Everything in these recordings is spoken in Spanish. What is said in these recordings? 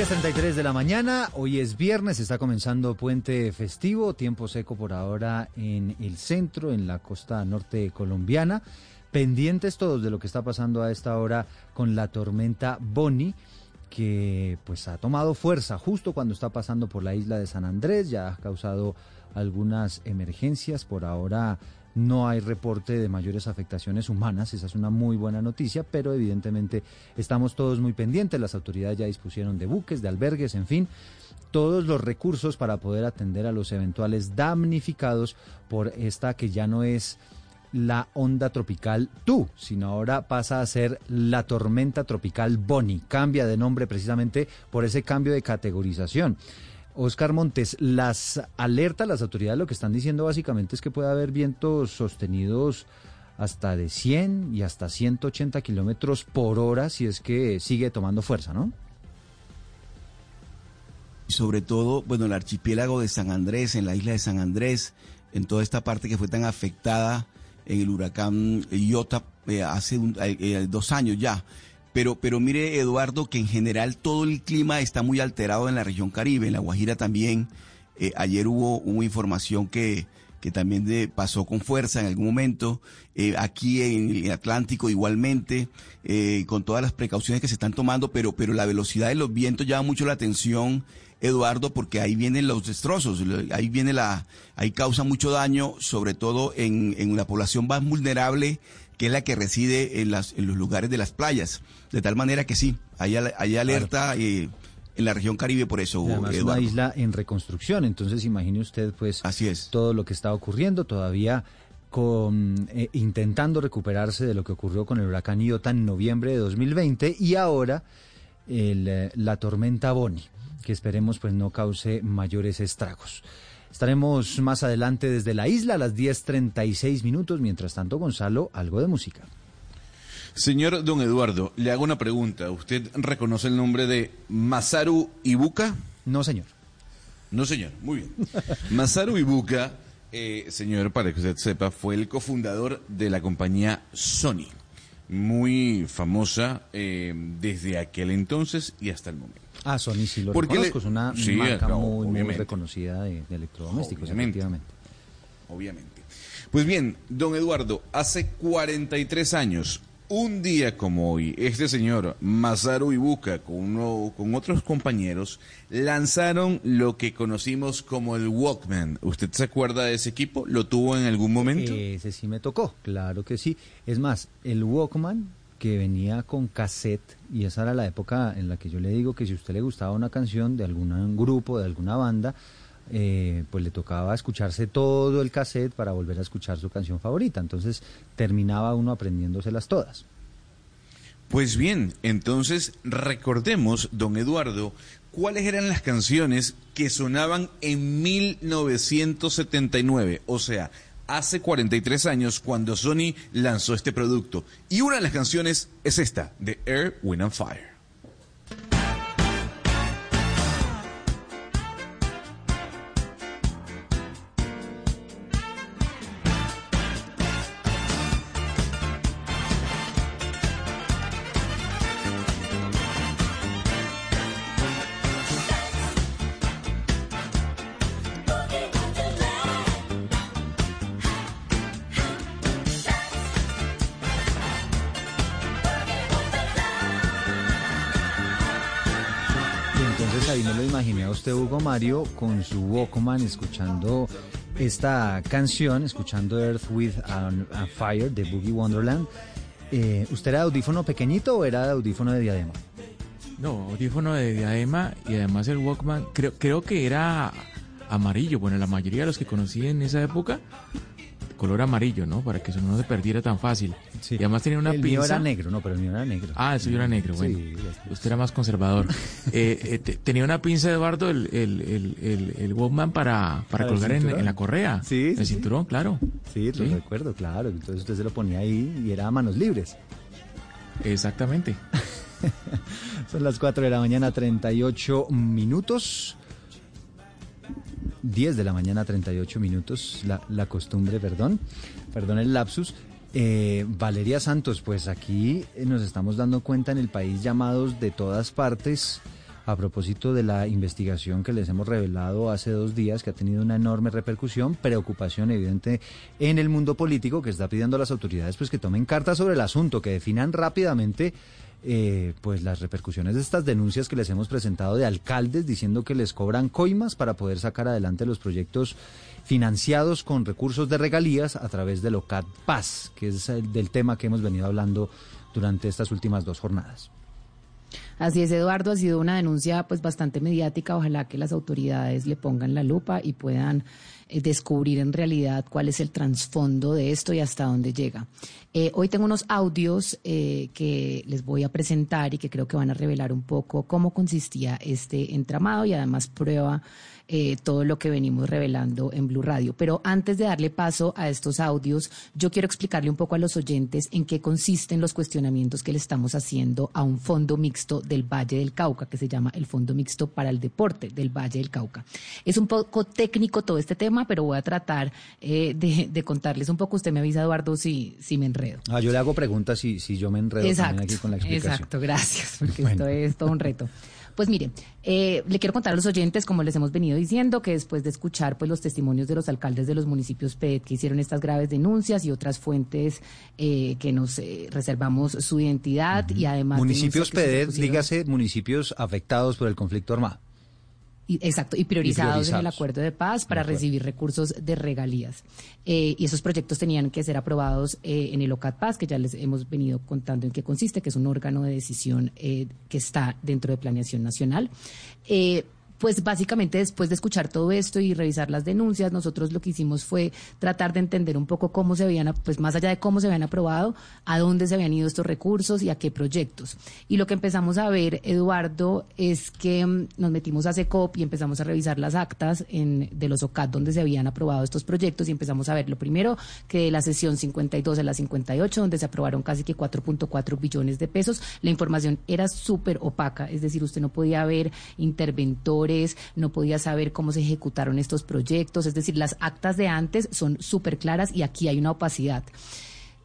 10.33 de la mañana, hoy es viernes, está comenzando puente festivo, tiempo seco por ahora en el centro, en la costa norte colombiana. Pendientes todos de lo que está pasando a esta hora con la tormenta Bonnie, que pues ha tomado fuerza justo cuando está pasando por la isla de San Andrés, ya ha causado algunas emergencias, por ahora no hay reporte de mayores afectaciones humanas, esa es una muy buena noticia, pero evidentemente estamos todos muy pendientes, las autoridades ya dispusieron de buques, de albergues, en fin, todos los recursos para poder atender a los eventuales damnificados por esta que ya no es la onda tropical Tú, sino ahora pasa a ser la tormenta tropical Bonnie. Cambia de nombre precisamente por ese cambio de categorización. Oscar Montes, las alertas, las autoridades lo que están diciendo básicamente es que puede haber vientos sostenidos hasta de 100 y hasta 180 kilómetros por hora si es que sigue tomando fuerza, ¿no? Y sobre todo, bueno, el archipiélago de San Andrés, en la isla de San Andrés, en toda esta parte que fue tan afectada en el huracán Iota eh, hace eh, eh, dos años ya. Pero, pero mire, Eduardo, que en general todo el clima está muy alterado en la región Caribe, en La Guajira también. Eh, ayer hubo una información que, que también pasó con fuerza en algún momento. Eh, aquí en Atlántico igualmente, eh, con todas las precauciones que se están tomando, pero, pero la velocidad de los vientos llama mucho la atención, Eduardo, porque ahí vienen los destrozos, ahí viene la, ahí causa mucho daño, sobre todo en, en la población más vulnerable que es la que reside en, las, en los lugares de las playas. De tal manera que sí, hay, hay alerta eh, en la región Caribe por eso. Además, es una isla en reconstrucción, entonces imagine usted pues Así es. todo lo que está ocurriendo todavía con, eh, intentando recuperarse de lo que ocurrió con el huracán Iota en noviembre de 2020 y ahora el, eh, la tormenta Bonnie, que esperemos pues no cause mayores estragos. Estaremos más adelante desde la isla a las 10.36 minutos. Mientras tanto, Gonzalo, algo de música. Señor Don Eduardo, le hago una pregunta. ¿Usted reconoce el nombre de Masaru Ibuka? No, señor. No, señor. Muy bien. Masaru Ibuka, eh, señor, para que usted sepa, fue el cofundador de la compañía Sony. Muy famosa eh, desde aquel entonces y hasta el momento. Ah, Sony sí lo Porque reconozco, le- es una Sí, marca muy, muy reconocida de, de electrodomésticos, Obviamente. efectivamente. obviamente. Pues bien, don Eduardo, hace 43 años, un día como hoy, este señor Masaru Ibuka con, uno- con otros compañeros lanzaron lo que conocimos como el Walkman. ¿Usted se acuerda de ese equipo? ¿Lo tuvo en algún momento? Ese sí me tocó, claro que sí. Es más, el Walkman que venía con cassette, y esa era la época en la que yo le digo que si a usted le gustaba una canción de algún grupo, de alguna banda, eh, pues le tocaba escucharse todo el cassette para volver a escuchar su canción favorita. Entonces terminaba uno aprendiéndoselas todas. Pues bien, entonces recordemos, don Eduardo, cuáles eran las canciones que sonaban en 1979, o sea, hace 43 años cuando Sony lanzó este producto. Y una de las canciones es esta, de Air, Wind and Fire. Usted, Hugo Mario, con su Walkman escuchando esta canción, escuchando Earth with a, Fire de Boogie Wonderland. Eh, ¿Usted era de audífono pequeñito o era de audífono de diadema? No, audífono de diadema y además el Walkman, creo, creo que era amarillo. Bueno, la mayoría de los que conocí en esa época color amarillo, ¿no? Para que eso no se perdiera tan fácil. Sí. Y además tenía una el pinza. mío era negro, no, pero el mío era negro. Ah, el suyo era negro, bueno. Sí, Usted era más conservador. Eh, eh, te- tenía una pinza, Eduardo, el, el, el, el, el Walkman para, para ¿Para el colgar en, la correa. Sí, sí, El sí. cinturón, claro. Sí, lo recuerdo, claro. Entonces usted se lo ponía ahí y era a manos libres. Exactamente. Son las 4 de la mañana, 38 minutos. 10 de la mañana, 38 minutos, la, costumbre, perdón, perdón el lapsus. Eh, Valeria Santos, pues aquí eh, nos estamos dando cuenta en el país llamados de todas partes a propósito de la investigación que les hemos revelado hace dos días, que ha tenido una enorme repercusión, preocupación evidente en el mundo político, que está pidiendo a las autoridades pues que tomen cartas sobre el asunto, que definan rápidamente eh, pues las repercusiones de estas denuncias que les hemos presentado de alcaldes diciendo que les cobran coimas para poder sacar adelante los proyectos financiados con recursos de regalías a través de Locat Paz, que es el del tema que hemos venido hablando durante estas últimas dos jornadas. Así es, Eduardo, ha sido una denuncia pues bastante mediática. Ojalá que las autoridades le pongan la lupa y puedan descubrir en realidad cuál es el trasfondo de esto y hasta dónde llega. Eh, hoy tengo unos audios eh, que les voy a presentar y que creo que van a revelar un poco cómo consistía este entramado y además prueba eh, todo lo que venimos revelando en Blue Radio. Pero antes de darle paso a estos audios, yo quiero explicarle un poco a los oyentes en qué consisten los cuestionamientos que le estamos haciendo a un fondo mixto del Valle del Cauca, que se llama el Fondo Mixto para el Deporte del Valle del Cauca. Es un poco técnico todo este tema, pero voy a tratar eh, de, de contarles un poco. Usted me avisa, Eduardo, si, si me enredo. Ah, yo le hago preguntas si, si yo me enredo también aquí con la explicación. Exacto, gracias, porque Bueno. esto es todo un reto. Pues mire, eh, le quiero contar a los oyentes, como les hemos venido diciendo, que después de escuchar pues los testimonios de los alcaldes de los municipios PED que hicieron estas graves denuncias y otras fuentes eh, que nos eh, reservamos su identidad y además Municipios pusieron- dígase municipios afectados por el conflicto armado. Y- exacto, y priorizados, en el priorizados. acuerdo de paz para recibir recursos de regalías. Eh, y esos proyectos tenían que ser aprobados eh, en el OCAT Paz, que ya les hemos venido contando en qué consiste, que es un órgano de decisión eh, que está dentro de Planeación Nacional. Eh, pues básicamente después de escuchar todo esto y revisar las denuncias, nosotros lo que hicimos fue tratar de entender un poco cómo se habían, pues más allá de cómo se habían aprobado, a dónde se habían ido estos recursos y a qué proyectos. Y lo que empezamos a ver, Eduardo, es que mm, nos metimos a SECOP y empezamos a revisar las actas de los OCAT donde se habían aprobado estos proyectos y empezamos a ver lo primero que de la sesión 52 a la 58, donde se aprobaron casi que 4.4 billones de pesos, la información era súper opaca, es decir, usted no podía ver interventores, no podía saber cómo se ejecutaron estos proyectos, es decir, las actas de antes son súper claras y aquí hay una opacidad.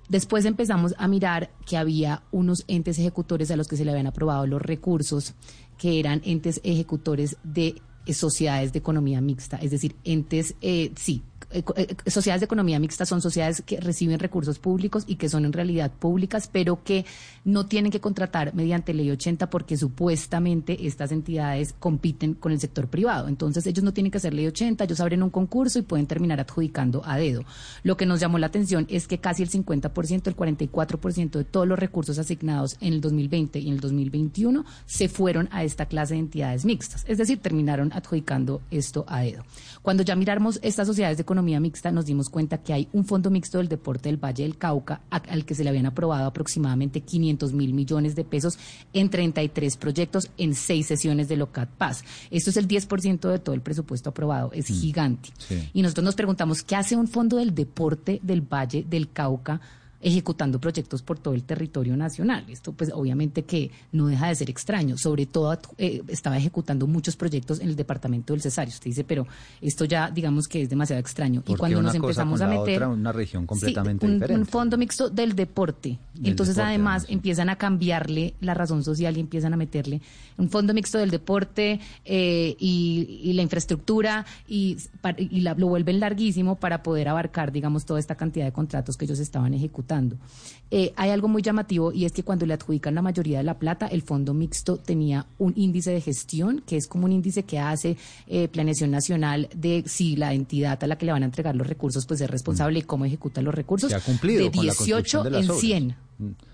Después empezamos a mirar que había unos entes ejecutores a los que se le habían aprobado los recursos, que eran entes ejecutores de sociedades de economía mixta, es decir, entes, eh, sí, sociedades de economía mixta son sociedades que reciben recursos públicos y que son en realidad públicas, pero que no tienen que contratar mediante ley 80 porque supuestamente estas entidades compiten con el sector privado. Entonces ellos no tienen que hacer ley 80, ellos abren un concurso y pueden terminar adjudicando a dedo. Lo que nos llamó la atención es que casi el 50%, el 44% de todos los recursos asignados en el 2020 y en el 2021 se fueron a esta clase de entidades mixtas, es decir, terminaron adjudicando esto a dedo. Cuando ya miramos estas sociedades de economía mixta, nos dimos cuenta que hay un fondo mixto del deporte del Valle del Cauca al que se le habían aprobado aproximadamente 500 mil millones de pesos en 33 proyectos en seis sesiones de Locat Paz. Esto es el 10% de todo el presupuesto aprobado, es gigante. sí. Y nosotros nos preguntamos, ¿qué hace un fondo del deporte del Valle del Cauca? Ejecutando proyectos por todo el territorio nacional. Esto pues obviamente que no deja de ser extraño, sobre todo eh, estaba ejecutando muchos proyectos en el departamento del Cesario. Usted dice, pero esto ya digamos que es demasiado extraño. Y cuando nos empezamos a meter... otra, una región completamente Sí, un, diferente. un fondo mixto del deporte. Del Entonces deporte, además empiezan a cambiarle la razón social y empiezan a meterle un fondo mixto del deporte eh, y, y la infraestructura y, pa- y la- lo vuelven larguísimo para poder abarcar, digamos, toda esta cantidad de contratos que ellos estaban ejecutando. Eh, hay algo muy llamativo y es que cuando le adjudican la mayoría de la plata, el fondo mixto tenía un índice de gestión, que es como un índice que hace eh, Planeación Nacional de si la entidad a la que le van a entregar los recursos pues es responsable y cómo ejecuta los recursos. Que ha cumplido de con la 18 construcción de las en obras. 100.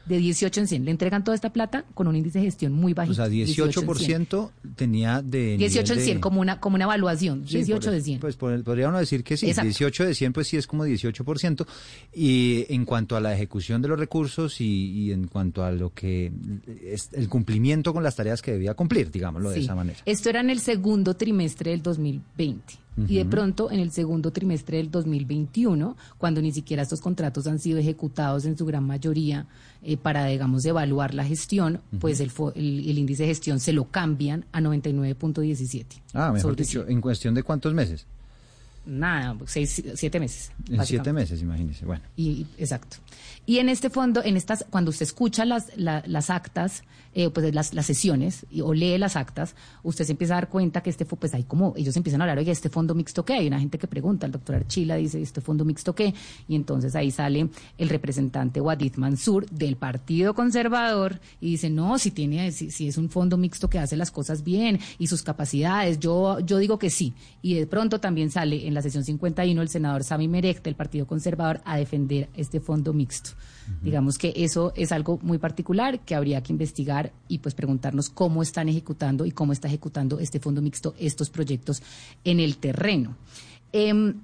De 18 en 100. Le entregan toda esta plata con un índice de gestión muy bajito. O sea, 18%, tenía de... 18 en 100, de... como, una, como una evaluación. Sí, 18 por- de 100. Pues por- podría uno decir que sí, Exacto. 18 de 100 pues sí es como 18%. Y en cuanto a la ejecución de los recursos y, y en cuanto a lo que es el cumplimiento con las tareas que debía cumplir, digámoslo de esa manera. Esto era en el segundo trimestre del 2020. Y de pronto, en el segundo trimestre del 2021, cuando ni siquiera estos contratos han sido ejecutados en su gran mayoría eh, para, digamos, evaluar la gestión, pues el, el, el índice de gestión se lo cambian a 99.17. Ah, mejor dicho, en cuestión de cuántos meses. Nada, seis, siete meses. En siete meses, imagínese. Bueno. Y, exacto. Y en este fondo, en estas, cuando usted escucha las, la- las actas, eh, pues las, las sesiones y- o lee las actas, usted se empieza a dar cuenta que este pues hay como, ellos empiezan a hablar, oye, este fondo mixto qué, hay una gente que pregunta, el doctor Archila dice, este fondo mixto qué, y entonces ahí sale el representante Wadid Mansur del Partido Conservador y dice, no, si tiene, si, si es un fondo mixto que hace las cosas bien y sus capacidades, yo, yo digo que sí. Y de pronto también sale en la sesión 51 el senador Sami Merek del Partido Conservador a defender este fondo mixto. Digamos que eso es algo muy particular que habría que investigar y pues preguntarnos cómo están ejecutando y cómo está ejecutando este fondo mixto estos proyectos en el terreno. Em,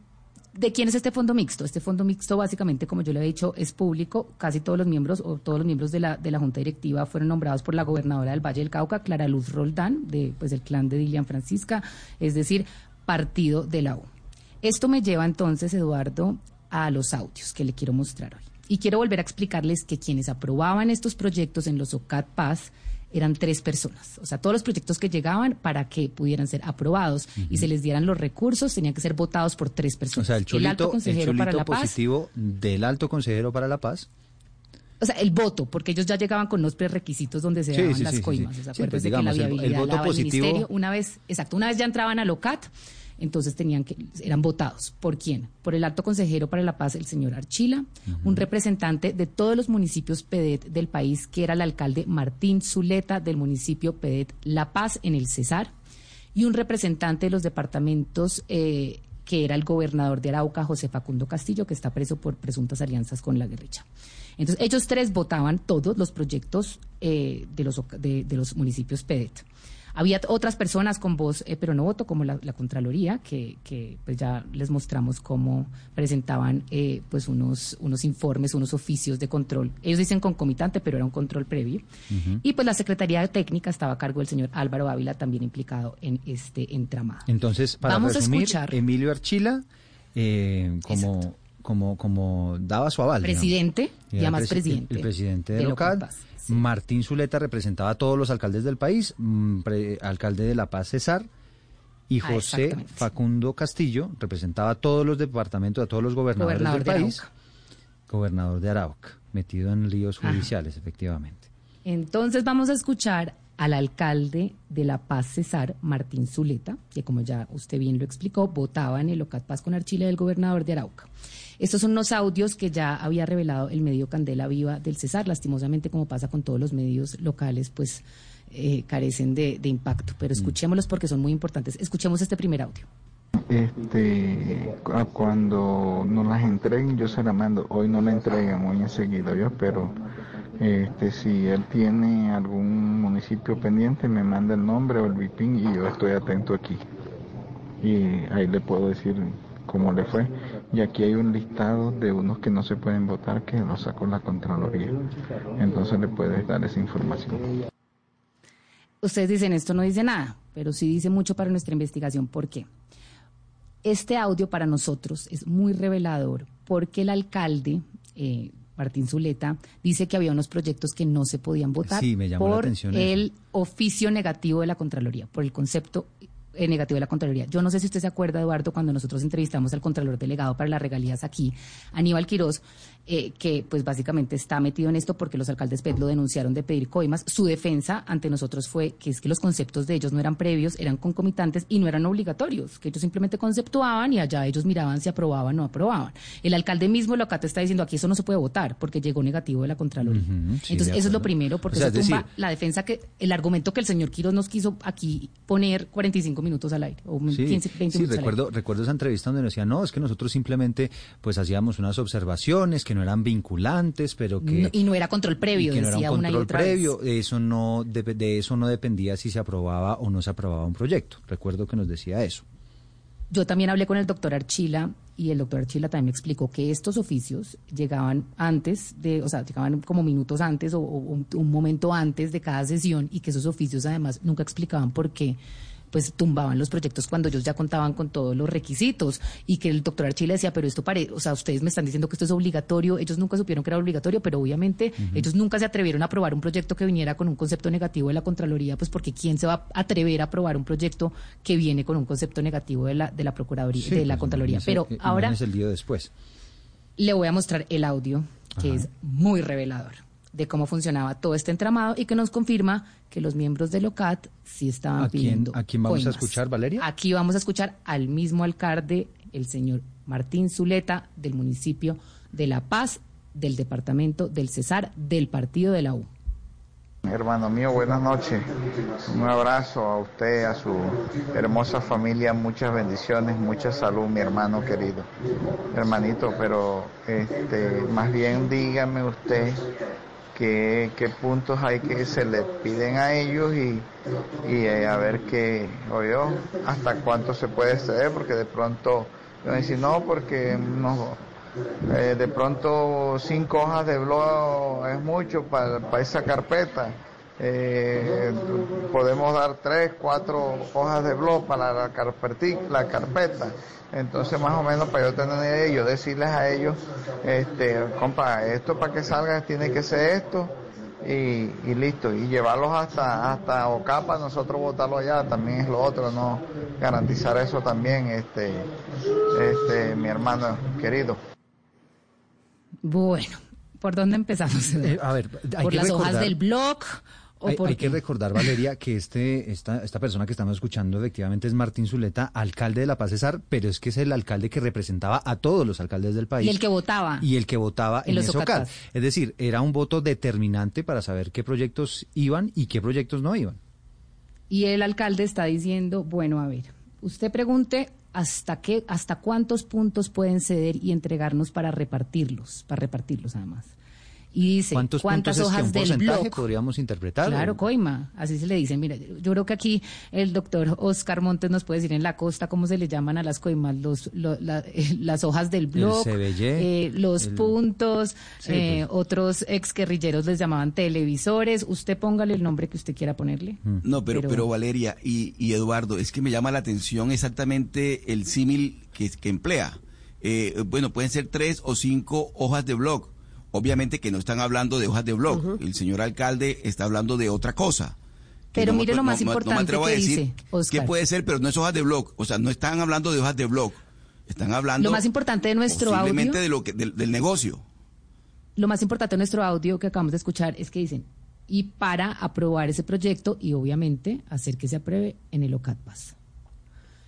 ¿De quién es este fondo mixto? Este fondo mixto, básicamente, como yo le he dicho, es público. Casi todos los miembros o todos los miembros de la, de la Junta Directiva fueron nombrados por la gobernadora del Valle del Cauca, Clara Luz Roldán, de, pues, del clan de Dilian Francisca, es decir, partido de la U. Esto me lleva entonces, Eduardo, a los audios que le quiero mostrar hoy. Y quiero volver a explicarles que quienes aprobaban estos proyectos en los OCAT Paz eran tres personas. O sea, todos los proyectos que llegaban para que pudieran ser aprobados y se les dieran los recursos tenían que ser votados por tres O personas. sea, el alto chulito, el consejero para la paz, positivo del alto consejero para la paz. o sea, el voto, porque ellos ya llegaban con los prerequisitos donde se Sí, daban sí, las sí, coimas. O sea, pues, digamos, que la el- el viabilidad voto el positivo- ministerio. Una vez, exacto, una vez ya entraban al OCAT, entonces tenían que, eran votados. ¿Por quién? Por el alto consejero para la paz, el señor Archila, un representante de todos los municipios PEDET del país, que era el alcalde Martín Zuleta del municipio PEDET La Paz en el Cesar, y un representante de los departamentos eh, que era el gobernador de Arauca, José Facundo Castillo, que está preso por presuntas alianzas con la guerrilla. Entonces, ellos tres votaban todos los proyectos eh, de, los, de los municipios PEDET. Había otras personas con voz, eh, pero no voto, como la, la Contraloría, que, que, pues ya les mostramos cómo presentaban eh, pues unos, unos informes, unos oficios de control. Ellos dicen concomitante, pero era un control previo. Y pues la Secretaría Técnica estaba a cargo del señor Álvaro Ávila, también implicado en este entramado. Entonces, para Vamos a escuchar. Emilio Archila, eh, como, como, como daba su aval. Presidente, y además presi- presidente. El, el presidente de local. Sí. Martín Zuleta representaba a todos los alcaldes del país, mm, pre- alcalde de La Paz César. Y Ah, José. Facundo Castillo representaba a todos los departamentos, a todos los gobernadores Gobernador del de país. Arauca. Gobernador de Arauca, metido en líos Ajá. judiciales, efectivamente. Entonces vamos a escuchar al alcalde de La Paz Cesar, Martín Zuleta, que como ya usted bien lo explicó, votaba en el Locat Paz con Archile del gobernador de Arauca. Estos son unos audios que ya había revelado el medio Candela Viva del Cesar. Lastimosamente, como pasa con todos los medios locales, pues eh, carecen de, de impacto. Pero escuchémoslos porque son muy importantes. Escuchemos este primer audio. Este, cu- cuando nos las entreguen, yo se la mando. Hoy no la entregan, muy enseguida. Yo espero. Este, si él tiene algún municipio pendiente, me manda el nombre o el BIPIN y yo estoy atento aquí. Y ahí le puedo decir cómo le fue. Y aquí hay un listado de unos que no se pueden votar que lo sacó la Contraloría. Entonces le puedes dar esa información. Ustedes dicen esto no dice nada, pero sí dice mucho para nuestra investigación. ¿Por qué? Este audio para nosotros es muy revelador porque el alcalde, eh, Martín Zuleta, dice que había unos proyectos que no se podían votar Sí, me llamó la por atención eso. el oficio negativo de la Contraloría, por el concepto negativo de la Contraloría. Yo no sé si usted se acuerda, Eduardo, cuando nosotros entrevistamos al Contralor Delegado para las regalías aquí, Aníbal Quirós, eh, que pues básicamente está metido en esto porque los alcaldes PET lo denunciaron de pedir coimas. Su defensa ante nosotros fue que es que los conceptos de ellos no eran previos, eran concomitantes y no eran obligatorios, que ellos simplemente conceptuaban y allá ellos miraban si aprobaban o no aprobaban. El alcalde mismo lo acá te está diciendo aquí eso no se puede votar porque llegó negativo de la Contraloría. Sí, Entonces, eso es lo primero, porque O sea, eso es tumba decir- la defensa que, el argumento que el señor Quiroz nos quiso aquí poner 45 minutos al aire, o Sí, 15, 20 sí, minutos recuerdo, al aire. recuerdo esa entrevista donde nos decían, no, es que nosotros simplemente pues hacíamos unas observaciones que no eran vinculantes, pero que... No- y no era control previo, que no era decía un una y control otra vez. previo, eso no dep- de eso no dependía si se aprobaba o no se aprobaba un proyecto. Recuerdo que nos decía eso. Yo también hablé con el doctor Archila y el doctor Archila también me explicó que estos oficios llegaban antes de, o sea, llegaban como minutos antes o, o un, un momento antes de cada sesión y que esos oficios además nunca explicaban por qué pues tumbaban los proyectos cuando ellos ya contaban con todos los requisitos y que el doctor Archila decía, pero esto parece, o sea, ustedes me están diciendo que esto es obligatorio, ellos nunca supieron que era obligatorio, pero obviamente ellos nunca se atrevieron a aprobar un proyecto que viniera con un concepto negativo de la Contraloría, pues porque quién se va a atrever a aprobar un proyecto que viene con un concepto negativo de la, de la Procuraduría, Sí, de la pues, Contraloría. Pero ahora imagínese el lío después. le voy a mostrar el audio, que Ajá. es muy revelador de cómo funcionaba todo este entramado y que nos confirma que los miembros del OCAT sí estaban ¿A quién- pidiendo. a quién vamos a escuchar, Valeria? Aquí vamos a escuchar al mismo alcalde, el señor Martín Zuleta, del municipio de La Paz, del departamento del Cesar, del partido de la U. Hermano mío, buenas noches. Un abrazo a usted, a su hermosa familia, muchas bendiciones, mucha salud, mi hermano querido. Hermanito, pero este, más bien dígame usted qué, qué puntos hay que se le piden a ellos y, y eh, a ver qué, o yo, hasta cuánto se puede exceder, porque de pronto, yo decir, no, porque no, eh, de pronto cinco hojas de blog es mucho para, para esa carpeta. Eh, podemos dar tres, cuatro hojas de blog para la, carpeti- la carpeta. Entonces, más o menos, para yo tener una idea, yo decirles a ellos, este, compa, esto para que salga tiene que ser esto y, y listo. Y llevarlos hasta, hasta Ocapa, nosotros votarlo allá, también es lo otro, ¿no? Garantizar eso también, este, este, mi hermano querido. Bueno, ¿por dónde empezamos? Eh, a ver, hay ¿Por que las hojas del blog? ¿O Hay, hay que recordar, Valeria, que este, esta, esta persona que estamos escuchando efectivamente es Martín Zuleta, alcalde de La Paz Cesar, pero es que es el alcalde que representaba a todos los alcaldes del país. Y el que votaba. Y el que votaba En en, los. Es decir, era un voto determinante para saber qué proyectos iban y qué proyectos no iban. Y el alcalde está diciendo, bueno, a ver, usted pregunte hasta qué, hasta cuántos puntos pueden ceder y entregarnos para repartirlos, para repartirlos además. Y dice, ¿Cuántos ¿cuántas puntos es que hojas un del porcentaje blog? podríamos interpretar? Claro, coima, así se le dice. Mira, yo creo que aquí el doctor Oscar Montes nos puede decir en la costa cómo se le llaman a las coimas, los, lo- la- eh, las hojas del blog, eh, los el- puntos, Sí, eh, pues. otros ex guerrilleros les llamaban televisores. Usted póngale el nombre que usted quiera ponerle. Mm. No, pero, Pero- pero, Valeria y, y Eduardo, es que me llama la atención exactamente el símil que, que emplea. Eh, bueno, pueden ser tres o cinco hojas de blog. Obviamente que no están hablando de hojas de blog. El señor alcalde está hablando de otra cosa. Pero no- mire lo más no- no me importante atrevo a que decir dice, Oscar. qué puede ser, pero no es hojas de blog. O sea, no están hablando de hojas de blog. Están hablando Lo más importante de nuestro audio- de lo que, del, del negocio. Lo más importante de nuestro audio que acabamos de escuchar es que dicen, y para aprobar ese proyecto y obviamente hacer que se apruebe en el OCAT Paz.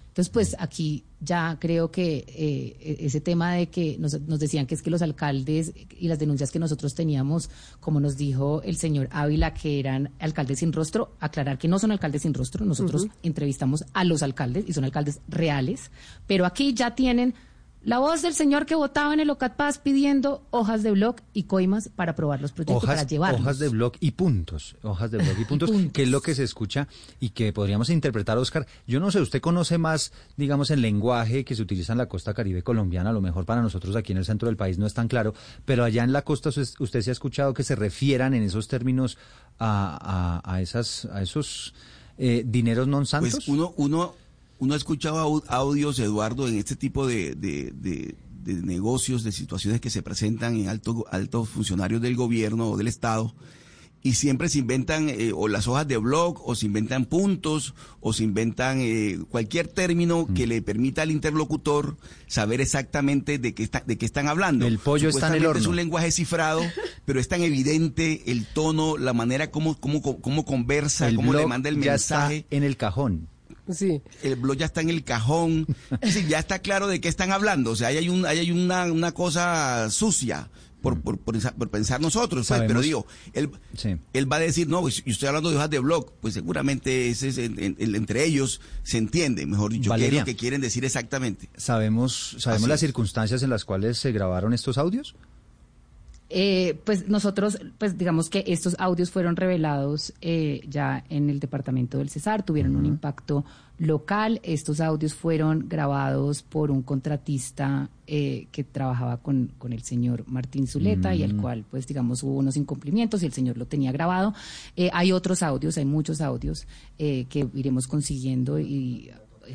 Entonces, pues aquí ya creo que eh, ese tema de que nos, nos decían que es que los alcaldes y las denuncias que nosotros teníamos, como nos dijo el señor Ávila, que eran alcaldes sin rostro, aclarar que no son alcaldes sin rostro, nosotros entrevistamos a los alcaldes y son alcaldes reales, pero aquí ya tienen la voz del señor que votaba en el OCAT Paz pidiendo hojas de blog y coimas para aprobar los proyectos, Hojas, para llevarlos. hojas de blog y puntos, hojas de blog y puntos, puntos. que es lo que se escucha y que podríamos interpretar, Oscar. Yo no sé, usted conoce más, digamos, el lenguaje que se utiliza en la costa caribe colombiana, a lo mejor para nosotros aquí en el centro del país no es tan claro, pero allá en la costa usted, usted se ha escuchado que se refieran en esos términos a, a, a esas, a esos eh, dineros non santos. Pues uno, uno, uno ha escuchado au- audios, Eduardo, en este tipo de, de- de- de negocios, de situaciones que se presentan en alto- altos funcionarios del gobierno o del Estado, y siempre se inventan eh, o las hojas de blog, o se inventan puntos, o se inventan eh, cualquier término que le permita al interlocutor saber exactamente de qué, está- de qué están hablando. El pollo está en el Supuestamente Es horno. un lenguaje cifrado, pero es tan evidente el tono, la manera como, como, como conversa, el cómo le manda el ya mensaje está en el cajón. Sí. el blog ya está en el cajón, decir, ya está claro de qué están hablando, o sea, ahí hay, un, ahí hay una, una cosa sucia, por, por, por pensar nosotros, pues, pero digo, él, Sí. él va a decir, no, pues, yo estoy hablando de hojas de blog, pues seguramente ese es en- en- en- entre ellos se entiende, mejor dicho, qué es Valeria. lo que quieren decir exactamente. ¿Sabemos, sabemos Así las es. circunstancias en las cuales se grabaron estos audios? Eh, pues nosotros, pues digamos que estos audios fueron revelados eh, ya en el departamento del Cesar, tuvieron un impacto local. Estos audios fueron grabados por un contratista eh, que trabajaba con, con el señor Martín Zuleta y el cual, pues digamos, hubo unos incumplimientos y el señor lo tenía grabado. Eh, hay otros audios, hay muchos audios eh, que iremos consiguiendo y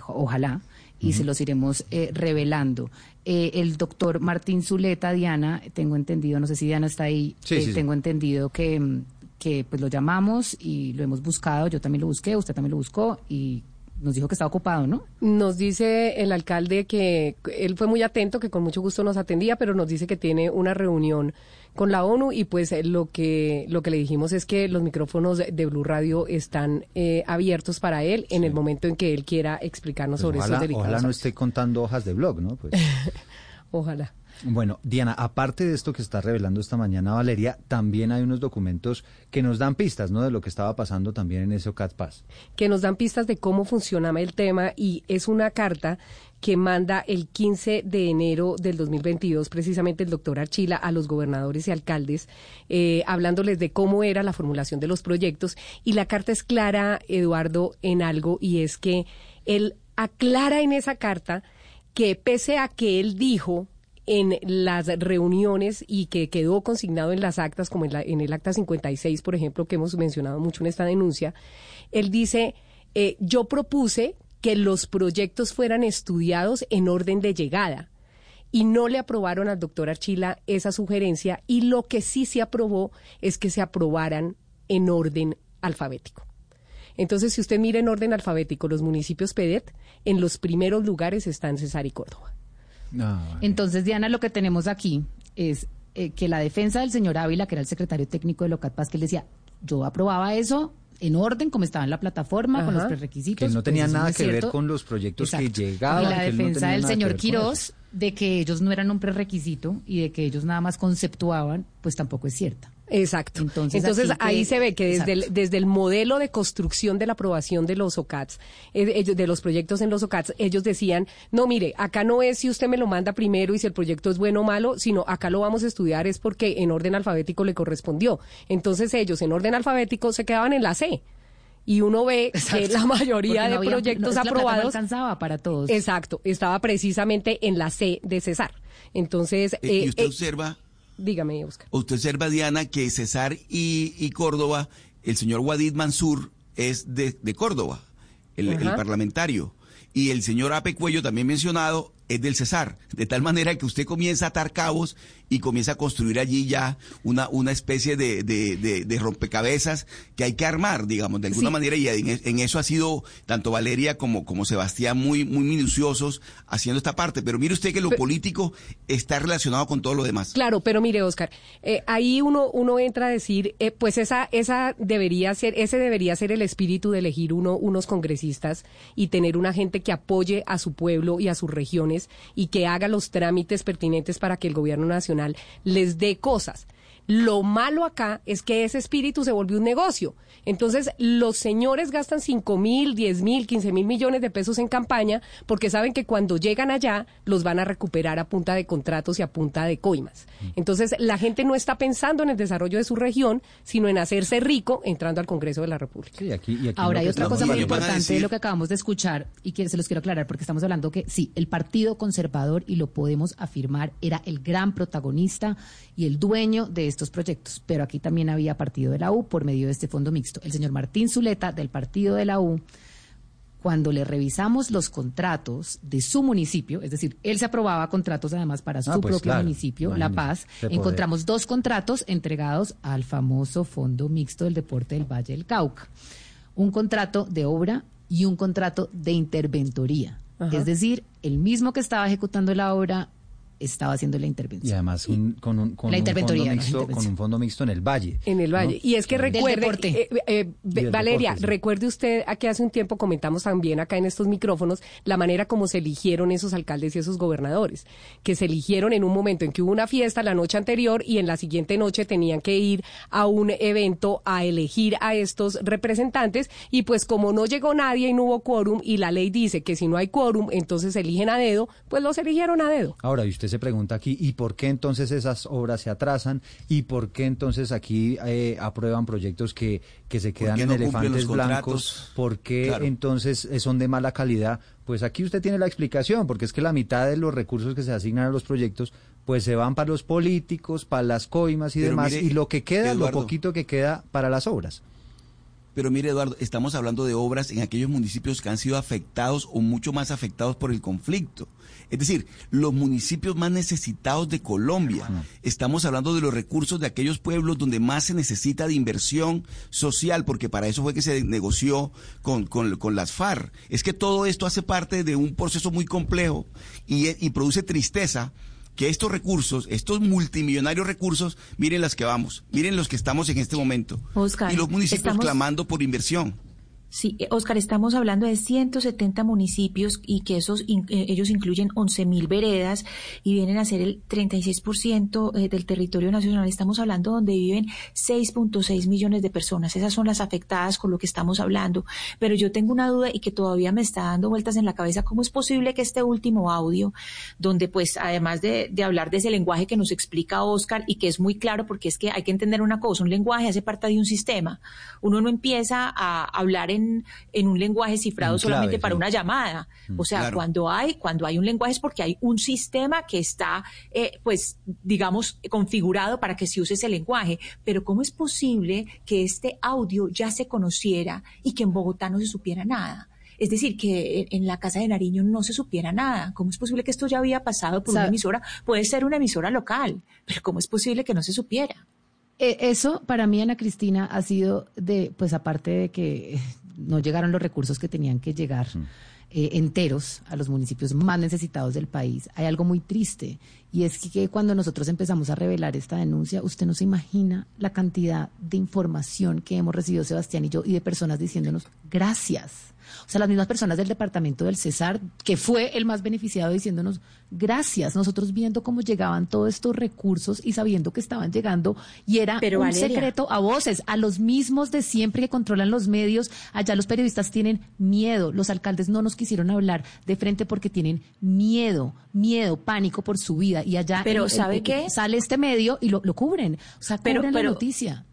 ojalá y se los iremos eh, revelando. Eh, el doctor Martín Zuleta, Diana, tengo entendido, no sé si Diana está ahí, Sí, eh, sí, sí. tengo entendido que, mm, que pues lo llamamos y lo hemos buscado, yo también lo busqué, usted también lo buscó y nos dijo que estaba ocupado, ¿no? Nos dice el alcalde que él fue muy atento, que con mucho gusto nos atendía, pero nos dice que tiene una reunión con la ONU y pues eh, lo que lo que le dijimos es que los micrófonos de, de Blue Radio están eh, abiertos para él en el momento en que él quiera explicarnos Pues sobre ojalá, esos delicados. ojalá no esté contando hojas de blog, ¿no? Pues, Ojalá. bueno, Diana, aparte de esto que está revelando esta mañana Valeria, también hay unos documentos que nos dan pistas, ¿no? De lo que estaba pasando también en ese OCAT Paz. que nos dan pistas de cómo funcionaba el tema y es una carta que manda el 15 de enero del 2022 precisamente el doctor Archila a los gobernadores y alcaldes eh, hablándoles de cómo era la formulación de los proyectos. Y la carta es clara, Eduardo, en algo y es que él aclara en esa carta que pese a que él dijo en las reuniones y que quedó consignado en las actas, como en, la- en el acta 56, por ejemplo, que hemos mencionado mucho en esta denuncia, él dice, eh, yo propuse que los proyectos fueran estudiados en orden de llegada y no le aprobaron al doctor Archila esa sugerencia y lo que sí se aprobó es que se aprobaran en orden alfabético. Entonces, si usted mira en orden alfabético los municipios PEDET, en los primeros lugares están Cesar y Córdoba. Ah, Entonces, Diana, lo que tenemos aquí es eh, que la defensa del señor Ávila, que era el secretario técnico de Locat Paz, que él decía, yo aprobaba eso en orden, como estaba en la plataforma, con los prerequisitos. que no pues tenía nada que ver con los proyectos Exacto. que llegaban. Y la no defensa del señor. Quirós de que ellos no eran un prerequisito y de que ellos nada más conceptuaban, pues tampoco es cierta. Exacto. Entonces, ahí que- se ve que desde el, desde el modelo de construcción de la aprobación de los OCATs, eh, de los proyectos en los OCATs, ellos decían, no, mire, acá no es si usted me lo manda primero y si el proyecto es bueno o malo, sino acá lo vamos a estudiar es porque en orden alfabético le correspondió. Entonces ellos en orden alfabético se quedaban en la C. Y uno ve que la mayoría de había- proyectos no, plata no aprobados alcanzaba para todos. Exacto, estaba precisamente en la C de Cesar. Entonces, Eh, eh, y usted eh, observa, dígame, Oscar. usted observa, Diana, que Cesar y, y Córdoba, el señor Wadid Mansur es de, de Córdoba, el, el parlamentario. Y el señor Ape Cuello, también mencionado, es del Cesar. De tal manera que usted comienza a atar cabos y comienza a construir allí ya una, una especie de, de, de- de rompecabezas que hay que armar, digamos, de alguna Sí. manera. Y en, en eso ha sido tanto Valeria como, como Sebastián muy, muy minuciosos haciendo esta parte. Pero mire usted que lo político está relacionado con todo lo demás. Claro, pero mire, Oscar, eh, ahí uno, uno entra a decir, eh, pues esa, esa debería ser, ese debería ser el espíritu de elegir uno, unos congresistas y tener una gente que apoye a su pueblo y a sus regiones y que haga los trámites pertinentes para que el gobierno nacional les dé cosas. Lo malo acá es que ese espíritu se volvió un negocio. Entonces, los señores gastan 5 mil, 10 mil, 15 mil millones de pesos en campaña porque saben que cuando llegan allá los van a recuperar a punta de contratos y a punta de coimas. Entonces, la gente no está pensando en el desarrollo de su región, sino en hacerse rico entrando al Congreso de la República. Sí, aquí, y aquí Ahora, hay otra cosa muy importante de lo que acabamos de escuchar y que se los quiero aclarar porque estamos hablando que sí, el Partido Conservador, y lo podemos afirmar, era el gran protagonista y el dueño de estos proyectos. Pero aquí también había partido de la U por medio de este fondo mixto. El señor Martín Zuleta, del partido de la U, cuando le revisamos los contratos de su municipio, es decir, él se aprobaba contratos además para su Ah, pues propio claro, municipio, La Paz, poder. encontramos dos contratos entregados al famoso Fondo Mixto del Deporte del Valle del Cauca. Un contrato de obra y un contrato de interventoría. Ajá. Es decir, el mismo que estaba ejecutando la obra estaba haciendo la intervención. Y además con, un, con, la un fondo mixto, con un fondo mixto en el Valle. En el Valle. Y es que recuerde, deporte. eh, eh, del Valeria, deporte, sí. recuerde usted a que hace un tiempo comentamos también acá en estos micrófonos la manera como se eligieron esos alcaldes y esos gobernadores, que se eligieron en un momento en que hubo una fiesta la noche anterior y en la siguiente noche tenían que ir a un evento a elegir a estos representantes y pues como no llegó nadie y no hubo quórum y la ley dice que si no hay quórum entonces se eligen a dedo, pues los eligieron a dedo. Ahora, y usted se pregunta aquí, ¿y por qué entonces esas obras se atrasan? ¿Y por qué entonces aquí eh, aprueban proyectos que, que se quedan no elefantes blancos? ¿Por qué Claro. entonces eh, son de mala calidad? Pues aquí usted tiene la explicación, porque es que la mitad de los recursos que se asignan a los proyectos, pues se van para los políticos, para las coimas y Pero demás, mire, y lo que queda, Eduardo. lo poquito que queda para las obras. Pero mire, Eduardo, estamos hablando de obras en aquellos municipios que han sido afectados o mucho más afectados por el conflicto. Es decir, los municipios más necesitados de Colombia. Estamos hablando de los recursos de aquellos pueblos donde más se necesita de inversión social, porque para eso fue que se negoció con, con- con las FARC. Es que todo esto hace parte de un proceso muy complejo y, y produce tristeza que estos recursos, estos multimillonarios recursos, miren las que vamos, miren los que estamos en este momento. Oscar, y los municipios estamos- clamando por inversión. Sí, eh, Oscar, estamos hablando de 170 municipios y que esos eh, ellos incluyen 11.000 veredas y vienen a ser el 36% eh, del territorio nacional. Estamos hablando donde viven 6.6 millones de personas. Esas son las afectadas con lo que estamos hablando. Pero yo tengo una duda y que todavía me está dando vueltas en la cabeza. ¿Cómo es posible que este último audio, donde pues además de, de hablar de ese lenguaje que nos explica Oscar y que es muy claro porque es que hay que entender una cosa, un lenguaje hace parte de un sistema. Uno no empieza a hablar en, en un lenguaje cifrado clave, solamente para sí. una llamada. O sea, Claro. cuando hay, cuando hay un lenguaje es porque hay un sistema que está, eh, pues, digamos, configurado para que se use ese lenguaje. Pero ¿cómo es posible que este audio ya se conociera y que en Bogotá no se supiera nada? Es decir, que en- la Casa de Nariño no se supiera nada. ¿Cómo es posible que esto ya había pasado por una emisora? Puede ser una emisora local, pero ¿cómo es posible que no se supiera? Eh, Eso para mí, Ana Cristina, ha sido de, pues aparte de que no llegaron los recursos que tenían que llegar eh, enteros a los municipios más necesitados del país, hay algo muy triste y es que cuando nosotros empezamos a revelar esta denuncia, usted no se imagina la cantidad de información que hemos recibido Sebastián y yo y de personas diciéndonos gracias. O sea, las mismas personas del departamento del Cesar, que fue el más beneficiado, diciéndonos gracias. Nosotros viendo cómo llegaban todos estos recursos y sabiendo que estaban llegando y era Pero, un Valeria. secreto a voces, a los mismos de siempre que controlan los medios. Allá los periodistas tienen miedo. Los alcaldes no nos quisieron hablar de frente porque tienen miedo, miedo, pánico por su vida. Y allá Pero, el- ¿sabe el- qué? sale este medio y lo, lo cubren. O sea, cubren pero- la noticia.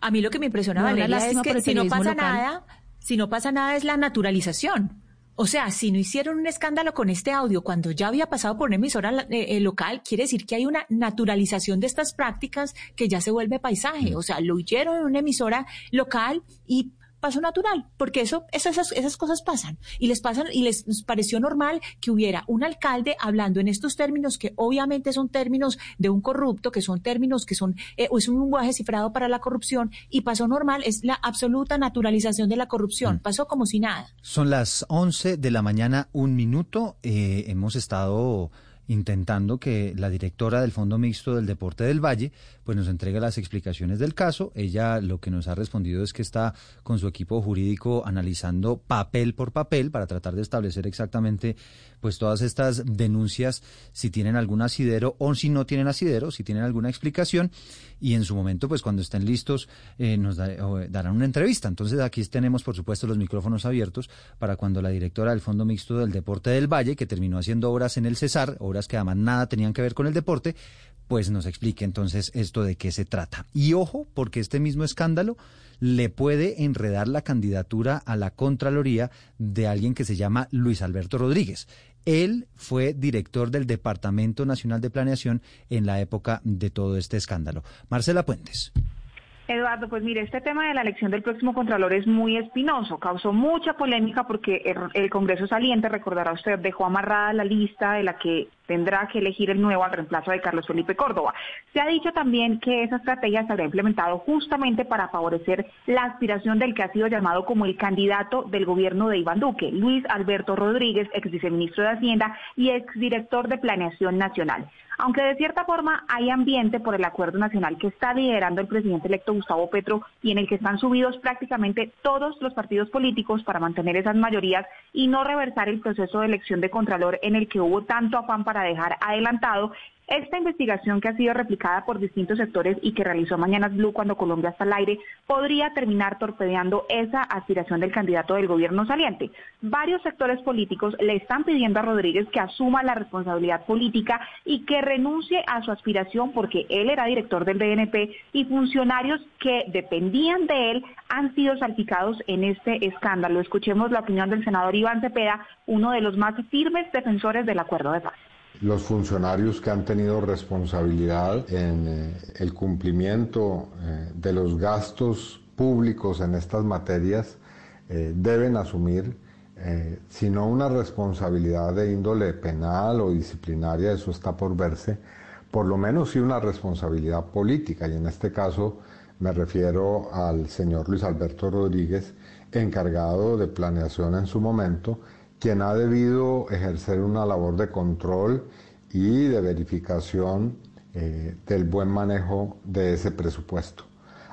A mí lo que me impresiona, No, Valeria, es que si no pasa local. nada, si no pasa nada es la naturalización. O sea, si no hicieron un escándalo con este audio cuando ya había pasado por una emisora eh, eh, local, quiere decir que hay una naturalización de estas prácticas que ya se vuelve paisaje. Mm. O sea, lo hicieron en una emisora local y pasó natural, porque eso, esas, esas cosas pasan. Y les pasan, y les pareció normal que hubiera un alcalde hablando en estos términos que obviamente son términos de un corrupto, que son términos que son, eh, es un lenguaje cifrado para la corrupción, y pasó normal, es la absoluta naturalización de la corrupción. Pasó como si nada. Son las 11 de la mañana, un minuto. Eh, hemos estado intentando que la directora del Fondo Mixto del Deporte del Valle pues nos entregue las explicaciones del caso. Ella lo que nos ha respondido es que está con su equipo jurídico analizando papel por papel para tratar de establecer exactamente pues todas estas denuncias si tienen algún asidero o si no tienen asidero, si tienen alguna explicación y en su momento pues cuando estén listos eh, nos eh, darán una entrevista. Entonces aquí tenemos por supuesto los micrófonos abiertos para cuando la directora del Fondo Mixto del Deporte del Valle, que terminó haciendo obras en el Cesar, obras que además nada tenían que ver con el deporte, pues nos explique entonces esto de qué se trata. Y ojo, porque este mismo escándalo le puede enredar la candidatura a la Contraloría de alguien que se llama Luis Alberto Rodríguez. Él fue director del Departamento Nacional de Planeación en la época de todo este escándalo. Marcela Puentes. Eduardo, pues mire, este tema de la elección del próximo Contralor es muy espinoso, causó mucha polémica porque el, Congreso saliente, recordará usted, dejó amarrada la lista de la que tendrá que elegir el nuevo al reemplazo de Carlos Felipe Córdoba. Se ha dicho también que esa estrategia se habrá implementado justamente para favorecer la aspiración del que ha sido llamado como el candidato del gobierno de Iván Duque, Luis Alberto Rodríguez, ex viceministro de Hacienda y ex director de Planeación Nacional. Aunque de cierta forma hay ambiente por el acuerdo nacional que está liderando el presidente electo Gustavo Petro y en el que están subidos prácticamente todos los partidos políticos para mantener esas mayorías y no reversar el proceso de elección de Contralor en el que hubo tanto afán para dejar adelantado esta investigación que ha sido replicada por distintos sectores y que realizó Mañanas Blue cuando Colombia está al aire podría terminar torpedeando esa aspiración del candidato del gobierno saliente. Varios sectores políticos le están pidiendo a Rodríguez que asuma la responsabilidad política y que renuncie a su aspiración porque él era director del DNP y funcionarios que dependían de él han sido salpicados en este escándalo. Escuchemos la opinión del senador Iván Cepeda, uno de los más firmes defensores del acuerdo de paz los funcionarios que han tenido responsabilidad en eh, el cumplimiento eh, de los gastos públicos en estas materias eh, deben asumir, si no una responsabilidad de índole penal o disciplinaria, eso está por verse, por lo menos sí una responsabilidad política, y en este caso me refiero al señor Luis Alberto Rodríguez, encargado de planeación en su momento, quien ha debido ejercer una labor de control y de verificación eh, del buen manejo de ese presupuesto.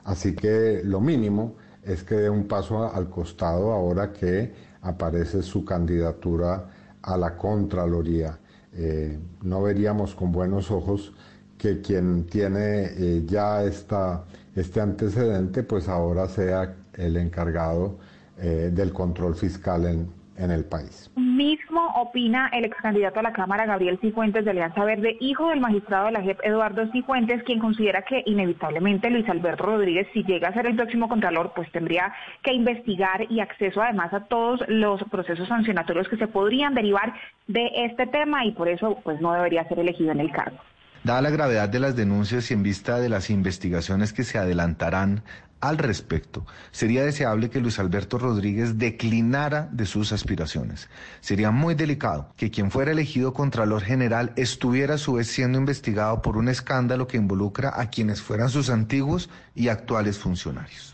Así que lo mínimo es que dé un paso al costado ahora que aparece su candidatura a la Contraloría. Eh, no veríamos con buenos ojos que quien tiene eh, ya este antecedente, pues ahora sea el encargado del control fiscal en, en el país. Mismo opina el ex candidato a la Cámara, Gabriel Cifuentes, de Alianza Verde, hijo del magistrado de la JEP, Eduardo Cifuentes, quien considera que inevitablemente Luis Alberto Rodríguez, si llega a ser el próximo contralor, pues tendría que investigar y acceso además a todos los procesos sancionatorios que se podrían derivar de este tema y por eso pues no debería ser elegido en el cargo. Dada la gravedad de las denuncias y en vista de las investigaciones que se adelantarán al respecto, sería deseable que Luis Alberto Rodríguez declinara de sus aspiraciones. Sería muy delicado que quien fuera elegido Contralor General estuviera a su vez siendo investigado por un escándalo que involucra a quienes fueran sus antiguos y actuales funcionarios.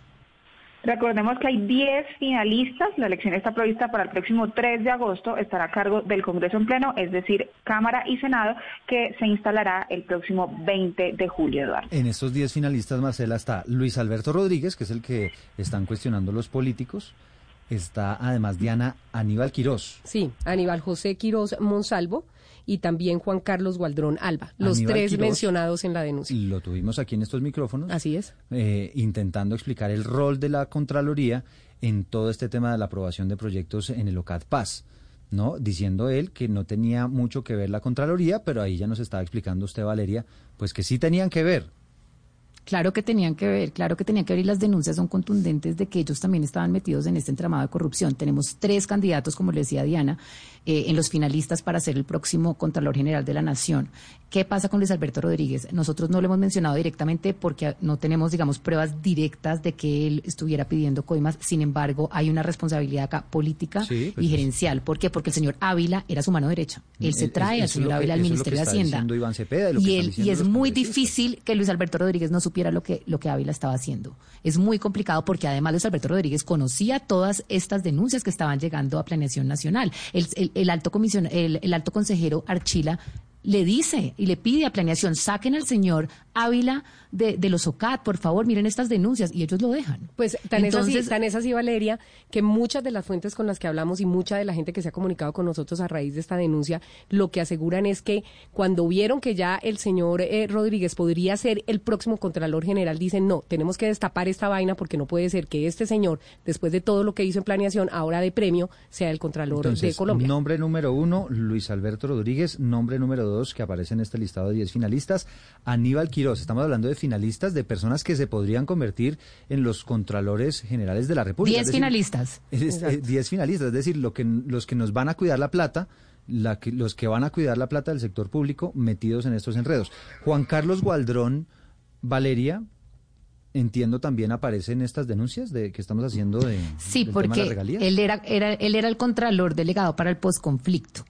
Recordemos que hay 10 finalistas, la elección está prevista para el próximo 3 de agosto, estará a cargo del Congreso en pleno, es decir, Cámara y Senado, que se instalará el próximo 20 de julio, Eduardo. En estos 10 finalistas, Marcela, está Luis Alberto Rodríguez, que es el que están cuestionando los políticos, está además Diana Aníbal Quirós. Sí, Aníbal José Quirós Monsalvo y también Juan Carlos Gualdrón Alba, los tres mencionados en la denuncia. Lo tuvimos aquí en estos micrófonos. Así es. Eh, intentando explicar el rol de la Contraloría en todo este tema de la aprobación de proyectos en el OCAD Paz. ¿no? Diciendo él que no tenía mucho que ver la Contraloría, pero ahí ya nos estaba explicando usted, Valeria, pues que sí tenían que ver. Claro que tenían que ver, claro que tenían que ver y las denuncias son contundentes de que ellos también estaban metidos en este entramado de corrupción. Tenemos tres candidatos, como le decía Diana, eh, en los finalistas para ser el próximo Contralor General de la Nación. ¿Qué pasa con Luis Alberto Rodríguez? Nosotros no lo hemos mencionado directamente porque no tenemos, digamos, pruebas directas de que él estuviera pidiendo coimas. Sin embargo, hay una responsabilidad acá política y pues gerencial. ¿Por qué? Porque el señor Ávila era su mano derecha. Él se trae al señor Ávila al Ministerio de Hacienda. y, él, y es muy difícil que Luis Alberto Rodríguez no supiera lo que, lo que Ávila estaba haciendo. Es muy complicado porque además Luis Alberto Rodríguez conocía todas estas denuncias que estaban llegando a Planeación Nacional. el, alto el alto consejero Archila le dice y le pide a planeación, saquen al señor Ávila de, de, los OCAT, por favor, miren estas denuncias, y ellos lo dejan. Pues tan, Entonces, es así, tan es así, Valeria, que muchas de las fuentes con las que hablamos y mucha de la gente que se ha comunicado con nosotros a raíz de esta denuncia, lo que aseguran es que cuando vieron que ya el señor eh, Rodríguez podría ser el próximo Contralor General, dicen, no, tenemos que destapar esta vaina porque no puede ser que este señor, después de todo lo que hizo en planeación, ahora de premio, sea el Contralor de Colombia. Nombre número uno, Luis Alberto Rodríguez, nombre número dos, que aparece en este listado de 10 finalistas, Aníbal Quiroz. Estamos hablando de finalistas, de personas que se podrían convertir en los contralores generales de la República. Diez finalistas. diez finalistas, es decir, lo que, los que nos van a cuidar la plata, la que, los que van a cuidar la plata del sector público metidos en estos enredos. Juan Carlos Gualdrón, Valeria, entiendo también aparece en estas denuncias de que estamos haciendo de sí porque él era, era él era el contralor delegado para el posconflicto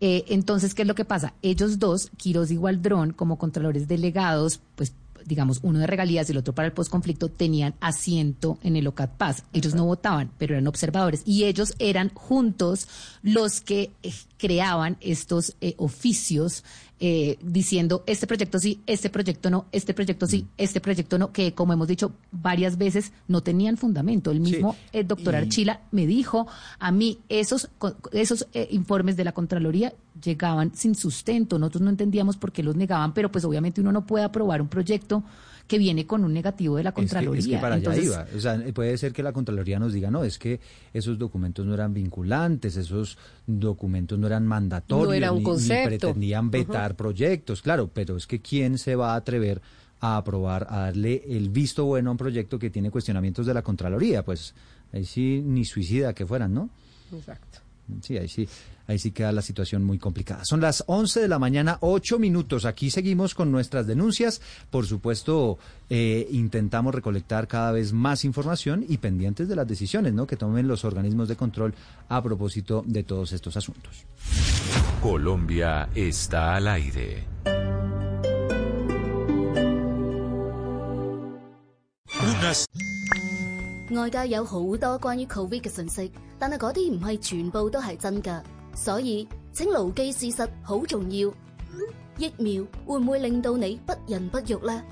eh, entonces, ¿qué es lo que pasa? Ellos dos, Quiroz y Gualdrón, como contralores delegados, pues digamos, uno de regalías y el otro para el postconflicto, tenían asiento en el OCAT Paz. Ellos no votaban, pero eran observadores. Y ellos eran juntos los que creaban estos eh, oficios eh, diciendo este proyecto sí, este proyecto no, este proyecto sí, este proyecto no, que como hemos dicho varias veces no tenían fundamento. El mismo el doctor Archila me dijo a mí esos, esos eh, informes de la Contraloría llegaban sin sustento. Nosotros no entendíamos por qué los negaban, pero pues obviamente uno no puede aprobar un proyecto que viene con un negativo de la Es que- Contraloría. Es que, para allá iba. O sea, puede ser que la Contraloría nos diga, no, es que esos documentos no eran vinculantes, esos documentos no eran mandatorios, No era un ni- ni, concepto. pretendían vetar proyectos, claro, pero es que ¿quién se va a atrever a aprobar, a darle el visto bueno a un proyecto que tiene cuestionamientos de la Contraloría? Pues ahí sí, ni suicida que fueran, ¿no? Exacto. Sí, ahí sí, ahí sí queda la situación muy complicada. Son las 11 de la mañana, 8 minutos. Aquí seguimos con nuestras denuncias. Por supuesto, eh, intentamos recolectar cada vez más información y pendientes de las decisiones ¿no? que tomen los organismos de control a propósito de todos estos asuntos. Colombia está al aire. Unas 外界有好多關於 Covid 嘅信息，但係嗰啲唔係全部都係真㗎，所以請牢记事實好重要。疫苗會唔會令到你不孕不育呢？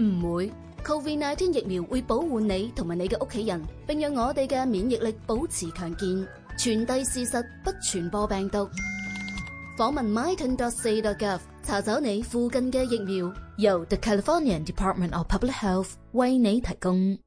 唔會。Covid-19 疫苗會保護你同埋你嘅屋企人，並讓我哋嘅免疫力保持強健。傳遞事實，不傳播病毒。訪問 myton.ca.gov 查找你附近嘅疫苗，由 The California Department of Public Health 為你提供。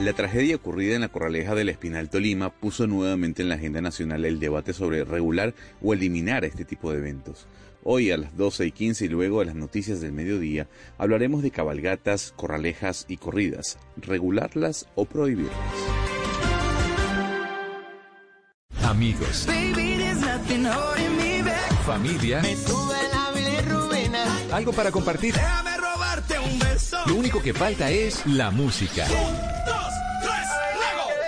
La tragedia ocurrida en la Corraleja del Espinal Tolima puso nuevamente en la agenda nacional el debate sobre regular o eliminar este tipo de eventos. Hoy a las 12 y 15 y luego de las noticias del mediodía hablaremos de cabalgatas, corralejas y corridas, regularlas o prohibirlas. Amigos, familia, algo para compartir. Lo único que falta es la música.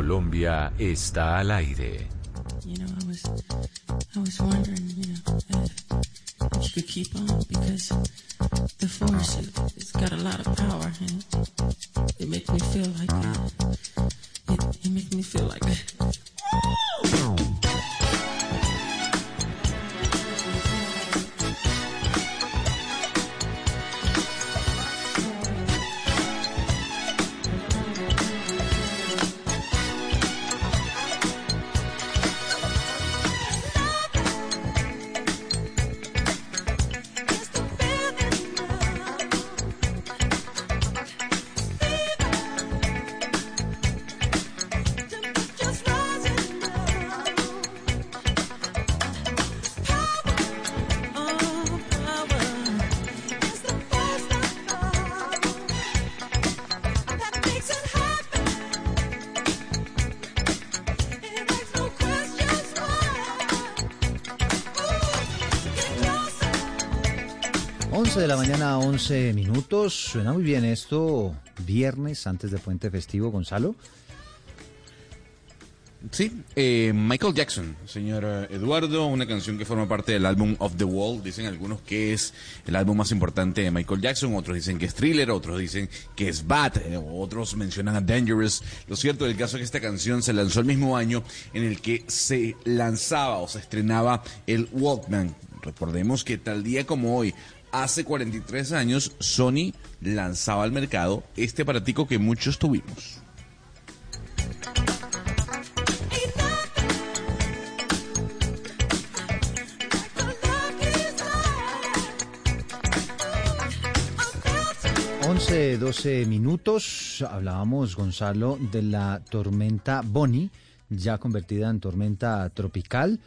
Colombia está al aire. You know, I was, I was wondering, you know, if, you could keep on because the force, it's got a lot of power and it makes me feel like, la mañana, 11 minutos. Suena muy bien esto. Viernes antes de Puente Festivo, Gonzalo. Sí, eh, Michael Jackson, señor Eduardo, una canción que forma parte del álbum Of the Wall. Dicen algunos que es el álbum más importante de Michael Jackson, otros dicen que es Thriller, otros dicen que es Bad, eh, otros mencionan a Dangerous. Lo cierto del caso es que esta canción se lanzó el mismo año en el que se lanzaba o se estrenaba el Walkman. Recordemos que tal día como hoy, hace 43 años, Sony lanzaba al mercado este aparatico que muchos tuvimos. Once, 12 minutos. Hablábamos, Gonzalo, de la tormenta Bonnie, ya convertida en tormenta tropical.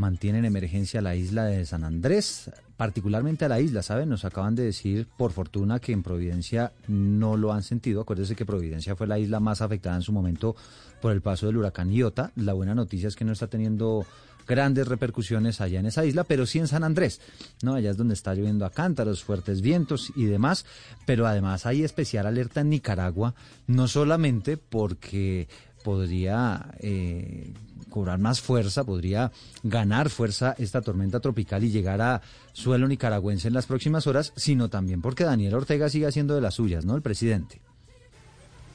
Mantienen emergencia la isla de San Andrés, particularmente a la isla, ¿saben? Nos acaban de decir, por fortuna, que en Providencia no lo han sentido. Acuérdense que Providencia fue la isla más afectada en su momento por el paso del huracán Iota. La buena noticia es que no está teniendo grandes repercusiones allá en esa isla, pero sí en San Andrés, ¿no? Allá es donde está lloviendo a cántaros, fuertes vientos y demás, pero además hay especial alerta en Nicaragua, no solamente porque podría eh, cobrar más fuerza, podría ganar fuerza esta tormenta tropical y llegar a suelo nicaragüense en las próximas horas, sino también porque Daniel Ortega sigue haciendo de las suyas, ¿no? El presidente.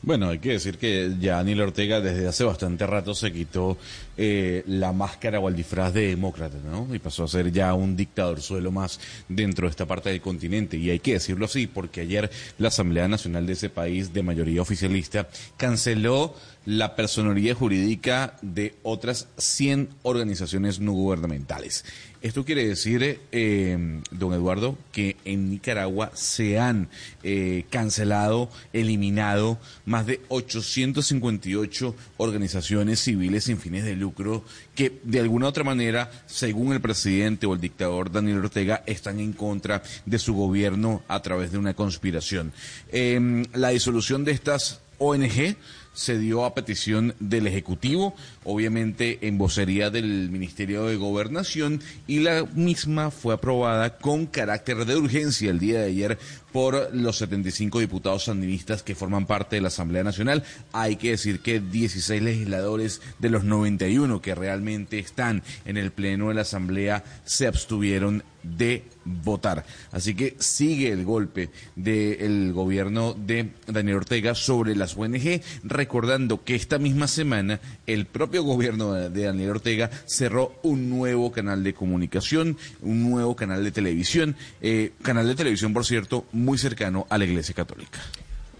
Bueno, hay que decir que ya Daniel Ortega desde hace bastante rato se quitó eh, la máscara o el disfraz de demócrata, ¿no? Y pasó a ser ya un dictador suelo más dentro de esta parte del continente. Y hay que decirlo así, porque ayer la Asamblea Nacional de ese país, de mayoría oficialista, canceló la personería jurídica de otras 100 organizaciones no gubernamentales. Esto quiere decir, eh, don Eduardo, que en Nicaragua se han eh, cancelado, eliminado más de 858 organizaciones civiles sin fines de lucro que de alguna u otra manera, según el presidente o el dictador Daniel Ortega, están en contra de su gobierno a través de una conspiración. Eh, la disolución de estas ONG se dio a petición del Ejecutivo, obviamente en vocería del Ministerio de Gobernación, y la misma fue aprobada con carácter de urgencia el día de ayer por los 75 diputados sandinistas que forman parte de la Asamblea Nacional. Hay que decir que 16 legisladores de los 91 que realmente están en el Pleno de la Asamblea se abstuvieron de votar. Así que sigue el golpe del gobierno de Daniel Ortega sobre las ONG, recordando que esta misma semana el propio gobierno de Daniel Ortega cerró un nuevo canal de comunicación, un nuevo canal de televisión, eh, canal de televisión, por cierto, muy cercano a la Iglesia Católica.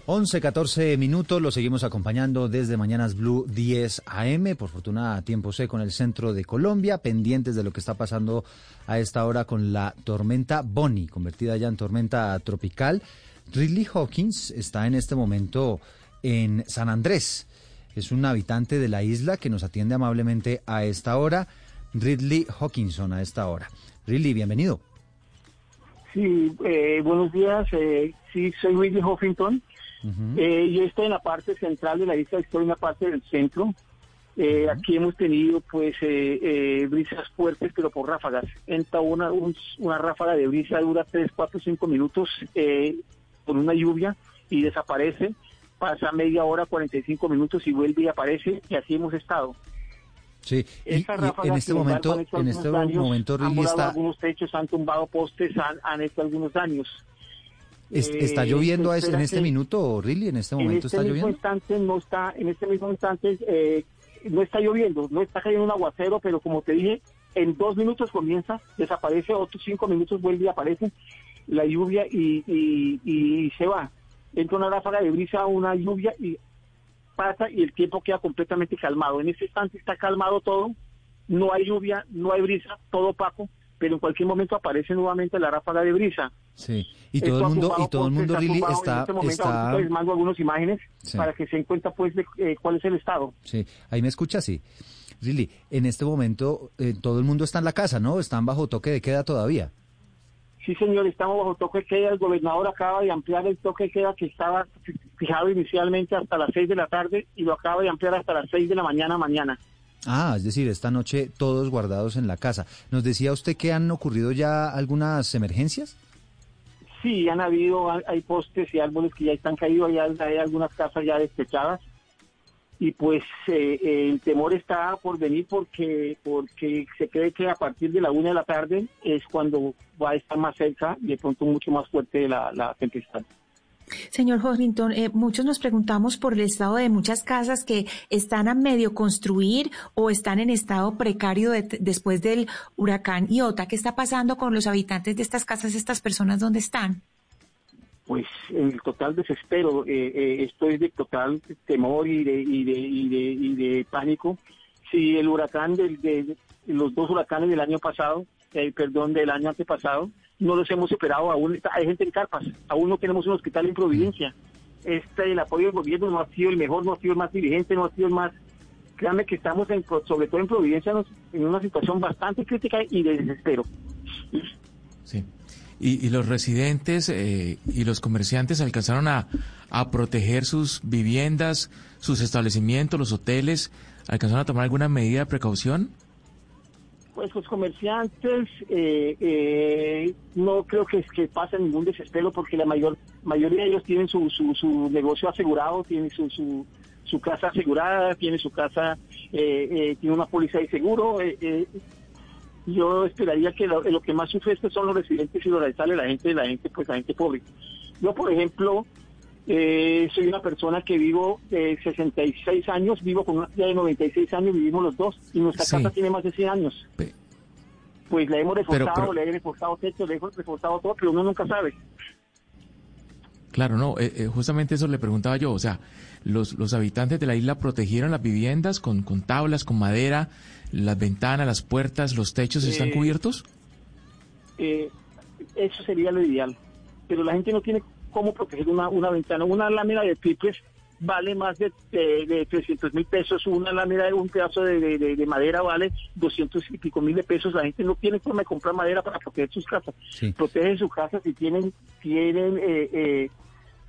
11, 14 minutos, lo seguimos acompañando desde Mañanas Blue 10 AM, por fortuna a tiempo seco en el centro de Colombia, pendientes de lo que está pasando a esta hora con la tormenta Bonnie, convertida ya en tormenta tropical. Ridley Hawkins está en este momento en San Andrés, es un habitante de la isla que nos atiende amablemente a esta hora. Ridley Hawkinson a esta hora. Ridley, bienvenido. Sí, eh, buenos días. Eh, sí, soy Ridley Huffington. Eh, yo estoy en la parte central de la isla, estoy en la parte del centro. Eh, Aquí hemos tenido pues eh, brisas fuertes, pero por ráfagas. Entra una, un- una ráfaga de brisa, dura 3, 4, 5 minutos eh, con una lluvia y desaparece. Pasa media hora, 45 minutos y vuelve y aparece. Y así hemos estado. Sí, y, y en este embargo, momento, han en este daños, momento han Ridley volado está, algunos techos, han tumbado postes, han, han hecho algunos daños. es- Eh, está lloviendo a se es- en este minuto, Ridley, en este en momento este está mismo lloviendo. instante no está, en este mismo instante eh, no está lloviendo, no está cayendo un aguacero, pero como te dije, en dos minutos comienza, desaparece, otros cinco minutos vuelve y aparece la lluvia y, y, y se va. Entra una ráfaga de brisa, una lluvia y pasa y el tiempo queda completamente calmado. En este instante está calmado todo, no hay lluvia, no hay brisa, todo opaco, pero en cualquier momento aparece nuevamente la ráfaga de brisa. Sí, y Esto todo el mundo, y todo el mundo, Ridley, tumbado- está, En este momento está, les mando algunas imágenes Sí. para que se den cuenta pues de eh, cuál es el estado. sí, ahí me escucha, sí. Ridley, en este momento eh, todo el mundo está en la casa, ¿no? Están bajo toque de queda todavía. Sí, señor, estamos bajo toque de queda. El gobernador acaba de ampliar el toque de queda que estaba fi- fijado inicialmente hasta las 6 de la tarde y lo acaba de ampliar hasta las 6 de la mañana mañana. Ah, es decir, esta noche todos guardados en la casa. ¿Nos decía usted que han ocurrido ya algunas emergencias? Sí, han habido, hay- hay postes y árboles que ya están caídos, ya hay algunas casas ya despechadas. Y pues eh, el temor está por venir porque porque se cree que a partir de la una de la tarde es cuando va a estar más cerca y de pronto mucho más fuerte la, la tempestad. Señor Hodgington, eh, muchos nos preguntamos por el estado de muchas casas que están a medio construir o están en estado precario de- después del huracán Iota. ¿Qué está pasando con los habitantes de estas casas, estas personas, dónde están? Pues el total desespero, eh, eh, estoy de total temor y de, y de, y de, y de pánico. Si el huracán del, de, los dos huracanes del año pasado, eh, perdón, del año antepasado, no los hemos superado, aún hay gente en carpas, aún no tenemos un hospital en Providencia. Este, el apoyo del gobierno no ha sido el mejor, no ha sido el más diligente, no ha sido el más créanme que estamos, en, sobre todo en Providencia, en una situación bastante crítica y de desespero. Sí. Y, y los residentes eh, y los comerciantes alcanzaron a, a proteger sus viviendas, sus establecimientos, los hoteles. ¿Alcanzaron a tomar alguna medida de precaución? Pues los comerciantes eh, eh, no creo que, que pasen ningún desespero porque la mayor mayoría de ellos tienen su, su, su negocio asegurado, tienen su, su, casa asegurada, tiene su casa, eh, eh, tiene una póliza de seguro. Yo esperaría que lo, lo que más sufre esto son los residentes y los la gente, la gente, pues la gente pobre. Yo, por ejemplo, eh, soy una persona que vivo de 66 años, vivo con una tía de 96 años, vivimos los dos, y nuestra Sí. casa tiene más de 100 años. Pues la hemos reforzado, pero- le he reforzado techo, le hemos reforzado todo, pero uno nunca sabe. Claro, no, eh, eh, justamente eso le preguntaba yo. O sea, los, los habitantes de la isla protegieron las viviendas con, con tablas, con madera, las ventanas, las puertas, los techos están Eh, cubiertos. Eh, eso sería lo ideal. Pero la gente no tiene cómo proteger una, una ventana. Una lámina de triples vale más de, de, de 300 mil pesos. Una lámina de un pedazo de, de- de- de madera vale 200 y pico mil de pesos. La gente no tiene forma de comprar madera para proteger sus casas. Protegen sus casas y tienen, tienen eh,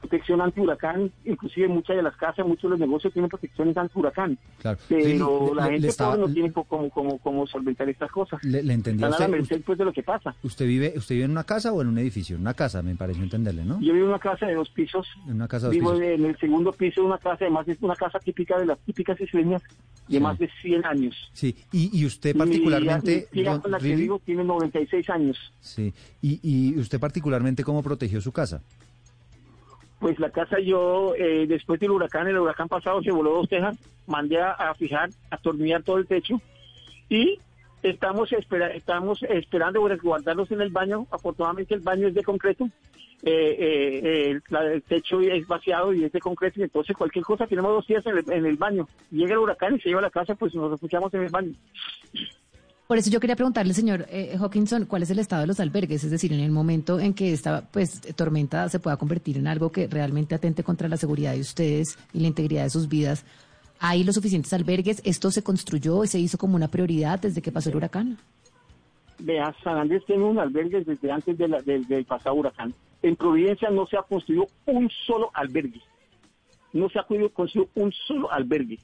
protección anti-huracán. Inclusive muchas de las casas, muchos de los negocios tienen protección anti-huracán. Claro. Pero Sí, la le- le gente estaba- pobre no tiene cómo, cómo, cómo solventar estas cosas. Le, le entendí Están a la merced pues, de lo que pasa. ¿Usted vive, ¿Usted vive en una casa o en un edificio? En una casa, me pareció entenderle, ¿no? Yo vivo en una casa de dos pisos. En una casa de dos Vivo pisos. en el segundo piso de una casa, además es una casa típica de las típicas isleñas de Sí. más de 100 años. Sí, y, y usted particularmente... Mi tía don con la que vivo tiene 96 años. Sí, y, y usted particularmente, ¿cómo protegió su casa? Pues la casa yo, eh, después del huracán, el huracán pasado se voló dos tejas, mandé a, fijar, a atornillar todo el techo y estamos, espera, estamos esperando resguardarlos en el baño. Afortunadamente el baño es de concreto. Eh, eh, eh, el techo es vaciado y es de concreto y entonces cualquier cosa tenemos dos días en el, en el baño. Llega el huracán y se lleva la casa, pues nos refugiamos en el baño. Por eso yo quería preguntarle, señor eh, Hawkinson, ¿cuál es el estado de los albergues? Es decir, en el momento en que esta pues, tormenta se pueda convertir en algo que realmente atente contra la seguridad de ustedes y la integridad de sus vidas, ¿hay los suficientes albergues? ¿Esto se construyó y se hizo como una prioridad desde que pasó el huracán? Vea, San Andrés tiene un albergue desde antes de del, pasado huracán. En Providencia no se ha construido un solo albergue. No se ha construido un solo albergue.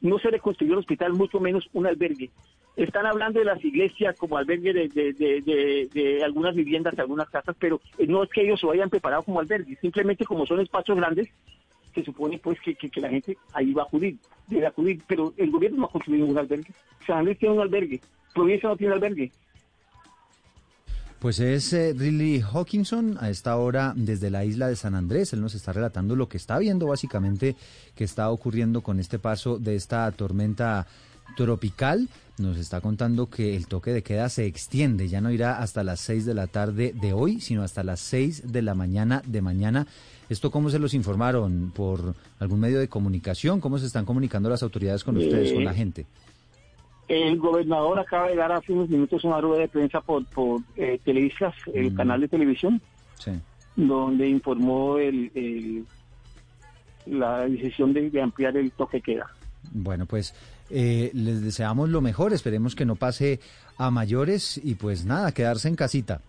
No se reconstruyó el hospital, mucho menos un albergue. Están hablando de las iglesias como albergue de, algunas viviendas, de algunas casas, pero eh, no es que ellos se hayan preparado como albergue. Simplemente como son espacios grandes, se supone pues que, la gente ahí va a acudir, debe acudir. Pero el gobierno no ha construido un albergue. San Andrés tiene un albergue. Providencia no tiene albergue. Pues es eh, Riley Hawkinson a esta hora desde la isla de San Andrés. Él nos está relatando lo que está viendo básicamente que está ocurriendo con este paso de esta tormenta tropical. Nos está contando que el toque de queda se extiende, ya no irá hasta las 6 de la tarde de hoy, sino hasta las 6 de la mañana de mañana. ¿Esto cómo se los informaron? ¿Por algún medio de comunicación? ¿Cómo se están comunicando las autoridades con ustedes, con la gente? El gobernador acaba de dar hace unos minutos una rueda de prensa por, por eh, Televisas, el Mm. canal de televisión, Sí. donde informó el, el- la decisión de, de ampliar el toque queda. Bueno, pues eh, les deseamos lo mejor, esperemos que no pase a mayores y pues nada, quedarse en casita.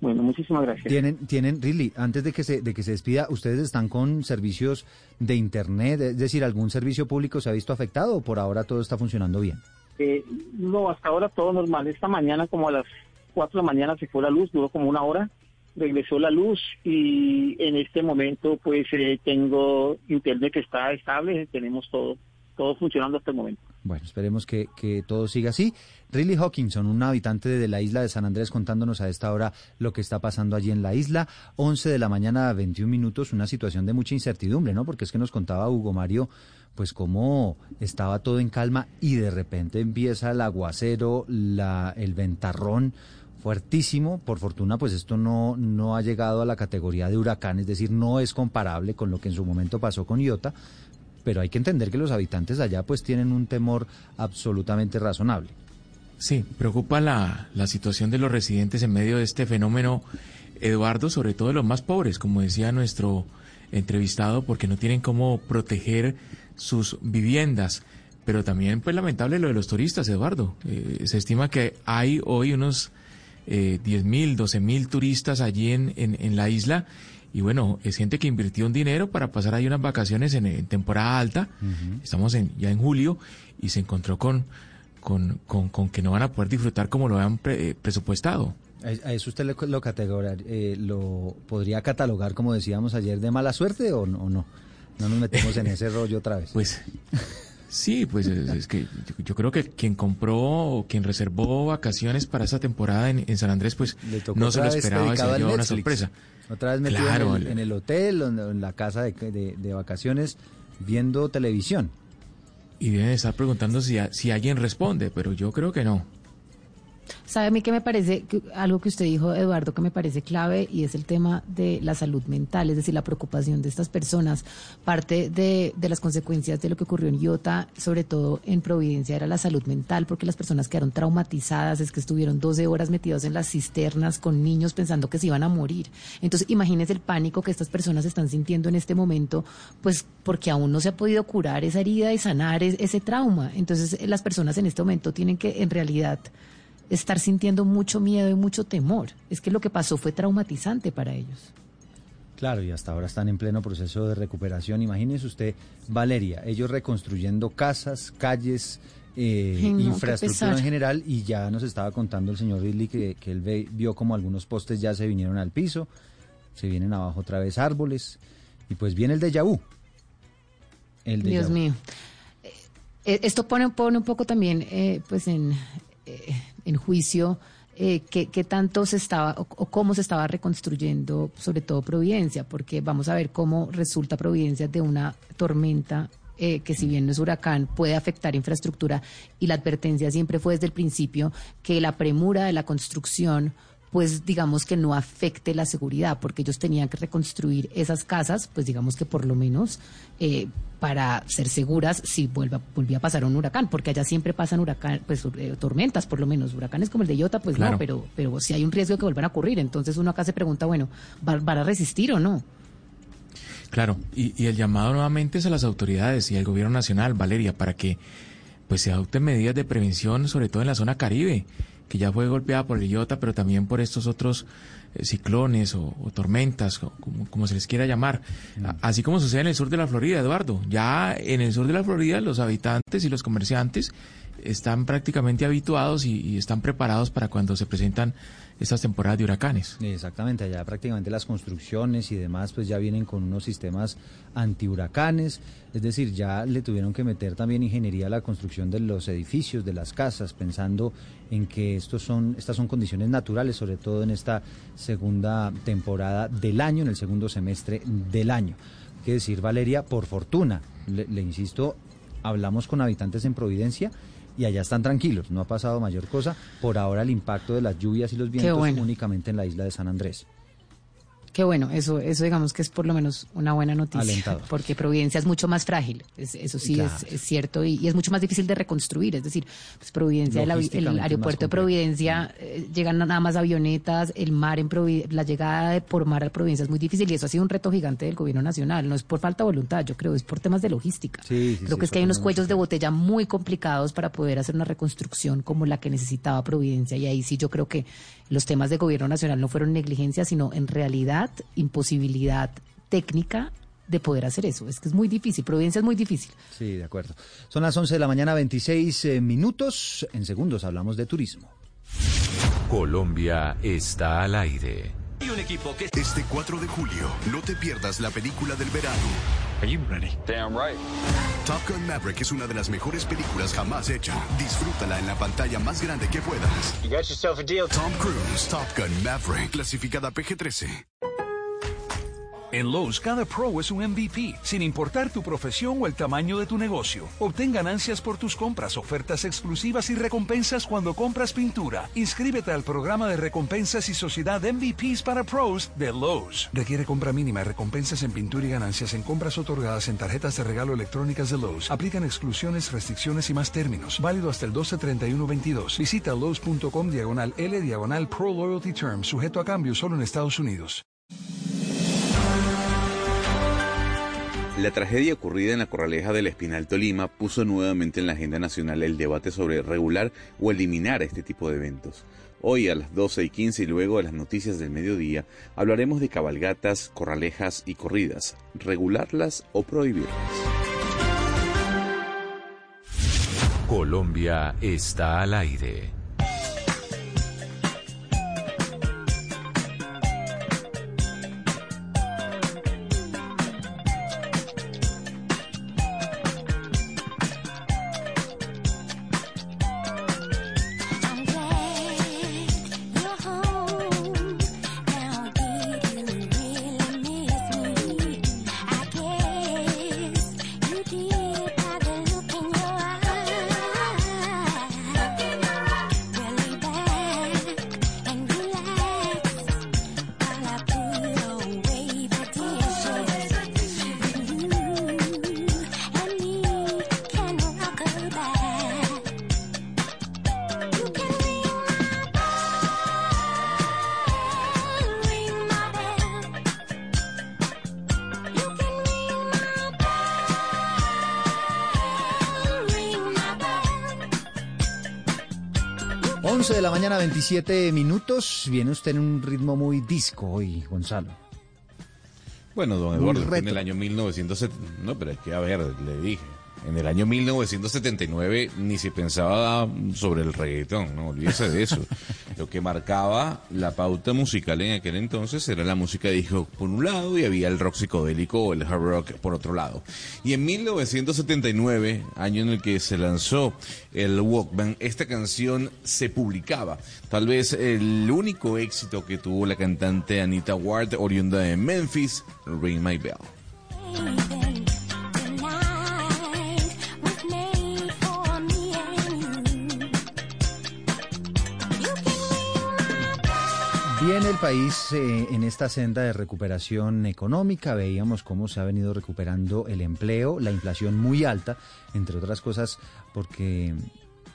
Bueno, muchísimas gracias. Tienen, tienen, Riley, antes de que se, de que se despida, ¿ustedes están con servicios de internet? Es decir, ¿algún servicio público se ha visto afectado o por ahora todo está funcionando bien? Eh, no, hasta ahora todo normal. Esta mañana, como a las 4 de la mañana, se fue la luz, duró como una hora, regresó la luz y en este momento, pues eh, tengo internet que está estable, tenemos todo, todo funcionando hasta el momento. Bueno, esperemos que, que todo siga así. Riley Hawkinson, un habitante de la isla de San Andrés, contándonos a esta hora lo que está pasando allí en la isla. 11 de la mañana, 21 minutos, una situación de mucha incertidumbre, ¿no? Porque es que nos contaba Hugo Mario, pues cómo estaba todo en calma y de repente empieza el aguacero, la, el ventarrón fuertísimo. Por fortuna, pues esto no, no ha llegado a la categoría de huracán, es decir, no es comparable con lo que en su momento pasó con Iota, pero hay que entender que los habitantes allá pues tienen un temor absolutamente razonable. Sí, preocupa la, la situación de los residentes en medio de este fenómeno, Eduardo, sobre todo de los más pobres, como decía nuestro entrevistado porque no tienen cómo proteger sus viviendas. Pero también, pues lamentable lo de los turistas, Eduardo. Eh, se estima que hay hoy unos eh, 10 mil, 12 mil turistas allí en, en, en, la isla. Y bueno, es gente que invirtió un dinero para pasar ahí unas vacaciones en, en temporada alta. Estamos en, ya en julio y se encontró con, con, con, con que no van a poder disfrutar como lo habían pre- eh, presupuestado. ¿A eso usted lo, lo, categorar- eh, lo podría catalogar, como decíamos ayer, de mala suerte o no? no? No nos metemos en ese rollo otra vez. Pues sí, pues es, es que yo, yo creo que quien compró o quien reservó vacaciones para esa temporada en, en San Andrés, pues no se lo esperaba y se llevó una sorpresa. Otra vez metido Claro, en, el, el- en el hotel, o en, la casa de, de- de vacaciones, viendo televisión. Y deben estar preguntando si, a- si alguien responde, pero yo creo que no. ¿Sabe a mí que me parece, algo que usted dijo, Eduardo, que me parece clave y es el tema de la salud mental, es decir, la preocupación de estas personas. Parte de, de las consecuencias de lo que ocurrió en Iota, sobre todo en Providencia, era la salud mental, porque las personas quedaron traumatizadas, es que estuvieron 12 horas metidos en las cisternas con niños pensando que se iban a morir. Entonces, imagínese el pánico que estas personas están sintiendo en este momento, pues porque aún no se ha podido curar esa herida y sanar es- ese trauma. Entonces, las personas en este momento tienen que, en realidad, estar sintiendo mucho miedo y mucho temor. Es que lo que pasó fue traumatizante para ellos. Claro, y hasta ahora están en pleno proceso de recuperación. Imagínese usted, Valeria, ellos reconstruyendo casas, calles, eh, no, infraestructura en general, y ya nos estaba contando el señor Ridley que, que él ve- vio como algunos postes ya se vinieron al piso, se vienen abajo otra vez árboles, y pues viene el de vu. El déjà Dios mío. Eh, Esto pone, pone un poco también eh, pues en, en juicio eh, qué, qué tanto se estaba o, o cómo se estaba reconstruyendo, sobre todo Providencia, porque vamos a ver cómo resulta Providencia de una tormenta eh, que si bien no es huracán, puede afectar infraestructura. Y la advertencia siempre fue desde el principio que la premura de la construcción pues digamos que no afecte la seguridad, porque ellos tenían que reconstruir esas casas, pues digamos que por lo menos eh, para ser seguras si vuelva, volvía a pasar un huracán, porque allá siempre pasan huracán, pues eh, tormentas por lo menos, huracanes como el de Iota, pues Claro. no, pero, pero si hay un riesgo de que vuelvan a ocurrir, entonces uno acá se pregunta, bueno, ¿va- ¿van a resistir o no? Claro, y, y el llamado nuevamente es a las autoridades y al gobierno nacional, Valeria, para que pues se adopten medidas de prevención, sobre todo en la zona caribe, que ya fue golpeada por el Iota, pero también por estos otros eh, ciclones o, o tormentas, o como, como se les quiera llamar. A- Así como sucede en el sur de la Florida, Eduardo. Ya en el sur de la Florida los habitantes y los comerciantes están prácticamente habituados y, y están preparados para cuando se presentan estas temporadas de huracanes. Exactamente, allá prácticamente las construcciones y demás pues ya vienen con unos sistemas antihuracanes, es decir, ya le tuvieron que meter también ingeniería a la construcción de los edificios, de las casas, pensando en que estos son, estas son condiciones naturales, sobre todo en esta segunda temporada del año, en el segundo semestre del año. Hay que decir, Valeria, por fortuna, le, le insisto, hablamos con habitantes en Providencia y allá están tranquilos, no ha pasado mayor cosa. Por ahora el impacto de las lluvias y los vientos bueno. únicamente en la isla de San Andrés. Qué bueno, eso, eso digamos que es por lo menos una buena noticia, Alentador. porque Providencia es mucho más frágil, es- eso sí Claro. es, es cierto, y, y es mucho más difícil de reconstruir, es decir, pues Providencia, el, aeropuerto de. Providencia, eh, llegan nada más avionetas, el mar en Provi- la llegada de por mar a Providencia es muy difícil y eso ha sido un reto gigante del gobierno nacional, no es por falta de voluntad, yo creo, es por temas de logística. Sí, sí, Creo sí, que es que hay unos cuellos de botella muy complicados para poder hacer una reconstrucción como la que necesitaba Providencia. Y ahí sí yo creo que los temas de gobierno nacional no fueron negligencia, sino en realidad imposibilidad técnica de poder hacer eso. Es que es muy difícil. Providencia es muy difícil. Sí, de acuerdo. Son las 11 de la mañana, 26 eh, minutos. En segundos hablamos de turismo. Colombia está al aire. Y un equipo que este 4 de julio no te pierdas la película del verano. Are you ready? Damn right. Top Gun Maverick es una de las mejores películas jamás hecha. Disfrútala en la pantalla más grande que puedas. You got yourself a deal. Tom Cruise, Top Gun Maverick, clasificada PG-13. En Lowe's, cada pro es un MVP, sin importar tu profesión o el tamaño de tu negocio. Obtén ganancias por tus compras, ofertas exclusivas y recompensas cuando compras pintura. Inscríbete al programa de recompensas y sociedad MVPs para pros de Lowe's. Requiere compra mínima, recompensas en pintura y ganancias en compras otorgadas en tarjetas de regalo electrónicas de Lowe's. Aplican exclusiones, restricciones y más términos. Válido hasta el 12-31-22. Visita lowes.com diagonal L diagonal Pro Loyalty Term, sujeto a cambio solo en Estados Unidos. La tragedia ocurrida en la Corraleja del Espinal Tolima puso nuevamente en la agenda nacional el debate sobre regular o eliminar este tipo de eventos. Hoy a las 12 y 15 y luego de las noticias del mediodía hablaremos de cabalgatas, corralejas y corridas, regularlas o prohibirlas. Colombia está al aire. 11 de la mañana, 27 minutos. Viene usted en un ritmo muy disco hoy, Gonzalo. Bueno, don Eduardo, en el año 1970. No, pero es que, a ver, le dije. En el año 1979 ni se pensaba sobre el reggaetón, no olvídese de eso. Lo que marcaba la pauta musical en aquel entonces era la música de hip por un lado y había el rock psicodélico o el hard rock por otro lado. Y en 1979, año en el que se lanzó el Walkman, esta canción se publicaba. Tal vez el único éxito que tuvo la cantante Anita Ward, oriunda de Memphis, Ring My Bell. Viene el país eh, en esta senda de recuperación económica. Veíamos cómo se ha venido recuperando el empleo, la inflación muy alta, entre otras cosas, porque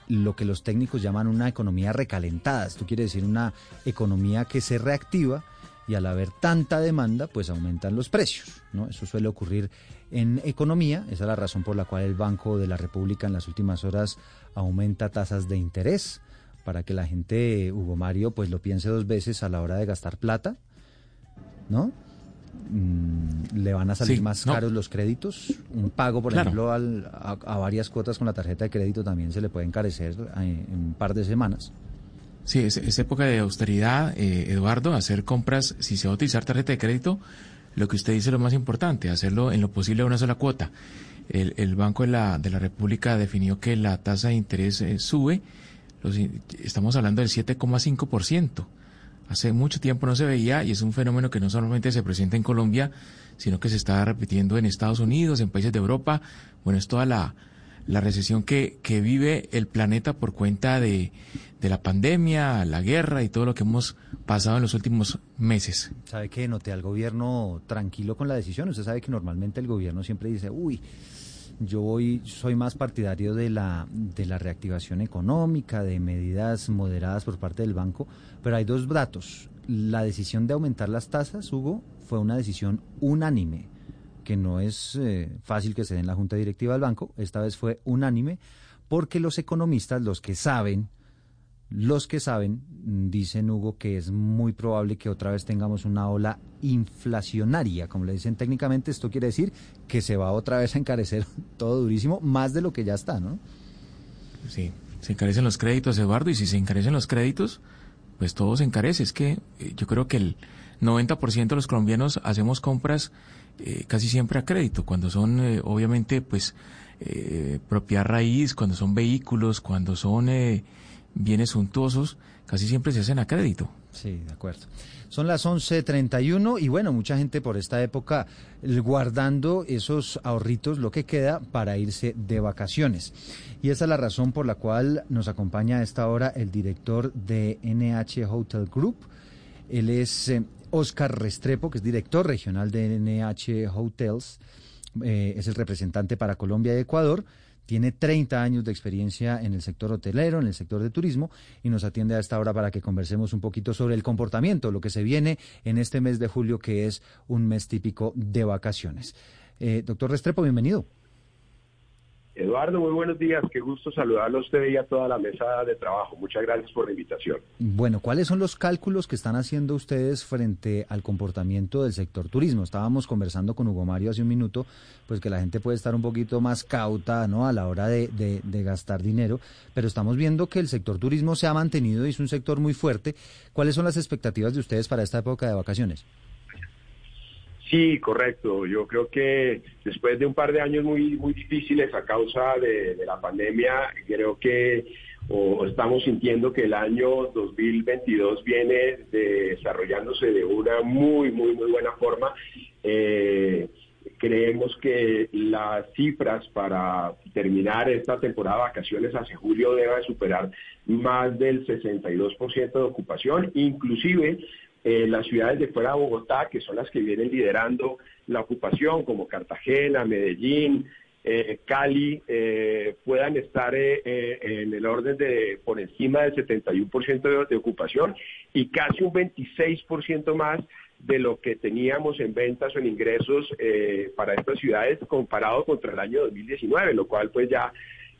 lo que los técnicos llaman una economía recalentada. Esto quiere decir una economía que se reactiva y al haber tanta demanda, pues aumentan los precios. ¿no? Eso suele ocurrir en economía. Esa es la razón por la cual el Banco de la República en las últimas horas aumenta tasas de interés para que la gente, Hugo Mario, pues lo piense dos veces a la hora de gastar plata, ¿no? Mm, le van a salir más caros los créditos. Un pago, por ejemplo, a, varias cuotas con la tarjeta de crédito también se le puede encarecer en, un par de semanas. Sí, es, época de austeridad, eh, Eduardo, hacer compras, si se va a utilizar tarjeta de crédito, lo que usted dice es lo más importante, hacerlo en lo posible a una sola cuota. El, Banco de la, de la República definió que la tasa de interés eh, sube estamos hablando del 7,5%. Hace mucho tiempo no se veía y es un fenómeno que no solamente se presenta en Colombia, sino que se está repitiendo en Estados Unidos, en países de Europa. Bueno, es toda la, recesión que, que vive el planeta por cuenta de, de la pandemia, la guerra y todo lo que hemos pasado en los últimos meses. ¿Sabe que noté al gobierno tranquilo con la decisión? Usted sabe que normalmente el gobierno siempre dice, uy, yo voy, soy más partidario de la, de la reactivación económica, de medidas moderadas por parte del banco, pero hay dos datos. La decisión de aumentar las tasas, Hugo, fue una decisión unánime, que no es eh, fácil que se dé en la Junta Directiva del banco, esta vez fue unánime, porque los economistas, los que saben, los que saben, dicen Hugo, que es muy probable que otra vez tengamos una ola inflacionaria, como le dicen técnicamente, esto quiere decir que se va otra vez a encarecer todo durísimo, más de lo que ya está, ¿no? Sí, se encarecen los créditos, Eduardo, y si se encarecen los créditos, pues todo se encarece. Es que eh, yo creo que el 90% de los colombianos hacemos compras eh, casi siempre a crédito, cuando son, eh, obviamente, pues, propiedad raíz, cuando son vehículos, cuando son bienes suntuosos casi siempre se hacen a crédito. Sí, de acuerdo. Son las 11.31 y bueno, mucha gente por esta época guardando esos ahorritos, lo que queda para irse de vacaciones. Y esa es la razón por la cual nos acompaña a esta hora el director de NH Hotel Group. Él es Oscar eh, Restrepo, que es director regional de NH Hotels. Eh, es el representante para Colombia y Ecuador tiene 30 años de experiencia en el sector hotelero, en el sector de turismo, y nos atiende a esta hora para que conversemos un poquito sobre el comportamiento, lo que se viene en este mes de julio, que es un mes típico de vacaciones. Eh, doctor Restrepo, bienvenido. Eduardo, muy buenos días. Qué gusto saludarlo a usted y a toda la mesa de trabajo. Muchas gracias por la invitación. Bueno, ¿cuáles son los cálculos que están haciendo ustedes frente al comportamiento del sector turismo? Estábamos conversando con Hugo Mario hace un minuto, pues que la gente puede estar un poquito más cauta ¿no? a la hora de, de gastar dinero, pero estamos viendo que el sector turismo se ha mantenido y es un sector muy fuerte. ¿Cuáles son las expectativas de ustedes para esta época de vacaciones? Sí, correcto. Yo creo que después de un par de años muy muy difíciles a causa de, la pandemia, creo que o, estamos sintiendo que el año 2022 viene desarrollándose de una muy muy muy buena forma. Eh, creemos que las cifras para terminar esta temporada de vacaciones hacia julio deben superar más del 62% de ocupación, inclusive eh, las ciudades de fuera de Bogotá, que son las que vienen liderando la ocupación, como Cartagena, Medellín, eh, Cali, eh, puedan estar en el orden de por encima del 71% de, de ocupación y casi un 26% más de lo que teníamos en ventas o en ingresos para estas ciudades comparado contra el año 2019, lo cual pues ya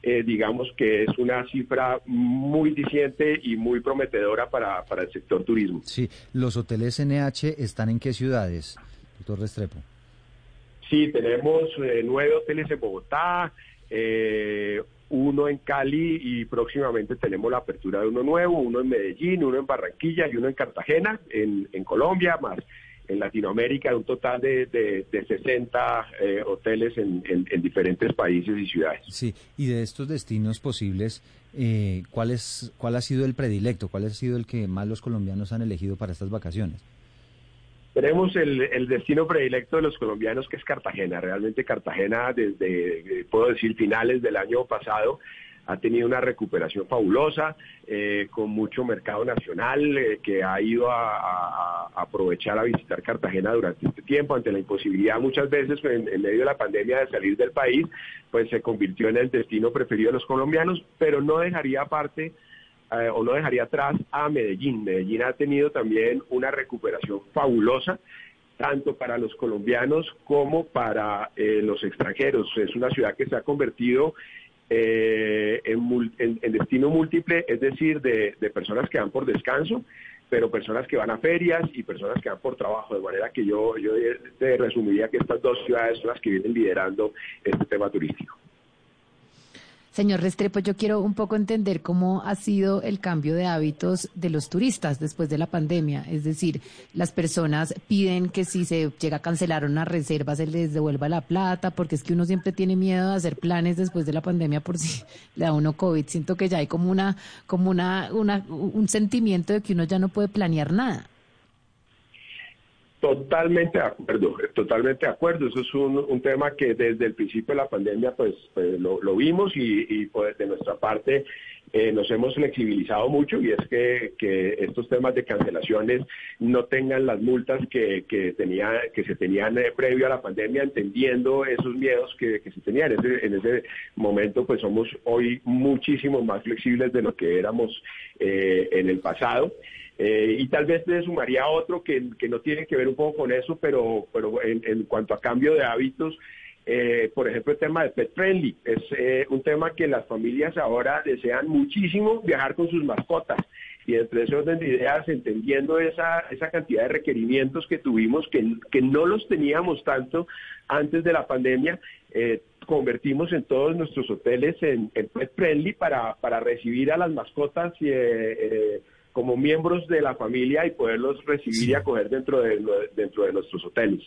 eh, digamos que es una cifra muy diciente y muy prometedora para, para el sector turismo. Sí, ¿los hoteles NH están en qué ciudades, doctor Restrepo? Sí, tenemos eh, nueve hoteles en Bogotá, eh, uno en Cali y próximamente tenemos la apertura de uno nuevo, uno en Medellín, uno en Barranquilla y uno en Cartagena, en, en Colombia, más en Latinoamérica un total de, de, 60 eh, hoteles en, diferentes países y ciudades. Sí, y de estos destinos posibles, eh, ¿cuál, es, ¿cuál ha sido el predilecto? ¿Cuál ha sido el que más los colombianos han elegido para estas vacaciones? Tenemos el, el, destino predilecto de los colombianos que es Cartagena. Realmente Cartagena desde, puedo decir, finales del año pasado ha tenido una recuperación fabulosa, eh, con mucho mercado nacional eh, que ha ido a, aprovechar a visitar Cartagena durante este tiempo, ante la imposibilidad muchas veces en, medio de la pandemia de salir del país, pues se convirtió en el destino preferido de los colombianos, pero no dejaría aparte eh, o no dejaría atrás a Medellín. Medellín ha tenido también una recuperación fabulosa tanto para los colombianos como para los extranjeros. Es una ciudad que se ha convertido eh, en, destino múltiple, es decir, de, personas que van por descanso, pero personas que van a ferias y personas que van por trabajo, de manera que yo, yo te resumiría que estas dos ciudades son las que vienen liderando este tema turístico. Señor Restrepo, yo quiero un poco entender cómo ha sido el cambio de hábitos de los turistas después de la pandemia. Es decir, las personas piden que si se llega a cancelar una reserva se les devuelva la plata, porque es que uno siempre tiene miedo de hacer planes después de la pandemia por si le da uno COVID. Siento que ya hay como una, como una, una un sentimiento de que uno ya no puede planear nada. Totalmente de acuerdo, totalmente de acuerdo. Eso es un, tema que desde el principio de la pandemia pues, pues lo, vimos y, pues, de nuestra parte eh, nos hemos flexibilizado mucho y es que, estos temas de cancelaciones no tengan las multas que, que, tenía, que se tenían eh, previo a la pandemia, entendiendo esos miedos que, se tenían. En ese, en ese momento pues somos hoy muchísimo más flexibles de lo que éramos eh, en el pasado. Eh, y tal vez le sumaría otro que, no tiene que ver un poco con eso, pero, pero en, cuanto a cambio de hábitos, eh, por ejemplo, el tema de pet friendly. Es eh, un tema que las familias ahora desean muchísimo viajar con sus mascotas. Y entre ese orden de ideas, entendiendo esa, esa cantidad de requerimientos que tuvimos, que, que no los teníamos tanto antes de la pandemia, convertimos en todos nuestros hoteles en, pet friendly para, para recibir a las mascotas. Eh, como miembros de la familia y poderlos recibir y acoger dentro de, dentro de nuestros hoteles.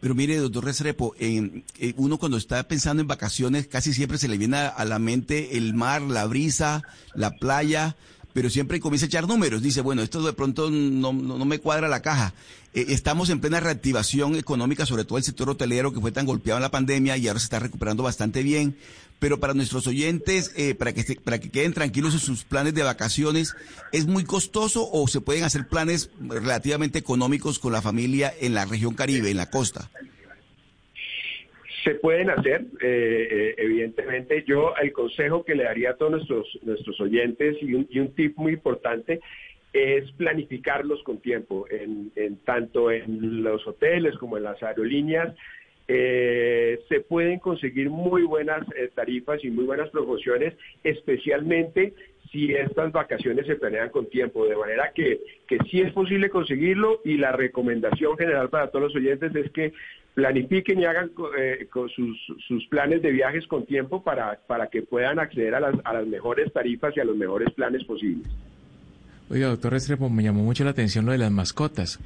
Pero mire, doctor Resrepo, eh, uno cuando está pensando en vacaciones casi siempre se le viene a, la mente el mar, la brisa, la playa, pero siempre comienza a echar números. Dice, bueno, esto de pronto no, no, me cuadra la caja. Eh, estamos en plena reactivación económica, sobre todo el sector hotelero que fue tan golpeado en la pandemia y ahora se está recuperando bastante bien pero para nuestros oyentes, eh, para, que para que queden tranquilos en sus planes de vacaciones, ¿es muy costoso o se pueden hacer planes relativamente económicos con la familia en la región Caribe, en la costa? Se pueden hacer, eh, eh, evidentemente. Yo el consejo que le daría a todos nuestros, nuestros oyentes y un, y un tip muy importante es planificarlos con tiempo, en, tanto en los hoteles como en las aerolíneas, eh, se pueden conseguir muy buenas eh, tarifas y muy buenas promociones, especialmente si estas vacaciones se planean con tiempo, de manera que, que sí es posible conseguirlo y la recomendación general para todos los oyentes es que planifiquen y hagan eh, con sus, sus, planes de viajes con tiempo para, para que puedan acceder a las, a las mejores tarifas y a los mejores planes posibles. Oiga, doctor Restrepo, me llamó mucho la atención lo de las mascotas.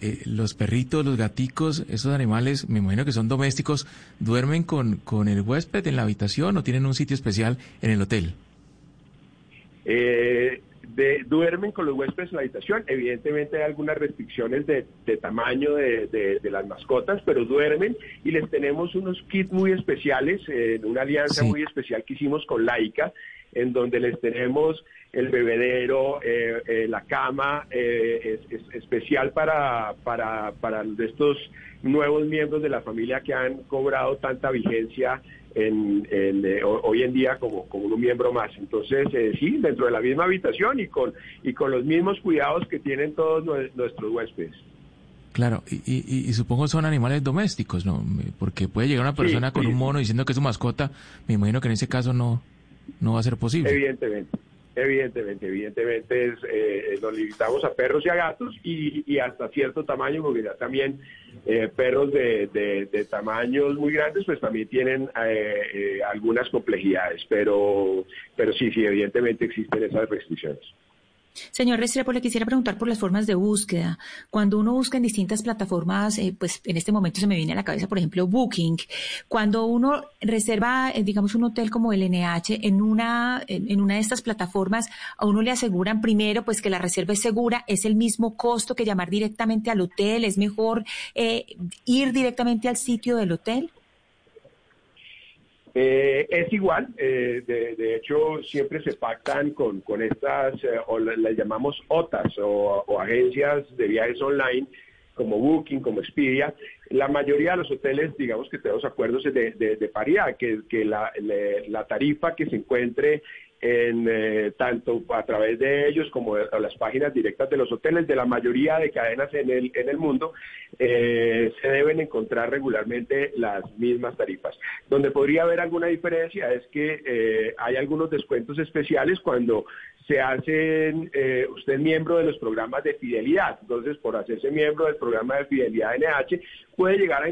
Eh, los perritos, los gaticos, esos animales, me imagino que son domésticos, ¿duermen con, con el huésped en la habitación o tienen un sitio especial en el hotel? Eh, de, duermen con los huéspedes en la habitación. Evidentemente hay algunas restricciones de, tamaño de, las mascotas, pero duermen y les tenemos unos kits muy especiales, en una alianza muy especial que hicimos con Laika, en donde les tenemos el bebedero, eh, eh, la cama, es, especial para, para, para estos nuevos miembros de la familia que han cobrado tanta vigencia en, eh, hoy en día como, como un miembro más. Entonces, eh, sí, dentro de la misma habitación y con, y con los mismos cuidados que tienen todos nuestros huéspedes. Claro, y, y, supongo son animales domésticos, ¿no? Porque puede llegar una persona con un mono diciendo que es su mascota, me imagino que en ese caso no, no va a ser posible. Evidentemente. Evidentemente, evidentemente es, eh, nos limitamos a perros y a gatos y, hasta cierto tamaño, porque ya también eh, perros de, de, tamaños muy grandes pues también tienen eh, algunas complejidades, pero, pero sí, sí, evidentemente existen esas restricciones. Señor Restrepo, le quisiera preguntar por las formas de búsqueda. Cuando uno busca en distintas plataformas, eh, pues en este momento se me viene a la cabeza, por ejemplo, Booking. Cuando uno reserva, eh, digamos, un hotel como el NH en una, en, una de estas plataformas, a uno le aseguran primero, pues que la reserva es segura, es el mismo costo que llamar directamente al hotel, es mejor eh, ir directamente al sitio del hotel. Eh, es igual, eh, de, hecho siempre se pactan con, con estas, eh, o las llamamos OTAS o, agencias de viajes online como Booking, como Expedia. La mayoría de los hoteles, digamos que tenemos acuerdos de, de, paridad, que, que la, la, tarifa que se encuentre en, eh, tanto a través de ellos como las páginas directas de los hoteles de la mayoría de cadenas en el, en el mundo, eh, se deben encontrar regularmente las mismas tarifas. Donde podría haber alguna diferencia es que eh, hay algunos descuentos especiales cuando se hacen, eh, usted miembro de los programas de fidelidad, entonces por hacerse miembro del programa de fidelidad NH puede llegar a,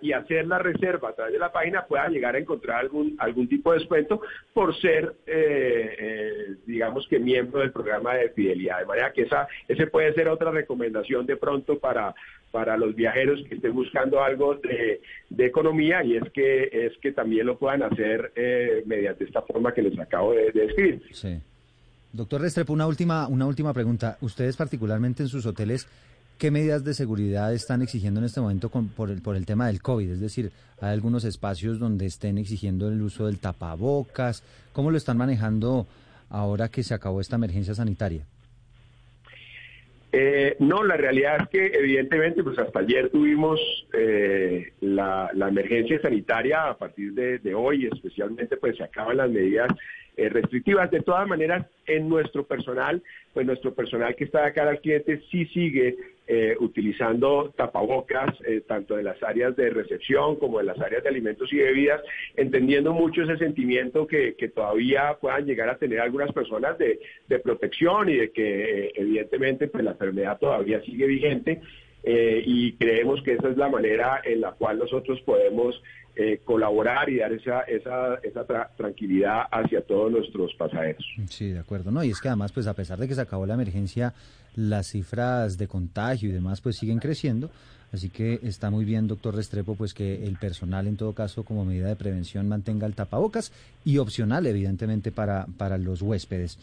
y, hacer la reserva a través de la página, pueda llegar a encontrar algún, algún tipo de descuento por ser, eh, eh, digamos que miembro del programa de fidelidad. De manera que esa ese puede ser otra recomendación de pronto para, para los viajeros que estén buscando algo de, economía y es que, es que también lo puedan hacer mediante esta forma que les acabo de, de describir. Sí. Doctor Restrepo, una última, una última pregunta. Ustedes particularmente en sus hoteles, ¿qué medidas de seguridad están exigiendo en este momento por, el, por el tema del COVID? Es decir, ¿hay algunos espacios donde estén exigiendo el uso del tapabocas? ¿Cómo lo están manejando ahora que se acabó esta emergencia sanitaria? Eh, no, la realidad es que evidentemente, pues hasta ayer tuvimos eh, la, emergencia sanitaria, a partir de, de, hoy especialmente, pues se acaban las medidas eh, restrictivas. De todas maneras, en nuestro personal, pues nuestro personal que está de cara al cliente sí sigue eh, utilizando tapabocas, eh, tanto en las áreas de recepción como en las áreas de alimentos y bebidas, entendiendo mucho ese sentimiento que, todavía puedan llegar a tener algunas personas de, de protección y de que evidentemente pues la enfermedad todavía sigue vigente. Y creemos que esa es la manera en la cual nosotros podemos eh, colaborar y dar esa, esa, esa tranquilidad hacia todos nuestros pasajeros. Sí, de acuerdo. No, y es que además, pues a pesar de que se acabó la emergencia, las cifras de contagio y demás, pues siguen creciendo. Así que está muy bien, doctor Restrepo, pues que el personal, en todo caso, como medida de prevención, mantenga el tapabocas y opcional, evidentemente, para, para los huéspedes.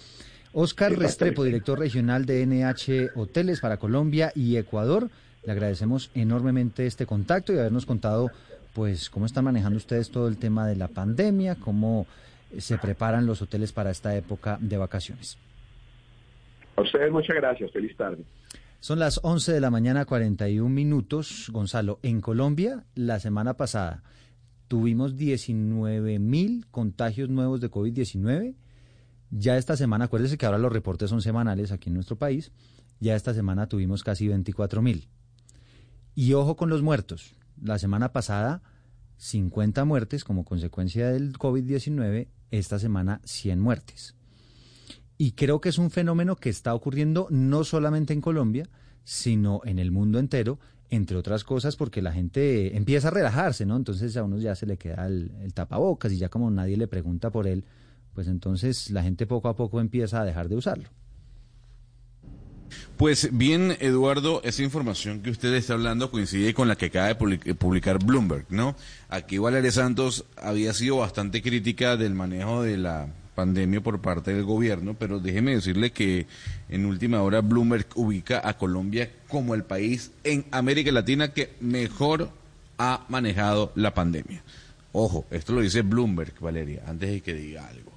Oscar Restrepo, director regional de NH Hoteles para Colombia y Ecuador. Le agradecemos enormemente este contacto y habernos contado pues cómo están manejando ustedes todo el tema de la pandemia, cómo se preparan los hoteles para esta época de vacaciones. A ustedes muchas gracias, feliz tarde. Son las 11 de la mañana 41 minutos. Gonzalo, en Colombia la semana pasada tuvimos 19 mil contagios nuevos de COVID-19. Ya esta semana, acuérdese que ahora los reportes son semanales aquí en nuestro país, ya esta semana tuvimos casi 24 mil. Y ojo con los muertos la semana pasada 50 muertes como consecuencia del COVID-19, esta semana 100 muertes. Y creo que es un fenómeno que está ocurriendo no solamente en Colombia, sino en el mundo entero, entre otras cosas porque la gente empieza a relajarse, ¿no? Entonces a uno ya se le queda el, el tapabocas y ya como nadie le pregunta por él, pues entonces la gente poco a poco empieza a dejar de usarlo. Pues bien, Eduardo, esa información que usted está hablando coincide con la que acaba de publicar Bloomberg, ¿no? Aquí Valeria Santos había sido bastante crítica del manejo de la pandemia por parte del gobierno, pero déjeme decirle que en última hora Bloomberg ubica a Colombia como el país en América Latina que mejor ha manejado la pandemia. Ojo, esto lo dice Bloomberg, Valeria, antes de que diga algo.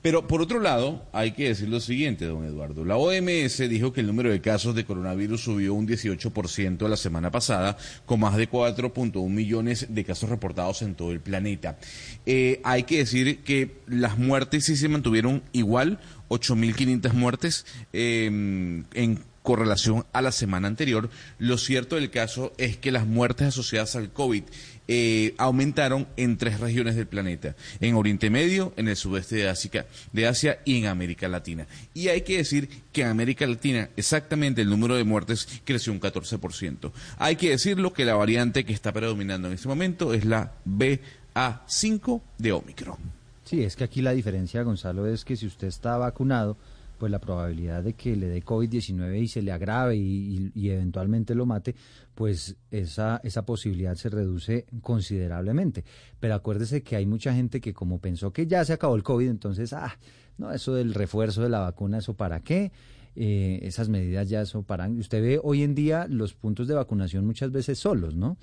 Pero por otro lado, hay que decir lo siguiente, don Eduardo. La OMS dijo que el número de casos de coronavirus subió un 18% la semana pasada, con más de 4.1 millones de casos reportados en todo el planeta. Eh, hay que decir que las muertes sí se mantuvieron igual, 8.500 muertes eh, en correlación a la semana anterior. Lo cierto del caso es que las muertes asociadas al COVID eh, aumentaron en tres regiones del planeta, en Oriente Medio, en el sudeste de Asia, de Asia y en América Latina. Y hay que decir que en América Latina exactamente el número de muertes creció un 14%. Hay que decirlo que la variante que está predominando en este momento es la BA5 de Omicron. Sí, es que aquí la diferencia, Gonzalo, es que si usted está vacunado, pues la probabilidad de que le dé COVID-19 y se le agrave y, eventualmente lo mate, pues esa, esa posibilidad se reduce considerablemente. Pero acuérdese que hay mucha gente que como pensó que ya se acabó el COVID, entonces, ah, no, eso del refuerzo de la vacuna, ¿eso para qué? Eh, esas medidas ya eso para... Usted ve hoy en día los puntos de vacunación muchas veces solos, ¿no?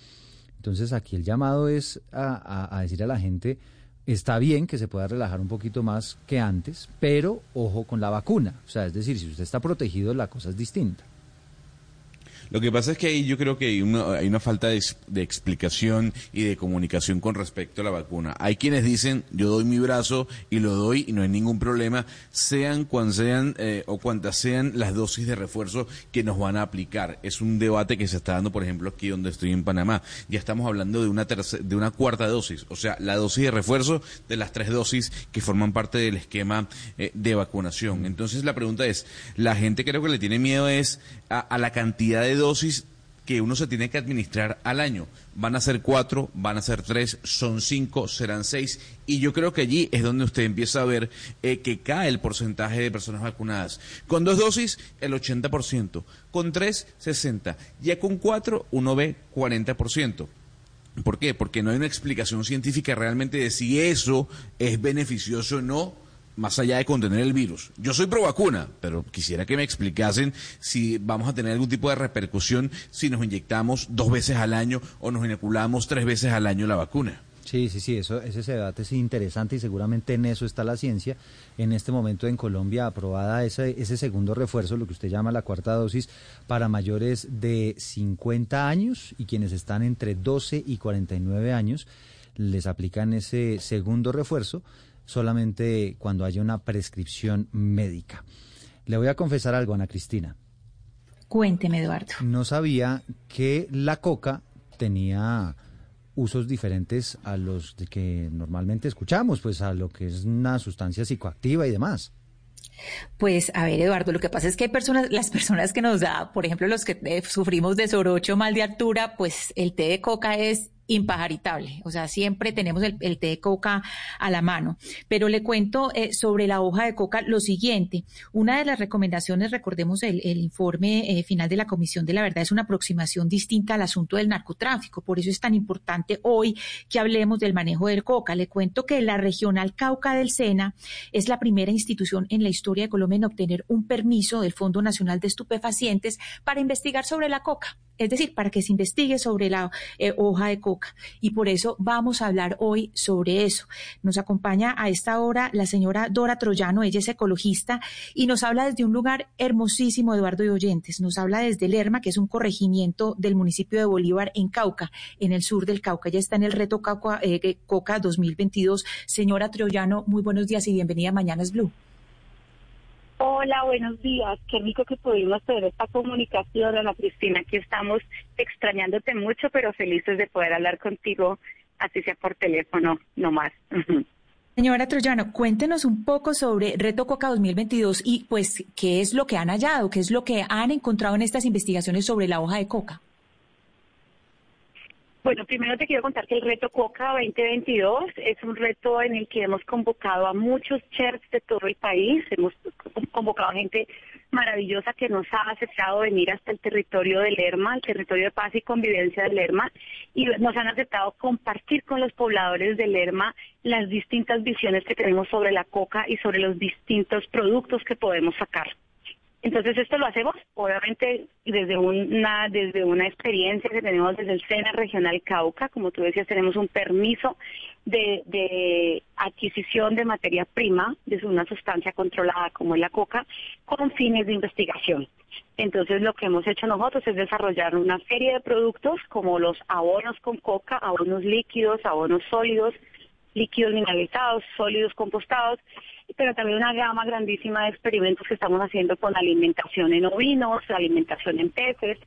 Entonces aquí el llamado es a decir a la gente está bien que se pueda relajar un poquito más que antes, pero ojo con la vacuna. O sea, es decir, si usted está protegido, la cosa es distinta. Lo que pasa es que ahí yo creo que hay una, falta de, explicación y de comunicación con respecto a la vacuna. Hay quienes dicen, yo doy mi brazo y lo doy y no hay ningún problema, sean cuan sean eh, o cuantas sean las dosis de refuerzo que nos van a aplicar. Es un debate que se está dando, por ejemplo, aquí donde estoy en Panamá. Ya estamos hablando de una, de una cuarta dosis, o sea, la dosis de refuerzo de las tres dosis que forman parte del esquema eh, de vacunación. Entonces la pregunta es, la gente creo que le tiene miedo es a la cantidad de dosis que uno se tiene que administrar al año. Van a ser cuatro, van a ser tres, son cinco, serán seis. Y yo creo que allí es donde usted empieza a ver eh, que cae el porcentaje de personas vacunadas. Con dos dosis, el 80%. Con tres, 60%. Ya con cuatro, uno ve 40%. ¿Por qué? Porque no hay una explicación científica realmente de si eso es beneficioso o no más allá de contener el virus. Yo soy pro vacuna, pero quisiera que me explicasen si vamos a tener algún tipo de repercusión si nos inyectamos dos veces al año o nos inoculamos tres veces al año la vacuna. Sí, sí, sí, eso, ese debate es interesante y seguramente en eso está la ciencia. En este momento en Colombia aprobada ese, ese segundo refuerzo, lo que usted llama la cuarta dosis, para mayores de 50 años y quienes están entre 12 y 49 años, les aplican ese segundo refuerzo solamente cuando haya una prescripción médica. Le voy a confesar algo, Ana Cristina. Cuénteme, Eduardo. No sabía que la coca tenía usos diferentes a los de que normalmente escuchamos, pues a lo que es una sustancia psicoactiva y demás. Pues a ver, Eduardo, lo que pasa es que hay personas, las personas que nos da, por ejemplo, los que eh, sufrimos de sorocho mal de altura, pues el té de coca es impajaritable. O sea, siempre tenemos el, té de coca a la mano. Pero le cuento eh, sobre la hoja de coca lo siguiente. Una de las recomendaciones, recordemos el, informe eh, final de la Comisión de la Verdad, es una aproximación distinta al asunto del narcotráfico. Por eso es tan importante hoy que hablemos del manejo del coca. Le cuento que la regional Cauca del Sena es la primera institución en la historia de Colombia en obtener un permiso del Fondo Nacional de Estupefacientes para investigar sobre la coca es decir, para que se investigue sobre la eh, hoja de coca. Y por eso vamos a hablar hoy sobre eso. Nos acompaña a esta hora la señora Dora Troyano, ella es ecologista y nos habla desde un lugar hermosísimo, Eduardo y Oyentes. Nos habla desde Lerma, que es un corregimiento del municipio de Bolívar en Cauca, en el sur del Cauca. Ya está en el reto Cauca, eh, Coca 2022. Señora Troyano, muy buenos días y bienvenida a Mañanas Blue. Hola, buenos días. Qué rico que pudimos tener esta comunicación, Ana Cristina. Aquí estamos extrañándote mucho, pero felices de poder hablar contigo así sea por teléfono nomás. Señora Troyano, cuéntenos un poco sobre Reto Coca 2022 y pues qué es lo que han hallado, qué es lo que han encontrado en estas investigaciones sobre la hoja de coca. Bueno, primero te quiero contar que el reto Coca 2022 es un reto en el que hemos convocado a muchos chefs de todo el país, hemos convocado a gente maravillosa que nos ha aceptado venir hasta el territorio de Lerma, el territorio de paz y convivencia de Lerma, y nos han aceptado compartir con los pobladores de Lerma las distintas visiones que tenemos sobre la coca y sobre los distintos productos que podemos sacar. Entonces esto lo hacemos obviamente desde una desde una experiencia que tenemos desde el SENA Regional Cauca, como tú decías, tenemos un permiso de, adquisición de materia prima de una sustancia controlada como es la coca con fines de investigación. Entonces lo que hemos hecho nosotros es desarrollar una serie de productos como los abonos con coca, abonos líquidos, abonos sólidos, líquidos mineralizados, sólidos compostados, pero también una gama grandísima de experimentos que estamos haciendo con alimentación en ovinos, alimentación en peces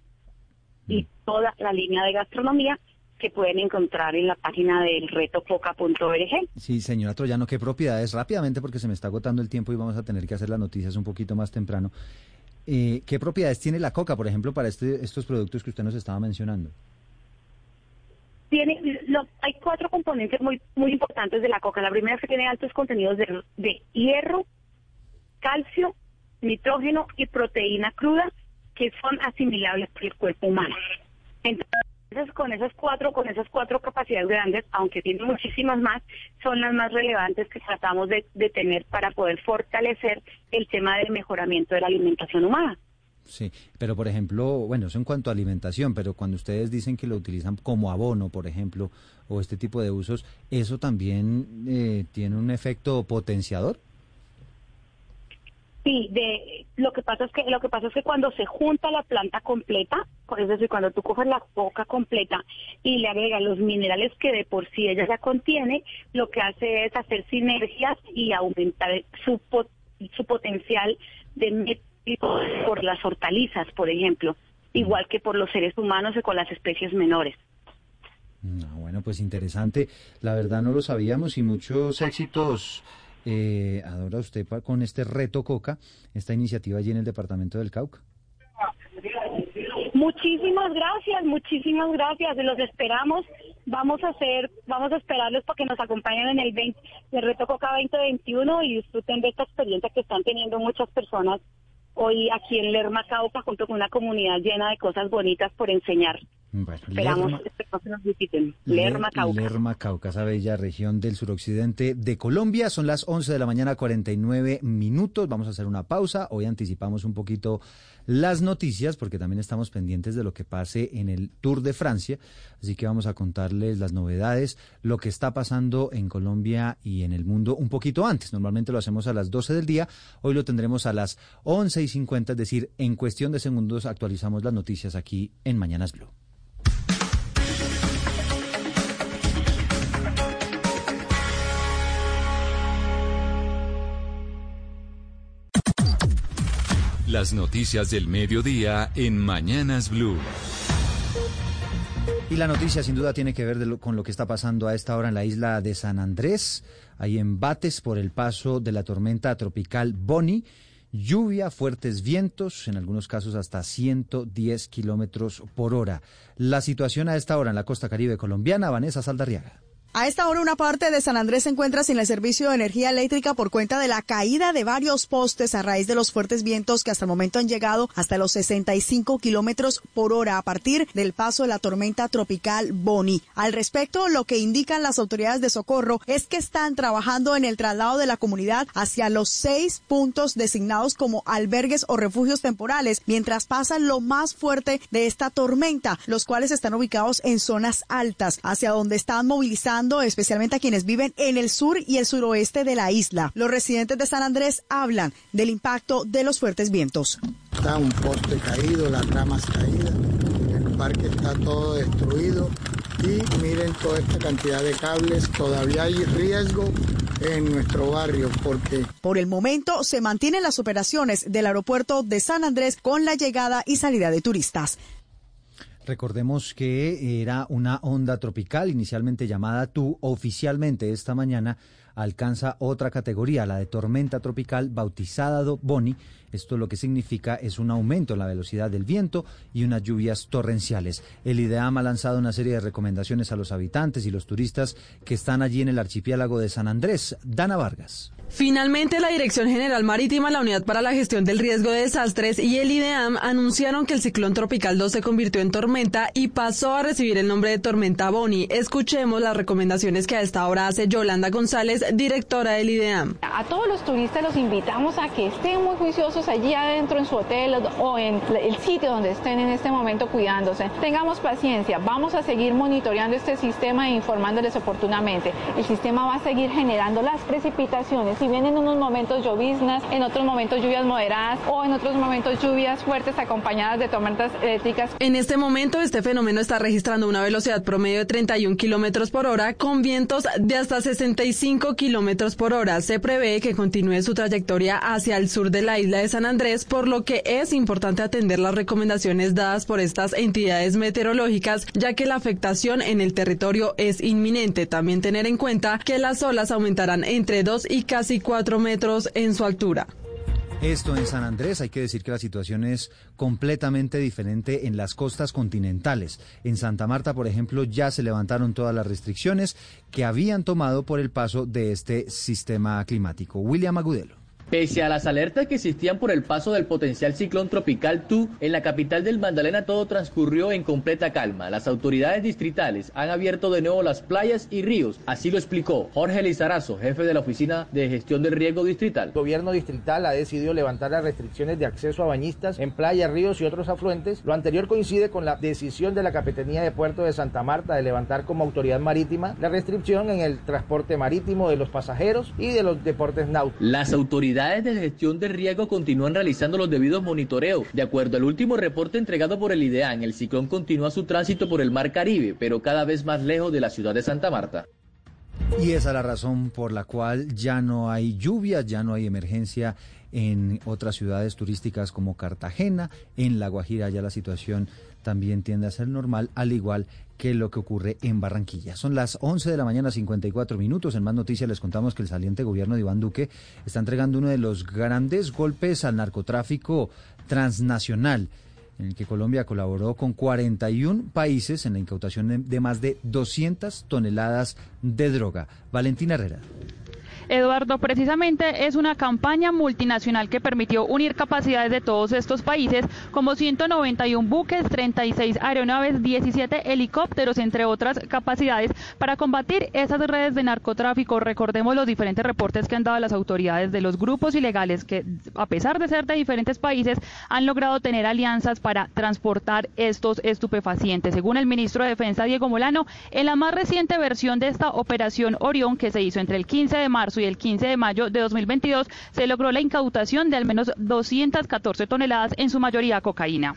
y toda la línea de gastronomía que pueden encontrar en la página del retococa.org. Sí, señora Troyano, ¿qué propiedades? Rápidamente, porque se me está agotando el tiempo y vamos a tener que hacer las noticias un poquito más temprano. Eh, ¿Qué propiedades tiene la coca, por ejemplo, para este, estos productos que usted nos estaba mencionando? Tiene, hay cuatro componentes muy, muy importantes de la coca. La primera es que tiene altos contenidos de, de hierro, calcio, nitrógeno y proteína cruda que son asimilables por el cuerpo humano. Entonces, con esas cuatro, con esas cuatro capacidades grandes, aunque tiene muchísimas más, son las más relevantes que tratamos de tener para poder fortalecer el tema del mejoramiento de la alimentación humana. Sí, pero por ejemplo, bueno, eso en cuanto a alimentación, pero cuando ustedes dicen que lo utilizan como abono, por ejemplo, o este tipo de usos, ¿eso también eh, tiene un efecto potenciador? Sí, de, lo que pasa es que lo que pasa es que cuando se junta la planta completa, es decir, cuando tú coges la coca completa y le agregas los minerales que de por sí ella ya contiene, lo que hace es hacer sinergias y aumentar su, su potencial de por las hortalizas, por ejemplo, igual que por los seres humanos y con las especies menores. Ah, bueno, pues interesante. La verdad no lo sabíamos y muchos éxitos. Eh, adora usted con este reto Coca, esta iniciativa allí en el departamento del Cauca. Muchísimas gracias, muchísimas gracias. Los esperamos. Vamos a hacer, vamos a esperarlos para que nos acompañen en el, 20, el reto Coca 2021 y disfruten de esta experiencia que están teniendo muchas personas hoy aquí en Lerma Cauca junto con una comunidad llena de cosas bonitas por enseñar. Esperamos, que nos visiten. Lerma Cauca. Lerma Cauca, esa bella región del suroccidente de Colombia. Son las 11 de la mañana, 49 minutos. Vamos a hacer una pausa. Hoy anticipamos un poquito las noticias porque también estamos pendientes de lo que pase en el Tour de Francia. Así que vamos a contarles las novedades, lo que está pasando en Colombia y en el mundo un poquito antes. Normalmente lo hacemos a las 12 del día. Hoy lo tendremos a las 11 y 50, es decir, en cuestión de segundos actualizamos las noticias aquí en Mañanas Blue. Las noticias del mediodía en Mañanas Blue. Y la noticia sin duda tiene que ver con lo que está pasando a esta hora en la isla de San Andrés. Hay embates por el paso de la tormenta tropical Bonnie. Lluvia, fuertes vientos, en algunos casos hasta 110 kilómetros por hora. La situación a esta hora en la costa caribe colombiana, Vanessa Saldarriaga. A esta hora una parte de San Andrés se encuentra sin el servicio de energía eléctrica por cuenta de la caída de varios postes a raíz de los fuertes vientos que hasta el momento han llegado hasta los 65 kilómetros por hora a partir del paso de la tormenta tropical Boni. Al respecto, lo que indican las autoridades de socorro es que están trabajando en el traslado de la comunidad hacia los seis puntos designados como albergues o refugios temporales mientras pasa lo más fuerte de esta tormenta, los cuales están ubicados en zonas altas, hacia donde están movilizando especialmente a quienes viven en el sur y el suroeste de la isla. Los residentes de San Andrés hablan del impacto de los fuertes vientos. Está un poste caído, las ramas caídas, el parque está todo destruido y miren toda esta cantidad de cables, todavía hay riesgo en nuestro barrio porque... Por el momento se mantienen las operaciones del aeropuerto de San Andrés con la llegada y salida de turistas. Recordemos que era una onda tropical inicialmente llamada Tu, oficialmente esta mañana alcanza otra categoría, la de tormenta tropical bautizada Boni. Esto lo que significa es un aumento en la velocidad del viento y unas lluvias torrenciales. El IDEAM ha lanzado una serie de recomendaciones a los habitantes y los turistas que están allí en el archipiélago de San Andrés. Dana Vargas. Finalmente, la Dirección General Marítima, la Unidad para la Gestión del Riesgo de Desastres y el IDEAM anunciaron que el ciclón tropical 2 se convirtió en tormenta y pasó a recibir el nombre de tormenta Boni. Escuchemos las recomendaciones que a esta hora hace Yolanda González, directora del IDEAM. A todos los turistas los invitamos a que estén muy juiciosos allí adentro en su hotel o en el sitio donde estén en este momento cuidándose. Tengamos paciencia, vamos a seguir monitoreando este sistema e informándoles oportunamente. El sistema va a seguir generando las precipitaciones si vienen unos momentos lloviznas, en otros momentos lluvias moderadas o en otros momentos lluvias fuertes acompañadas de tormentas eléctricas. En este momento, este fenómeno está registrando una velocidad promedio de 31 kilómetros por hora con vientos de hasta 65 kilómetros por hora. Se prevé que continúe su trayectoria hacia el sur de la isla de San Andrés, por lo que es importante atender las recomendaciones dadas por estas entidades meteorológicas, ya que la afectación en el territorio es inminente. También tener en cuenta que las olas aumentarán entre 2 y casi y cuatro metros en su altura. Esto en San Andrés, hay que decir que la situación es completamente diferente en las costas continentales. En Santa Marta, por ejemplo, ya se levantaron todas las restricciones que habían tomado por el paso de este sistema climático. William Agudelo. Pese a las alertas que existían por el paso del potencial ciclón tropical Tu, en la capital del Magdalena todo transcurrió en completa calma. Las autoridades distritales han abierto de nuevo las playas y ríos. Así lo explicó Jorge Lizarazo, jefe de la Oficina de Gestión del Riesgo Distrital. El gobierno distrital ha decidido levantar las restricciones de acceso a bañistas en playas, ríos y otros afluentes. Lo anterior coincide con la decisión de la Capitanía de Puerto de Santa Marta de levantar como autoridad marítima la restricción en el transporte marítimo de los pasajeros y de los deportes náuticos. Las autoridades autoridades de gestión de riesgo continúan realizando los debidos monitoreos. De acuerdo al último reporte entregado por el IDEAN, el ciclón continúa su tránsito por el Mar Caribe, pero cada vez más lejos de la ciudad de Santa Marta. Y esa es la razón por la cual ya no hay lluvias, ya no hay emergencia en otras ciudades turísticas como Cartagena, en La Guajira ya la situación también tiende a ser normal, al igual que lo que ocurre en Barranquilla. Son las 11 de la mañana, 54 minutos. En más noticias les contamos que el saliente gobierno de Iván Duque está entregando uno de los grandes golpes al narcotráfico transnacional en el que Colombia colaboró con 41 países en la incautación de más de 200 toneladas de droga. Valentina Herrera. Eduardo, precisamente es una campaña multinacional que permitió unir capacidades de todos estos países, como 191 buques, 36 aeronaves, 17 helicópteros, entre otras capacidades, para combatir esas redes de narcotráfico. Recordemos los diferentes reportes que han dado las autoridades de los grupos ilegales que, a pesar de ser de diferentes países, han logrado tener alianzas para transportar estos estupefacientes. Según el ministro de Defensa, Diego Molano, en la más reciente versión de esta operación Orión, que se hizo entre el 15 de marzo y el 15 de mayo de 2022 se logró la incautación de al menos 214 toneladas, en su mayoría cocaína.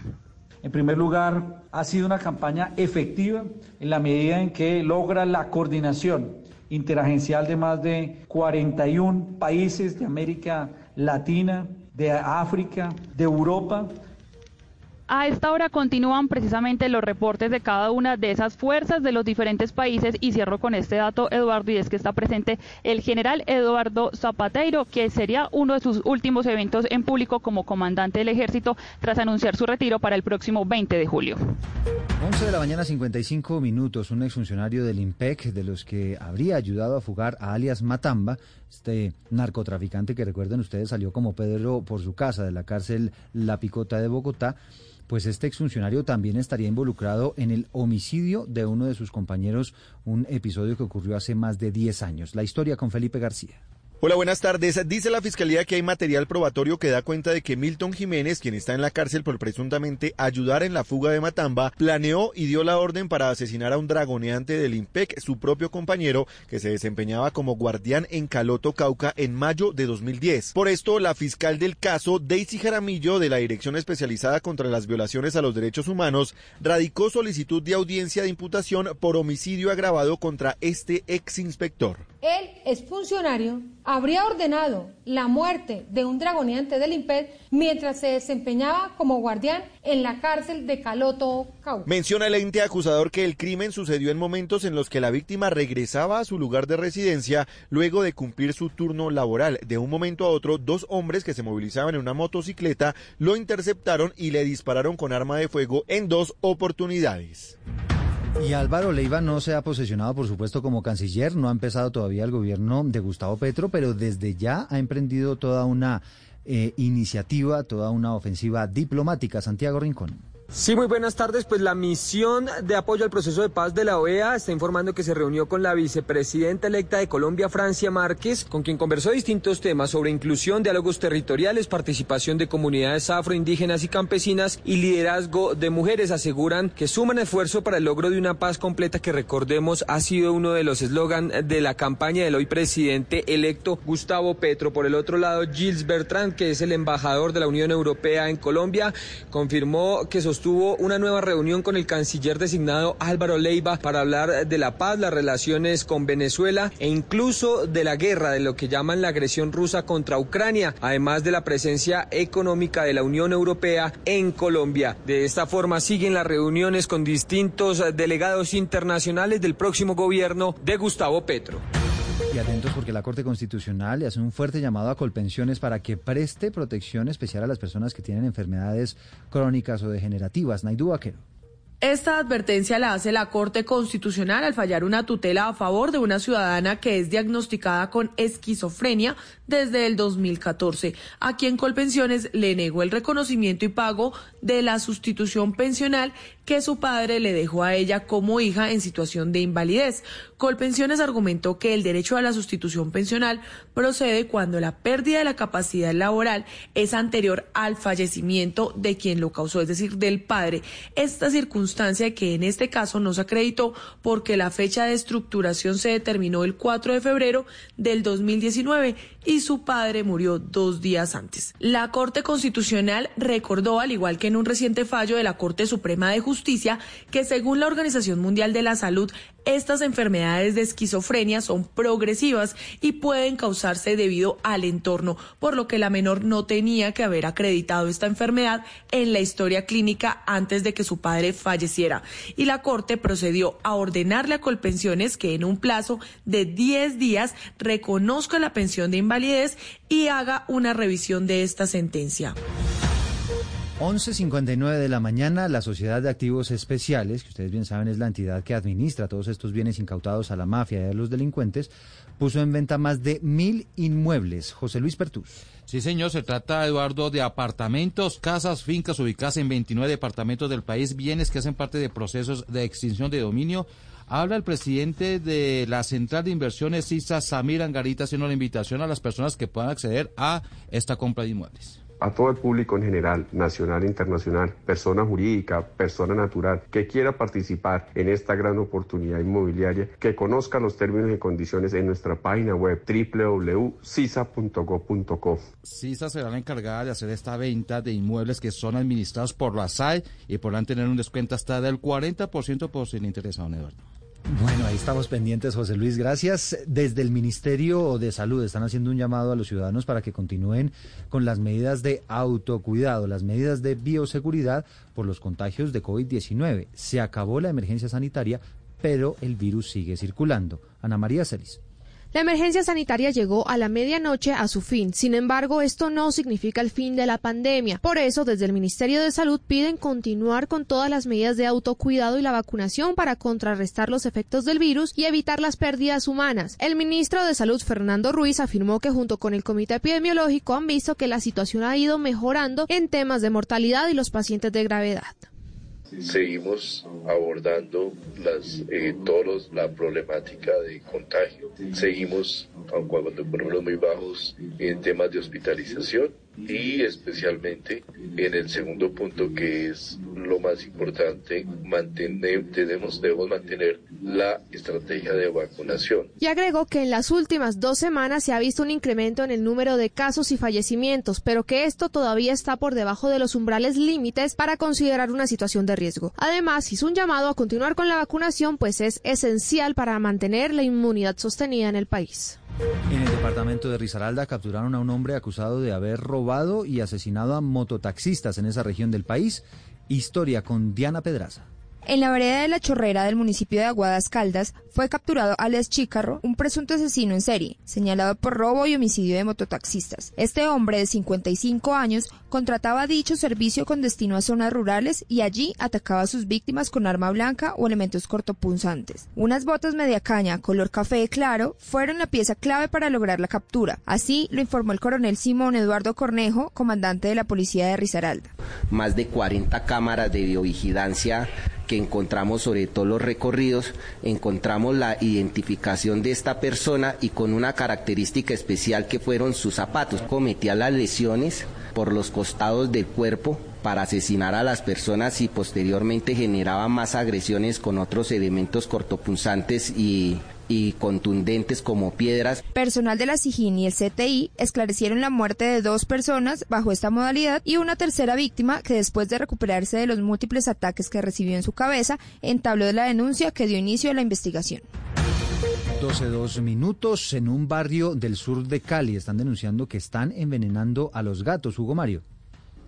En primer lugar, ha sido una campaña efectiva en la medida en que logra la coordinación interagencial de más de 41 países de América Latina, de África, de Europa, a esta hora continúan precisamente los reportes de cada una de esas fuerzas de los diferentes países y cierro con este dato, Eduardo, y es que está presente el general Eduardo Zapateiro, que sería uno de sus últimos eventos en público como comandante del ejército tras anunciar su retiro para el próximo 20 de julio. 11 de la mañana 55 minutos, un exfuncionario del IMPEC de los que habría ayudado a fugar a alias Matamba, este narcotraficante que recuerden ustedes salió como Pedro por su casa de la cárcel La Picota de Bogotá, pues este exfuncionario también estaría involucrado en el homicidio de uno de sus compañeros, un episodio que ocurrió hace más de 10 años. La historia con Felipe García. Hola, buenas tardes. Dice la Fiscalía que hay material probatorio que da cuenta de que Milton Jiménez, quien está en la cárcel por presuntamente ayudar en la fuga de Matamba, planeó y dio la orden para asesinar a un dragoneante del IMPEC, su propio compañero, que se desempeñaba como guardián en Caloto, Cauca, en mayo de 2010. Por esto, la fiscal del caso, Daisy Jaramillo, de la Dirección Especializada contra las Violaciones a los Derechos Humanos, radicó solicitud de audiencia de imputación por homicidio agravado contra este ex inspector. El exfuncionario habría ordenado la muerte de un dragoneante del IMPED mientras se desempeñaba como guardián en la cárcel de Caloto, Cauca. Menciona el ente acusador que el crimen sucedió en momentos en los que la víctima regresaba a su lugar de residencia luego de cumplir su turno laboral. De un momento a otro, dos hombres que se movilizaban en una motocicleta lo interceptaron y le dispararon con arma de fuego en dos oportunidades. Y Álvaro Leiva no se ha posesionado, por supuesto, como canciller, no ha empezado todavía el gobierno de Gustavo Petro, pero desde ya ha emprendido toda una eh, iniciativa, toda una ofensiva diplomática. Santiago Rincón. Sí, muy buenas tardes. Pues la misión de apoyo al proceso de paz de la OEA está informando que se reunió con la vicepresidenta electa de Colombia, Francia Márquez, con quien conversó distintos temas sobre inclusión, diálogos territoriales, participación de comunidades afroindígenas y campesinas y liderazgo de mujeres. Aseguran que suman esfuerzo para el logro de una paz completa que recordemos ha sido uno de los eslogan de la campaña del hoy presidente electo Gustavo Petro. Por el otro lado, Gilles Bertrand, que es el embajador de la Unión Europea en Colombia, confirmó que sostuvo tuvo una nueva reunión con el canciller designado Álvaro Leiva para hablar de la paz, las relaciones con Venezuela e incluso de la guerra, de lo que llaman la agresión rusa contra Ucrania, además de la presencia económica de la Unión Europea en Colombia. De esta forma siguen las reuniones con distintos delegados internacionales del próximo gobierno de Gustavo Petro. Y atentos porque la Corte Constitucional le hace un fuerte llamado a Colpensiones para que preste protección especial a las personas que tienen enfermedades crónicas o degenerativas. Naidu. Esta advertencia la hace la Corte Constitucional al fallar una tutela a favor de una ciudadana que es diagnosticada con esquizofrenia desde el 2014, a quien Colpensiones le negó el reconocimiento y pago de la sustitución pensional que su padre le dejó a ella como hija en situación de invalidez. Colpensiones argumentó que el derecho a la sustitución pensional procede cuando la pérdida de la capacidad laboral es anterior al fallecimiento de quien lo causó, es decir, del padre. Esta circunstancia que en este caso no se acreditó porque la fecha de estructuración se determinó el 4 de febrero del 2019 y su padre murió dos días antes. La Corte Constitucional recordó, al igual que en un reciente fallo de la Corte Suprema de Justicia, que según la Organización Mundial de la Salud, estas enfermedades de esquizofrenia son progresivas y pueden causarse debido al entorno, por lo que la menor no tenía que haber acreditado esta enfermedad en la historia clínica antes de que su padre falleciera. Y la Corte procedió a ordenarle a Colpensiones que en un plazo de 10 días reconozca la pensión de invalidez y haga una revisión de esta sentencia. 11.59 de la mañana, la Sociedad de Activos Especiales, que ustedes bien saben es la entidad que administra todos estos bienes incautados a la mafia y a los delincuentes, puso en venta más de mil inmuebles. José Luis Pertús. Sí, señor, se trata, Eduardo, de apartamentos, casas, fincas ubicadas en 29 departamentos del país, bienes que hacen parte de procesos de extinción de dominio. Habla el presidente de la Central de Inversiones CISA, Samir Angarita, haciendo la invitación a las personas que puedan acceder a esta compra de inmuebles a todo el público en general, nacional e internacional, persona jurídica, persona natural, que quiera participar en esta gran oportunidad inmobiliaria, que conozca los términos y condiciones en nuestra página web www.cisa.gov.co. CISA será la encargada de hacer esta venta de inmuebles que son administrados por la SAE y podrán tener un descuento hasta del 40% por si le interesa, Eduardo. Bueno, ahí estamos pendientes, José Luis. Gracias. Desde el Ministerio de Salud están haciendo un llamado a los ciudadanos para que continúen con las medidas de autocuidado, las medidas de bioseguridad por los contagios de COVID-19. Se acabó la emergencia sanitaria, pero el virus sigue circulando. Ana María Celis. La emergencia sanitaria llegó a la medianoche a su fin. Sin embargo, esto no significa el fin de la pandemia. Por eso, desde el Ministerio de Salud piden continuar con todas las medidas de autocuidado y la vacunación para contrarrestar los efectos del virus y evitar las pérdidas humanas. El ministro de Salud, Fernando Ruiz, afirmó que junto con el Comité Epidemiológico han visto que la situación ha ido mejorando en temas de mortalidad y los pacientes de gravedad seguimos abordando las, eh, todos la problemática de contagio. Seguimos, aunque con números muy bajos, en temas de hospitalización y especialmente en el segundo punto que es lo más importante, mantener, debemos mantener la estrategia de vacunación. Y agregó que en las últimas dos semanas se ha visto un incremento en el número de casos y fallecimientos, pero que esto todavía está por debajo de los umbrales límites para considerar una situación de riesgo. Además, hizo un llamado a continuar con la vacunación, pues es esencial para mantener la inmunidad sostenida en el país. En el departamento de Risaralda capturaron a un hombre acusado de haber robado y asesinado a mototaxistas en esa región del país. Historia con Diana Pedraza. En la vereda de la Chorrera del municipio de Aguadas Caldas fue capturado alias Chícarro, un presunto asesino en serie, señalado por robo y homicidio de mototaxistas. Este hombre de 55 años contrataba dicho servicio con destino a zonas rurales y allí atacaba a sus víctimas con arma blanca o elementos cortopunzantes. Unas botas media caña color café claro fueron la pieza clave para lograr la captura. Así lo informó el coronel Simón Eduardo Cornejo, comandante de la policía de Risaralda. Más de 40 cámaras de videovigilancia que encontramos sobre todos los recorridos, encontramos la identificación de esta persona y con una característica especial que fueron sus zapatos. Cometía las lesiones por los costados del cuerpo para asesinar a las personas y posteriormente generaba más agresiones con otros elementos cortopunzantes y y contundentes como piedras. Personal de la SIGIN y el CTI esclarecieron la muerte de dos personas bajo esta modalidad y una tercera víctima que después de recuperarse de los múltiples ataques que recibió en su cabeza, entabló de la denuncia que dio inicio a la investigación. 12 dos minutos en un barrio del sur de Cali. Están denunciando que están envenenando a los gatos. Hugo Mario.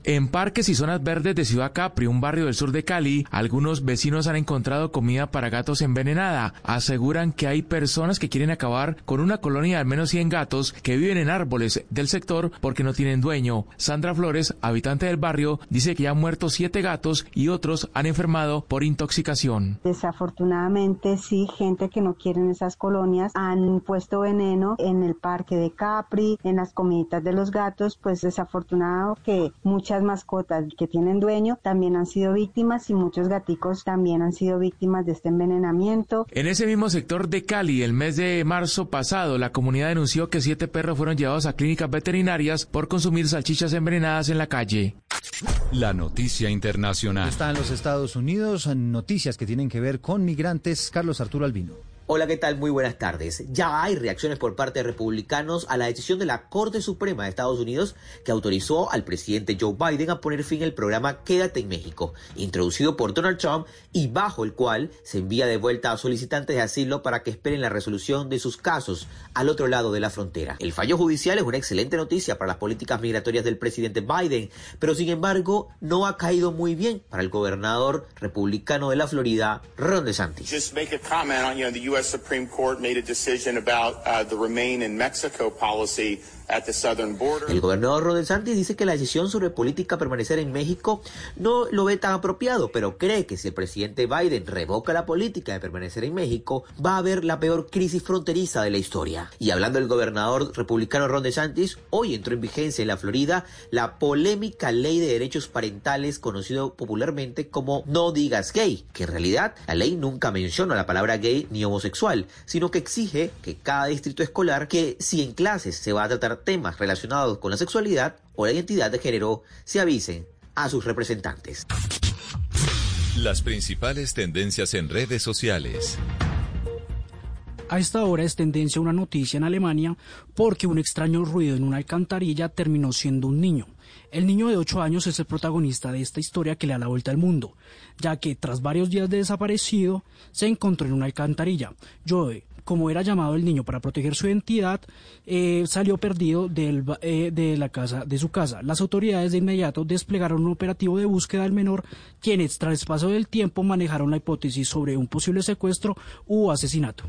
En parques y zonas verdes de Ciudad Capri, un barrio del sur de Cali, algunos vecinos han encontrado comida para gatos envenenada. Aseguran que hay personas que quieren acabar con una colonia de al menos 100 gatos que viven en árboles del sector porque no tienen dueño. Sandra Flores, habitante del barrio, dice que ya han muerto siete gatos y otros han enfermado por intoxicación. Desafortunadamente, sí, gente que no quiere esas colonias han puesto veneno en el parque de Capri, en las comiditas de los gatos, pues desafortunado que muchas mascotas que tienen dueño también han sido víctimas y muchos gaticos también han sido víctimas de este envenenamiento. En ese mismo sector de Cali, el mes de marzo pasado, la comunidad denunció que siete perros fueron llevados a clínicas veterinarias por consumir salchichas envenenadas en la calle. La noticia internacional. Está en los Estados Unidos, noticias que tienen que ver con migrantes. Carlos Arturo Albino. Hola, ¿qué tal? Muy buenas tardes. Ya hay reacciones por parte de republicanos a la decisión de la Corte Suprema de Estados Unidos que autorizó al presidente Joe Biden a poner fin al programa Quédate en México, introducido por Donald Trump y bajo el cual se envía de vuelta a solicitantes de asilo para que esperen la resolución de sus casos al otro lado de la frontera. El fallo judicial es una excelente noticia para las políticas migratorias del presidente Biden, pero sin embargo no ha caído muy bien para el gobernador republicano de la Florida, Ron DeSantis. U.S. Supreme Court made a decision about uh, the Remain in Mexico policy El gobernador Ron DeSantis dice que la decisión sobre política permanecer en México no lo ve tan apropiado, pero cree que si el presidente Biden revoca la política de permanecer en México, va a haber la peor crisis fronteriza de la historia. Y hablando del gobernador republicano Ron DeSantis, hoy entró en vigencia en la Florida la polémica ley de derechos parentales conocido popularmente como No digas gay, que en realidad la ley nunca menciona la palabra gay ni homosexual, sino que exige que cada distrito escolar que si en clases se va a tratar temas relacionados con la sexualidad o la identidad de género se avisen a sus representantes. Las principales tendencias en redes sociales. A esta hora es tendencia una noticia en Alemania porque un extraño ruido en una alcantarilla terminó siendo un niño. El niño de 8 años es el protagonista de esta historia que le da la vuelta al mundo, ya que tras varios días de desaparecido se encontró en una alcantarilla. Joe, como era llamado el niño para proteger su identidad, eh, salió perdido eh, de la casa, de su casa. Las autoridades de inmediato desplegaron un operativo de búsqueda del menor, quienes tras paso del tiempo manejaron la hipótesis sobre un posible secuestro u asesinato.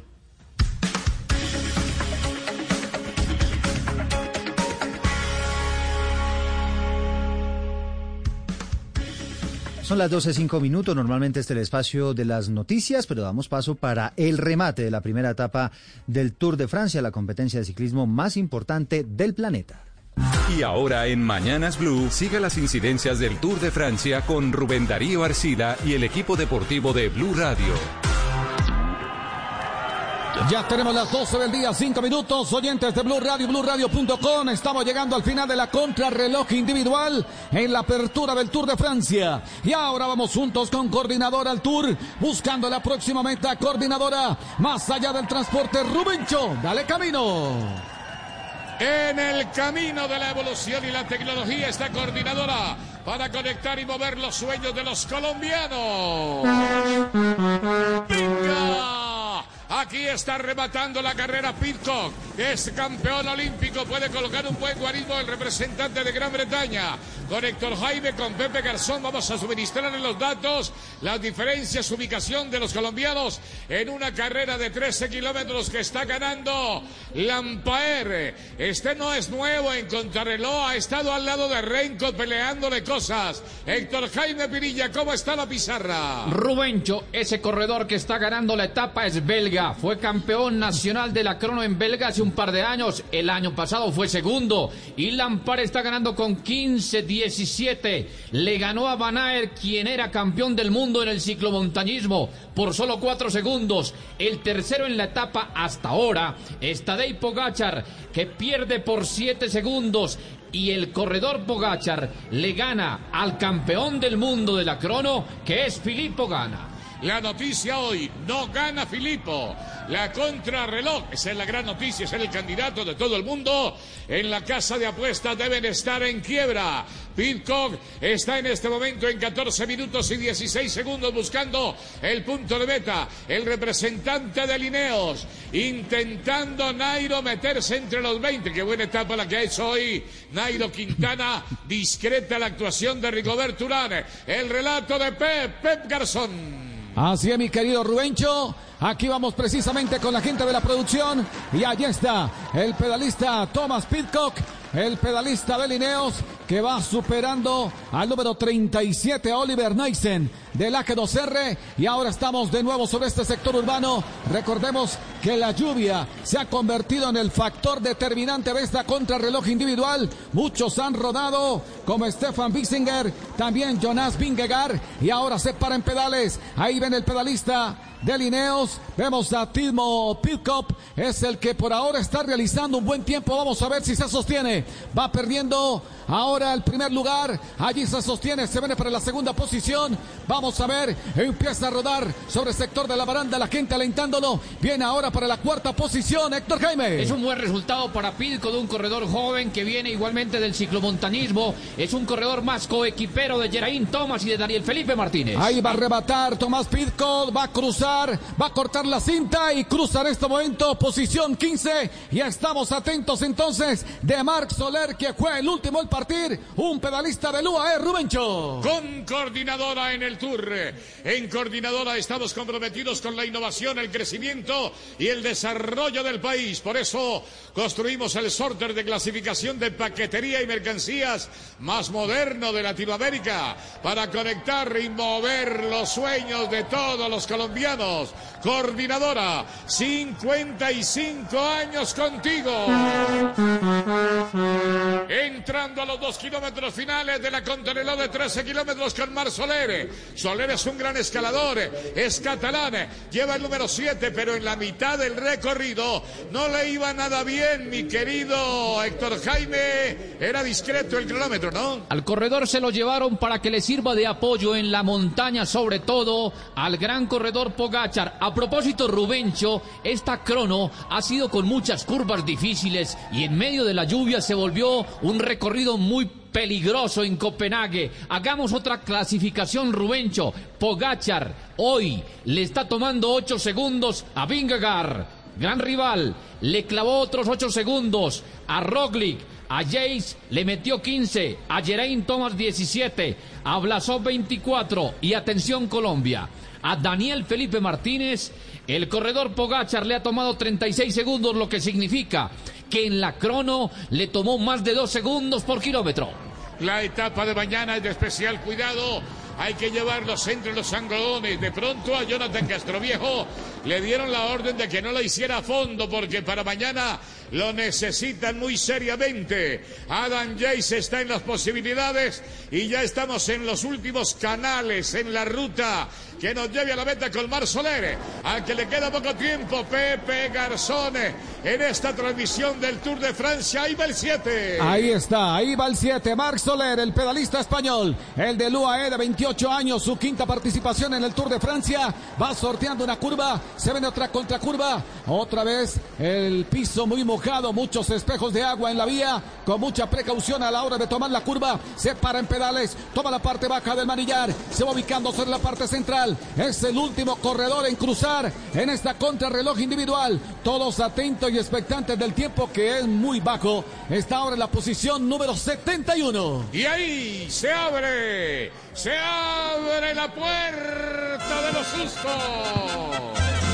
Son las 12.05 minutos, normalmente este es el espacio de las noticias, pero damos paso para el remate de la primera etapa del Tour de Francia, la competencia de ciclismo más importante del planeta. Y ahora en Mañanas Blue, siga las incidencias del Tour de Francia con Rubén Darío Arcila y el equipo deportivo de Blue Radio. Ya tenemos las 12 del día, 5 minutos. Oyentes de Blue Radio, BlueRadio.com. Estamos llegando al final de la contrarreloj individual en la apertura del Tour de Francia. Y ahora vamos juntos con Coordinadora al Tour, buscando la próxima meta. Coordinadora, más allá del transporte, Rubencho. Dale camino. En el camino de la evolución y la tecnología, esta coordinadora para conectar y mover los sueños de los colombianos. ¡Venga! Aquí está rematando la carrera Pitcock, es campeón olímpico, puede colocar un buen guarismo el representante de Gran Bretaña. Con Héctor Jaime, con Pepe Garzón, vamos a suministrarle los datos, las diferencias, ubicación de los colombianos en una carrera de 13 kilómetros que está ganando Lampaer. Este no es nuevo en contrarreloj, ha estado al lado de Renko peleándole cosas. Héctor Jaime Pirilla, ¿cómo está la pizarra? Rubencho, ese corredor que está ganando la etapa es belga. Fue campeón nacional de la crono en belga hace un par de años. El año pasado fue segundo. Y Lampard está ganando con 15-17. Le ganó a Van Aert, quien era campeón del mundo en el ciclomontañismo, por solo cuatro segundos. El tercero en la etapa hasta ahora es Tadej Pogachar, que pierde por siete segundos y el corredor Pogachar le gana al campeón del mundo de la crono, que es Filippo Gana. La noticia hoy, no gana Filippo. La contrarreloj, esa es la gran noticia, es el candidato de todo el mundo. En la casa de apuestas deben estar en quiebra. Pitcock está en este momento en 14 minutos y 16 segundos buscando el punto de meta. El representante de Lineos intentando Nairo meterse entre los 20. Qué buena etapa la que ha hecho hoy Nairo Quintana. Discreta la actuación de Rigoberto Urán. El relato de Pep, Pep Garzón. Así es, mi querido Rubencho. Aquí vamos precisamente con la gente de la producción. Y allí está el pedalista Thomas Pitcock, el pedalista de Lineos, que va superando al número 37, Oliver Neisen, del AK2R. Y ahora estamos de nuevo sobre este sector urbano. Recordemos que la lluvia se ha convertido en el factor determinante de esta contrarreloj individual. Muchos han rodado, como Stefan Bissinger, también Jonas Vingegaard. Y ahora se para en pedales. Ahí ven el pedalista de Lineos. Vemos a Timo Pitcock, es el que por ahora está realizando un buen tiempo. Vamos a ver si se sostiene. Va perdiendo ahora el primer lugar. Allí se sostiene, se viene para la segunda posición. Vamos a ver, empieza a rodar sobre el sector de la baranda, la gente alentándolo. Viene ahora para la cuarta posición, Héctor Jaime. Es un buen resultado para Pitcock de un corredor joven que viene igualmente del ciclomontañismo. Es un corredor más coequipero de Geraint Thomas y de Daniel Felipe Martínez. Ahí va a arrebatar Tomás Pitcock, va a cruzar, va a cortar la cinta y cruza en este momento posición 15. Y estamos atentos entonces de Marc Soler, que fue el último al partir, un pedalista de Lua, ¿eh, Rubencho? Con coordinadora en el Tour. En coordinadora estamos comprometidos con la innovación, el crecimiento y el desarrollo del país. Por eso construimos el sorter de clasificación de paquetería y mercancías más moderno de Latinoamérica para conectar y mover los sueños de todos los colombianos. Coordinadora, 55 años contigo. Entrando a los dos kilómetros finales de la contrarreloj de 13 kilómetros con Mar Soler. Soler es un gran escalador, es catalán, lleva el número 7, pero en la mitad del recorrido no le iba nada bien, mi querido Héctor Jaime. Era discreto el cronómetro, ¿no? Al corredor se lo llevaron para que le sirva de apoyo en la montaña, sobre todo al gran corredor Pogachar. A propósito, Rubencho, esta crono ha sido con muchas curvas difíciles y en medio de la lluvia se volvió un recorrido muy peligroso en Copenhague. Hagamos otra clasificación, Rubencho. Pogachar hoy le está tomando 8 segundos a Vingegaard. Gran rival, le clavó otros 8 segundos a Roglic. A Jace le metió 15, a Geraint Thomas 17, a Blasov 24 y atención Colombia. A Daniel Felipe Martínez, el corredor Pogachar le ha tomado 36 segundos, lo que significa que en la crono le tomó más de 2 segundos por kilómetro. La etapa de mañana es de especial cuidado. Hay que llevarlos entre los angolones. De pronto a Jonathan Castroviejo le dieron la orden de que no la hiciera a fondo porque para mañana lo necesitan muy seriamente. Adam Jace está en las posibilidades y ya estamos en los últimos canales en la ruta que nos lleve a la meta con Mar Soler, al que le queda poco tiempo, Pepe Garzone, en esta transmisión del Tour de Francia. Ahí va el 7. Ahí está, ahí va el 7. Marc Soler, el pedalista español, el de UAE de 28 años, su quinta participación en el Tour de Francia. Va sorteando una curva, se ven otra contracurva. Otra vez el piso muy mojado, muchos espejos de agua en la vía, con mucha precaución a la hora de tomar la curva. Se para en pedales, toma la parte baja del manillar, se va ubicando sobre la parte central. Es el último corredor en cruzar en esta contrarreloj individual. Todos atentos y expectantes del tiempo que es muy bajo. Está ahora en la posición número 71. Y ahí se abre, se abre la puerta de los sustos.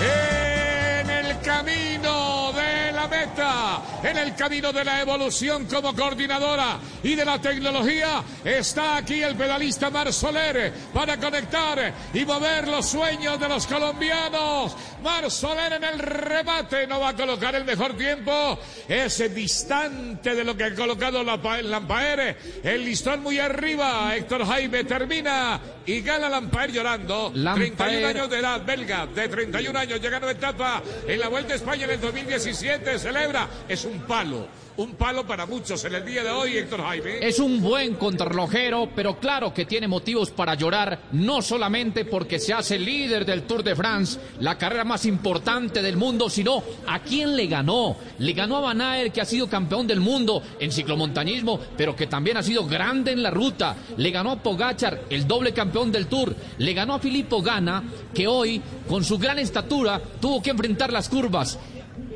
En el camino de la meta, en el camino de la evolución como coordinadora y de la tecnología, está aquí el pedalista Mar Soler para conectar y mover los sueños de los colombianos. Mar Soler en el remate no va a colocar el mejor tiempo, es distante de lo que ha colocado Lampaer, el listón muy arriba, Héctor Jaime termina y gana Lampaer llorando, 31 años de edad, belga, de 31 años, llegando a etapa en la Vuelta a España en el 2017, celebra, es un palo. Un palo para muchos en el día de hoy, Héctor Jaime. Es un buen contrarrelojero, pero claro que tiene motivos para llorar, no solamente porque se hace líder del Tour de France, la carrera más importante del mundo, sino a quién le ganó. Le ganó a Van Aert, que ha sido campeón del mundo en ciclomontañismo, pero que también ha sido grande en la ruta. Le ganó a Pogachar, el doble campeón del Tour. Le ganó a Filippo Gana, que hoy, con su gran estatura, tuvo que enfrentar las curvas.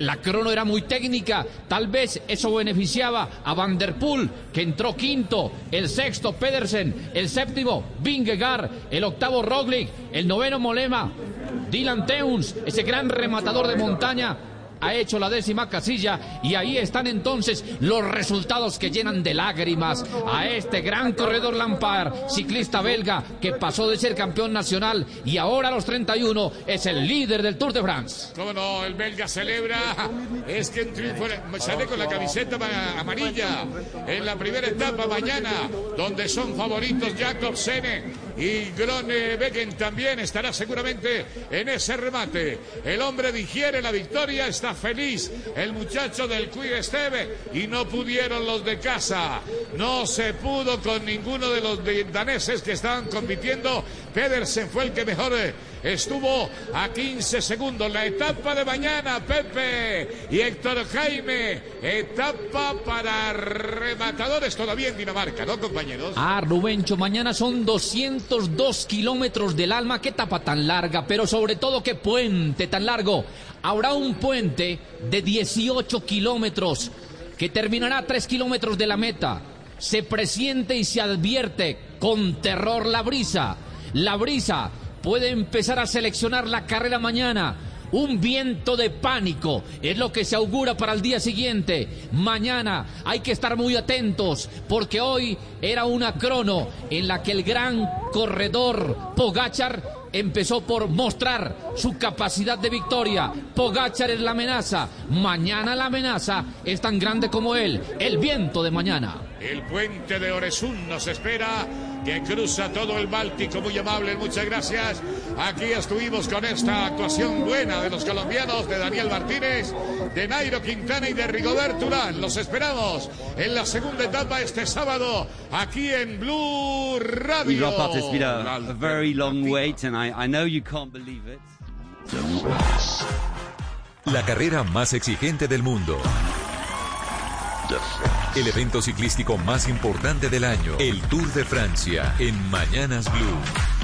La crono era muy técnica, tal vez eso beneficiaba a Van que entró quinto, el sexto Pedersen, el séptimo Vingegaard, el octavo Roglic, el noveno Molema, Dylan Teuns, ese gran rematador de montaña, ha hecho la décima casilla y ahí están entonces los resultados que llenan de lágrimas a este gran corredor Lampard, ciclista belga que pasó de ser campeón nacional y ahora a los 31 es el líder del Tour de France. Cómo no, el belga celebra, es que un triunfo sale con la camiseta amarilla en la primera etapa mañana, donde son favoritos Jacobsen y Groenewegen también estará seguramente en ese remate. El hombre digiere la victoria, está feliz el muchacho del Quick Esteve y no pudieron los de casa. No se pudo con ninguno de los daneses que estaban compitiendo. Pedersen fue el que mejor eh, estuvo a 15 segundos. La etapa de mañana, Pepe y Héctor Jaime. Etapa para rematadores todavía en Dinamarca, ¿no, compañeros? Ah, Rubencho, mañana son 202 kilómetros del alma. Qué etapa tan larga, pero sobre todo qué puente tan largo. Habrá un puente de 18 kilómetros que terminará a 3 kilómetros de la meta. Se presiente y se advierte con terror la brisa. La brisa puede empezar a seleccionar la carrera mañana. Un viento de pánico es lo que se augura para el día siguiente. Mañana hay que estar muy atentos porque hoy era una crono en la que el gran corredor Pogachar empezó por mostrar su capacidad de victoria. Pogachar es la amenaza. Mañana la amenaza es tan grande como él. El viento de mañana. El puente de Oresún nos espera que cruza todo el Báltico. Muy amable, muchas gracias. Aquí estuvimos con esta actuación buena de los colombianos, de Daniel Martínez, de Nairo Quintana y de Rigoberto Urán. Los esperamos en la segunda etapa este sábado aquí en Blue Radio. It's been a, a very long wait and I, I know you can't believe it. La carrera más exigente del mundo. El evento ciclístico más importante del año, el Tour de Francia, en Mañanas Blue.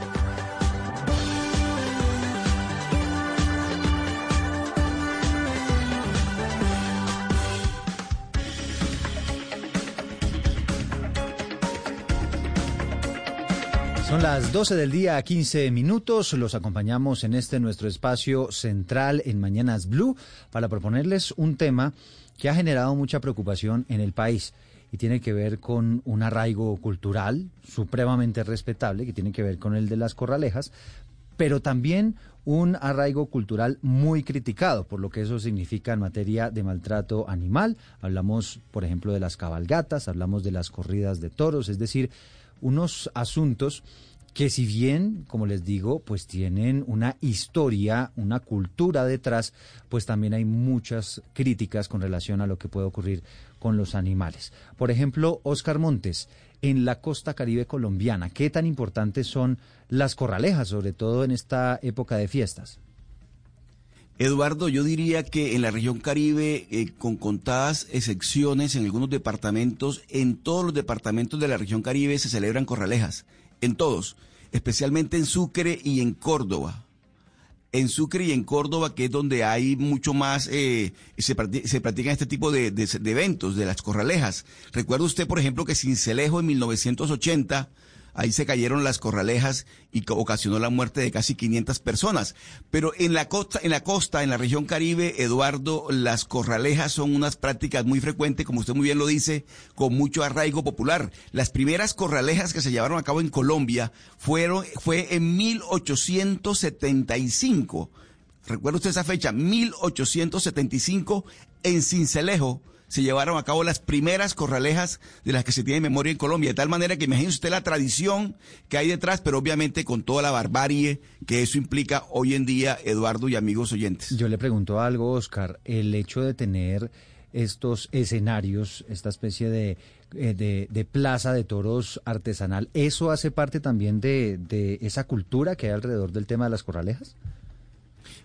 Son las 12 del día, 15 minutos. Los acompañamos en este nuestro espacio central en Mañanas Blue para proponerles un tema que ha generado mucha preocupación en el país y tiene que ver con un arraigo cultural supremamente respetable, que tiene que ver con el de las corralejas, pero también un arraigo cultural muy criticado por lo que eso significa en materia de maltrato animal. Hablamos, por ejemplo, de las cabalgatas, hablamos de las corridas de toros, es decir, unos asuntos que si bien, como les digo, pues tienen una historia, una cultura detrás, pues también hay muchas críticas con relación a lo que puede ocurrir con los animales. Por ejemplo, Oscar Montes, en la costa caribe colombiana, ¿qué tan importantes son las corralejas, sobre todo en esta época de fiestas? Eduardo, yo diría que en la región Caribe, eh, con contadas excepciones en algunos departamentos, en todos los departamentos de la región Caribe se celebran corralejas, en todos, especialmente en Sucre y en Córdoba. En Sucre y en Córdoba, que es donde hay mucho más, eh, se, se, practican este tipo de, de, de, eventos, de las corralejas. Recuerda usted, por ejemplo, que Cincelejo en 1980 ahí se cayeron las corralejas y ocasionó la muerte de casi 500 personas. Pero en la costa, en la costa, en la región Caribe, Eduardo, las corralejas son unas prácticas muy frecuentes, como usted muy bien lo dice, con mucho arraigo popular. Las primeras corralejas que se llevaron a cabo en Colombia fueron, fue en 1875. ¿Recuerda usted esa fecha? 1875 en Cincelejo se llevaron a cabo las primeras corralejas de las que se tiene memoria en Colombia, de tal manera que imagine usted la tradición que hay detrás, pero obviamente con toda la barbarie que eso implica hoy en día, Eduardo y amigos oyentes. Yo le pregunto algo, Oscar, el hecho de tener estos escenarios, esta especie de, eh, de, de, plaza de toros artesanal, ¿eso hace parte también de, de esa cultura que hay alrededor del tema de las corralejas?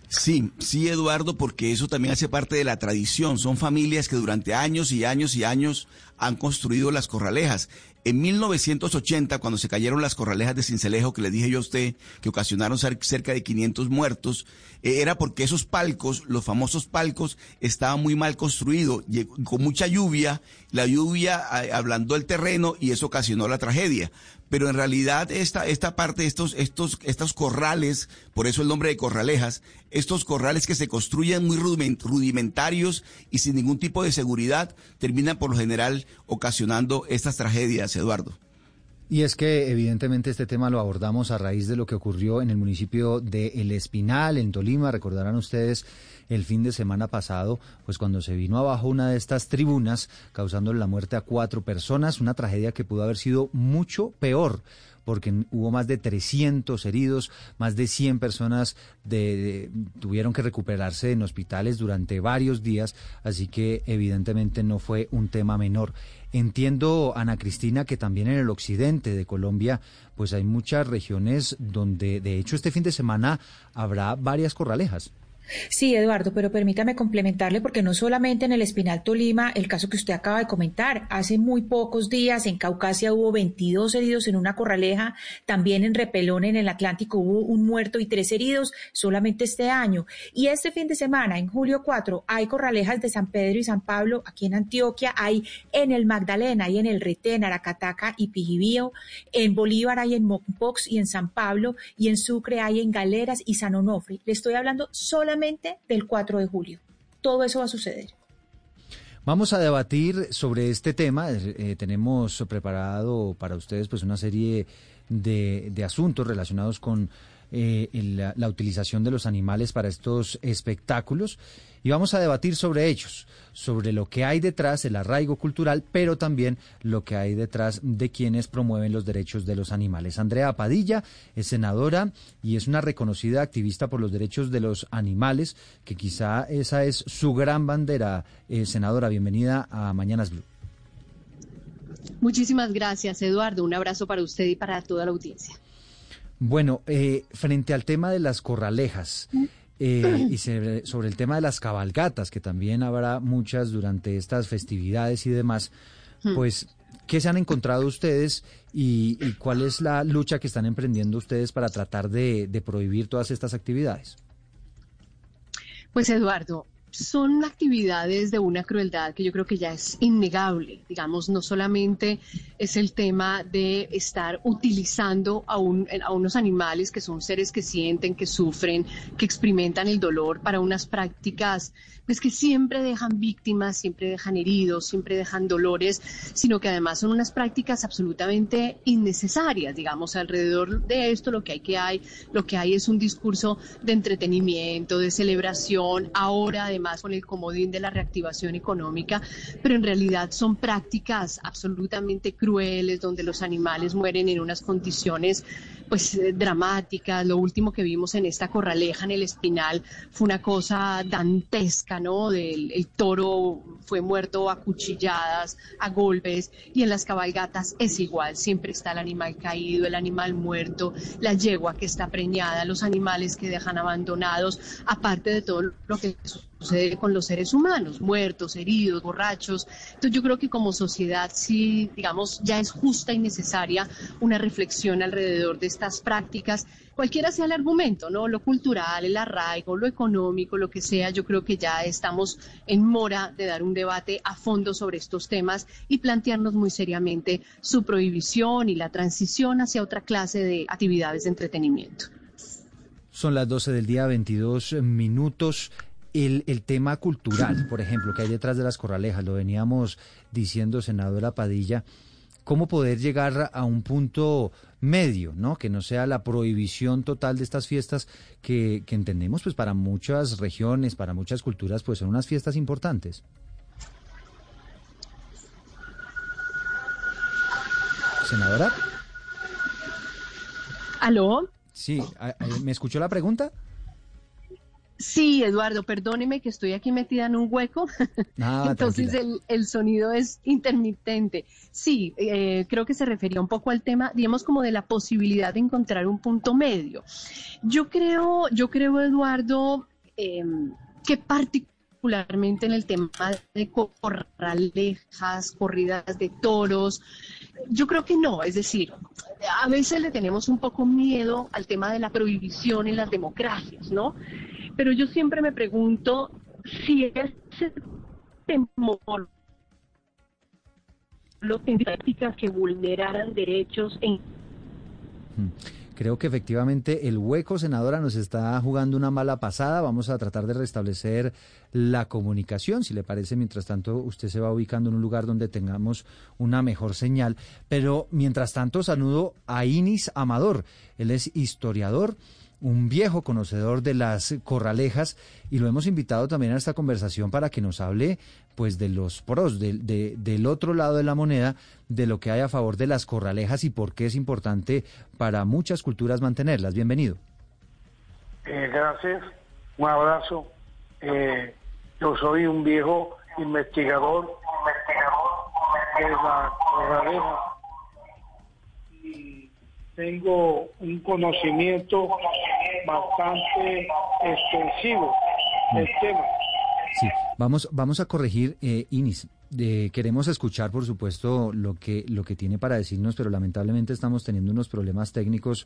Sí, sí, Eduardo, porque eso también hace parte de la tradición. Son familias que durante años y años y años han construido las corralejas. En 1980, cuando se cayeron las corralejas de Cincelejo, que le dije yo a usted, que ocasionaron cerca de 500 muertos, eh, era porque esos palcos, los famosos palcos, estaban muy mal construidos, con mucha lluvia, la lluvia ablandó el terreno y eso ocasionó la tragedia. Pero en realidad esta, esta parte, estos, estos, estos corrales, por eso el nombre de corralejas, estos corrales que se construyen muy rudimentarios y sin ningún tipo de seguridad, terminan por lo general ocasionando estas tragedias, Eduardo. Y es que evidentemente este tema lo abordamos a raíz de lo que ocurrió en el municipio de El Espinal, en Tolima. Recordarán ustedes el fin de semana pasado, pues cuando se vino abajo una de estas tribunas, causando la muerte a cuatro personas, una tragedia que pudo haber sido mucho peor porque hubo más de 300 heridos, más de 100 personas de, tuvieron que recuperarse en hospitales durante varios días, así que evidentemente no fue un tema menor. Entiendo, Ana Cristina, que también en el occidente de Colombia, pues hay muchas regiones donde, de hecho, este fin de semana habrá varias corralejas. Sí, Eduardo, pero permítame complementarle porque no solamente en el Espinal Tolima, el caso que usted acaba de comentar, hace muy pocos días en Caucasia hubo 22 heridos en una corraleja, también en Repelón en el Atlántico hubo un muerto y tres heridos solamente este año. Y este fin de semana, en julio 4, hay corralejas de San Pedro y San Pablo, aquí en Antioquia, hay en el Magdalena, hay en el Retén, Aracataca y Pijibío, en Bolívar hay en Mopox y en San Pablo, y en Sucre hay en Galeras y San Onofre. Le estoy hablando solamente del 4 de julio. Todo eso va a suceder. Vamos a debatir sobre este tema. Eh, tenemos preparado para ustedes pues una serie de, de asuntos relacionados con eh, la, la, utilización de los animales para estos espectáculos y vamos a debatir sobre ellos, sobre lo que hay detrás, el arraigo cultural, pero también lo que hay detrás de quienes promueven los derechos de los animales. Andrea Padilla es senadora y es una reconocida activista por los derechos de los animales, que quizá esa es su gran bandera. Eh, senadora, bienvenida a Mañanas Blue. Muchísimas gracias, Eduardo. Un abrazo para usted y para toda la audiencia. Bueno, eh, frente al tema de las corralejas eh, y sobre, el tema de las cabalgatas, que también habrá muchas durante estas festividades y demás, hmm. pues, ¿qué se han encontrado ustedes y, y, cuál es la lucha que están emprendiendo ustedes para tratar de, de prohibir todas estas actividades? Pues, Eduardo, son actividades de una crueldad que yo creo que ya es innegable. Digamos, no solamente es el tema de estar utilizando a, a unos animales que son seres que sienten, que sufren, que experimentan el dolor para unas prácticas pues que siempre dejan víctimas, siempre dejan heridos, siempre dejan dolores, sino que además son unas prácticas absolutamente innecesarias, digamos, alrededor de esto lo que hay que hay, lo que hay es un discurso de entretenimiento, de celebración, ahora además con el comodín de la reactivación económica, pero en realidad son prácticas absolutamente crueles donde los animales mueren en unas condiciones pues eh, dramáticas. Lo último que vimos en esta corraleja en el Espinal fue una cosa dantesca, ¿no? Del, el toro fue muerto a cuchilladas, a golpes, y en las cabalgatas es igual. Siempre está el animal caído, el animal muerto, la yegua que está preñada, los animales que dejan abandonados, aparte de todo lo que sucede con los seres humanos, muertos, heridos, borrachos. Entonces yo creo que como sociedad sí, digamos, ya es justa y necesaria una reflexión alrededor de estas prácticas, cualquiera sea el argumento, ¿no? Lo cultural, el arraigo, lo económico, lo que sea, yo creo que ya estamos en mora de dar un debate a fondo sobre estos temas y plantearnos muy seriamente su prohibición y la transición hacia otra clase de actividades de entretenimiento. Son las 12 del día, 22 minutos el, tema cultural, por ejemplo, que hay detrás de las corralejas, lo veníamos diciendo, senadora Padilla, cómo poder llegar a un punto medio, ¿no? Que no sea la prohibición total de estas fiestas que, que entendemos, pues para muchas regiones, para muchas culturas, pues son unas fiestas importantes. Senadora. ¿Aló? Sí, ¿me escuchó la pregunta? Sí, Eduardo, perdóneme que estoy aquí metida en un hueco, entonces el, sonido es intermitente. Sí, eh, creo que se refería un poco al tema, digamos, como de la posibilidad de encontrar un punto medio. Yo creo, yo creo, Eduardo, em, que particularmente en el tema de corralejas, corridas de toros, yo creo que no, es decir, a veces le tenemos un poco miedo al tema de la prohibición en las democracias, ¿no? Pero yo siempre me pregunto si ese temor los prácticas que vulneraran derechos en hmm. Creo que efectivamente el hueco, senadora, nos está jugando una mala pasada. Vamos a tratar de restablecer la comunicación. Si le parece, mientras tanto, usted se va ubicando en un lugar donde tengamos una mejor señal. Pero mientras tanto, saludo a Inis Amador. Él es historiador un viejo conocedor de las corralejas y lo hemos invitado también a esta conversación para que nos hable pues de los pros, de, del otro lado de la moneda, de lo que hay a favor de las corralejas y por qué es importante para muchas culturas mantenerlas. Bienvenido. Eh, gracias, un abrazo. Eh, yo soy un viejo investigador, investigador de la corraleja tengo un conocimiento bastante extensivo del tema. Sí, vamos, vamos a corregir, eh, Inis. Queremos escuchar, por supuesto, lo que, lo que tiene para decirnos, pero lamentablemente estamos teniendo unos problemas técnicos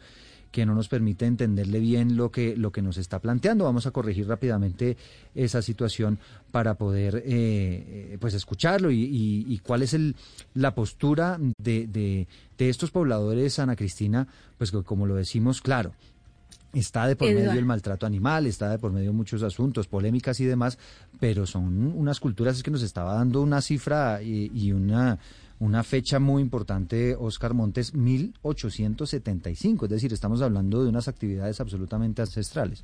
que no nos permite entenderle bien lo que, lo que nos está planteando. Vamos a corregir rápidamente esa situación para poder eh, eh, pues escucharlo y, cuál es el, la postura de, de, de estos pobladores, Ana Cristina, pues como lo decimos, claro, Está de por medio el maltrato animal, está de por medio muchos asuntos, polémicas y demás, pero son unas culturas que nos estaba dando una cifra y una una fecha muy importante, Oscar Montes, 1875, es decir, estamos hablando de unas actividades absolutamente ancestrales.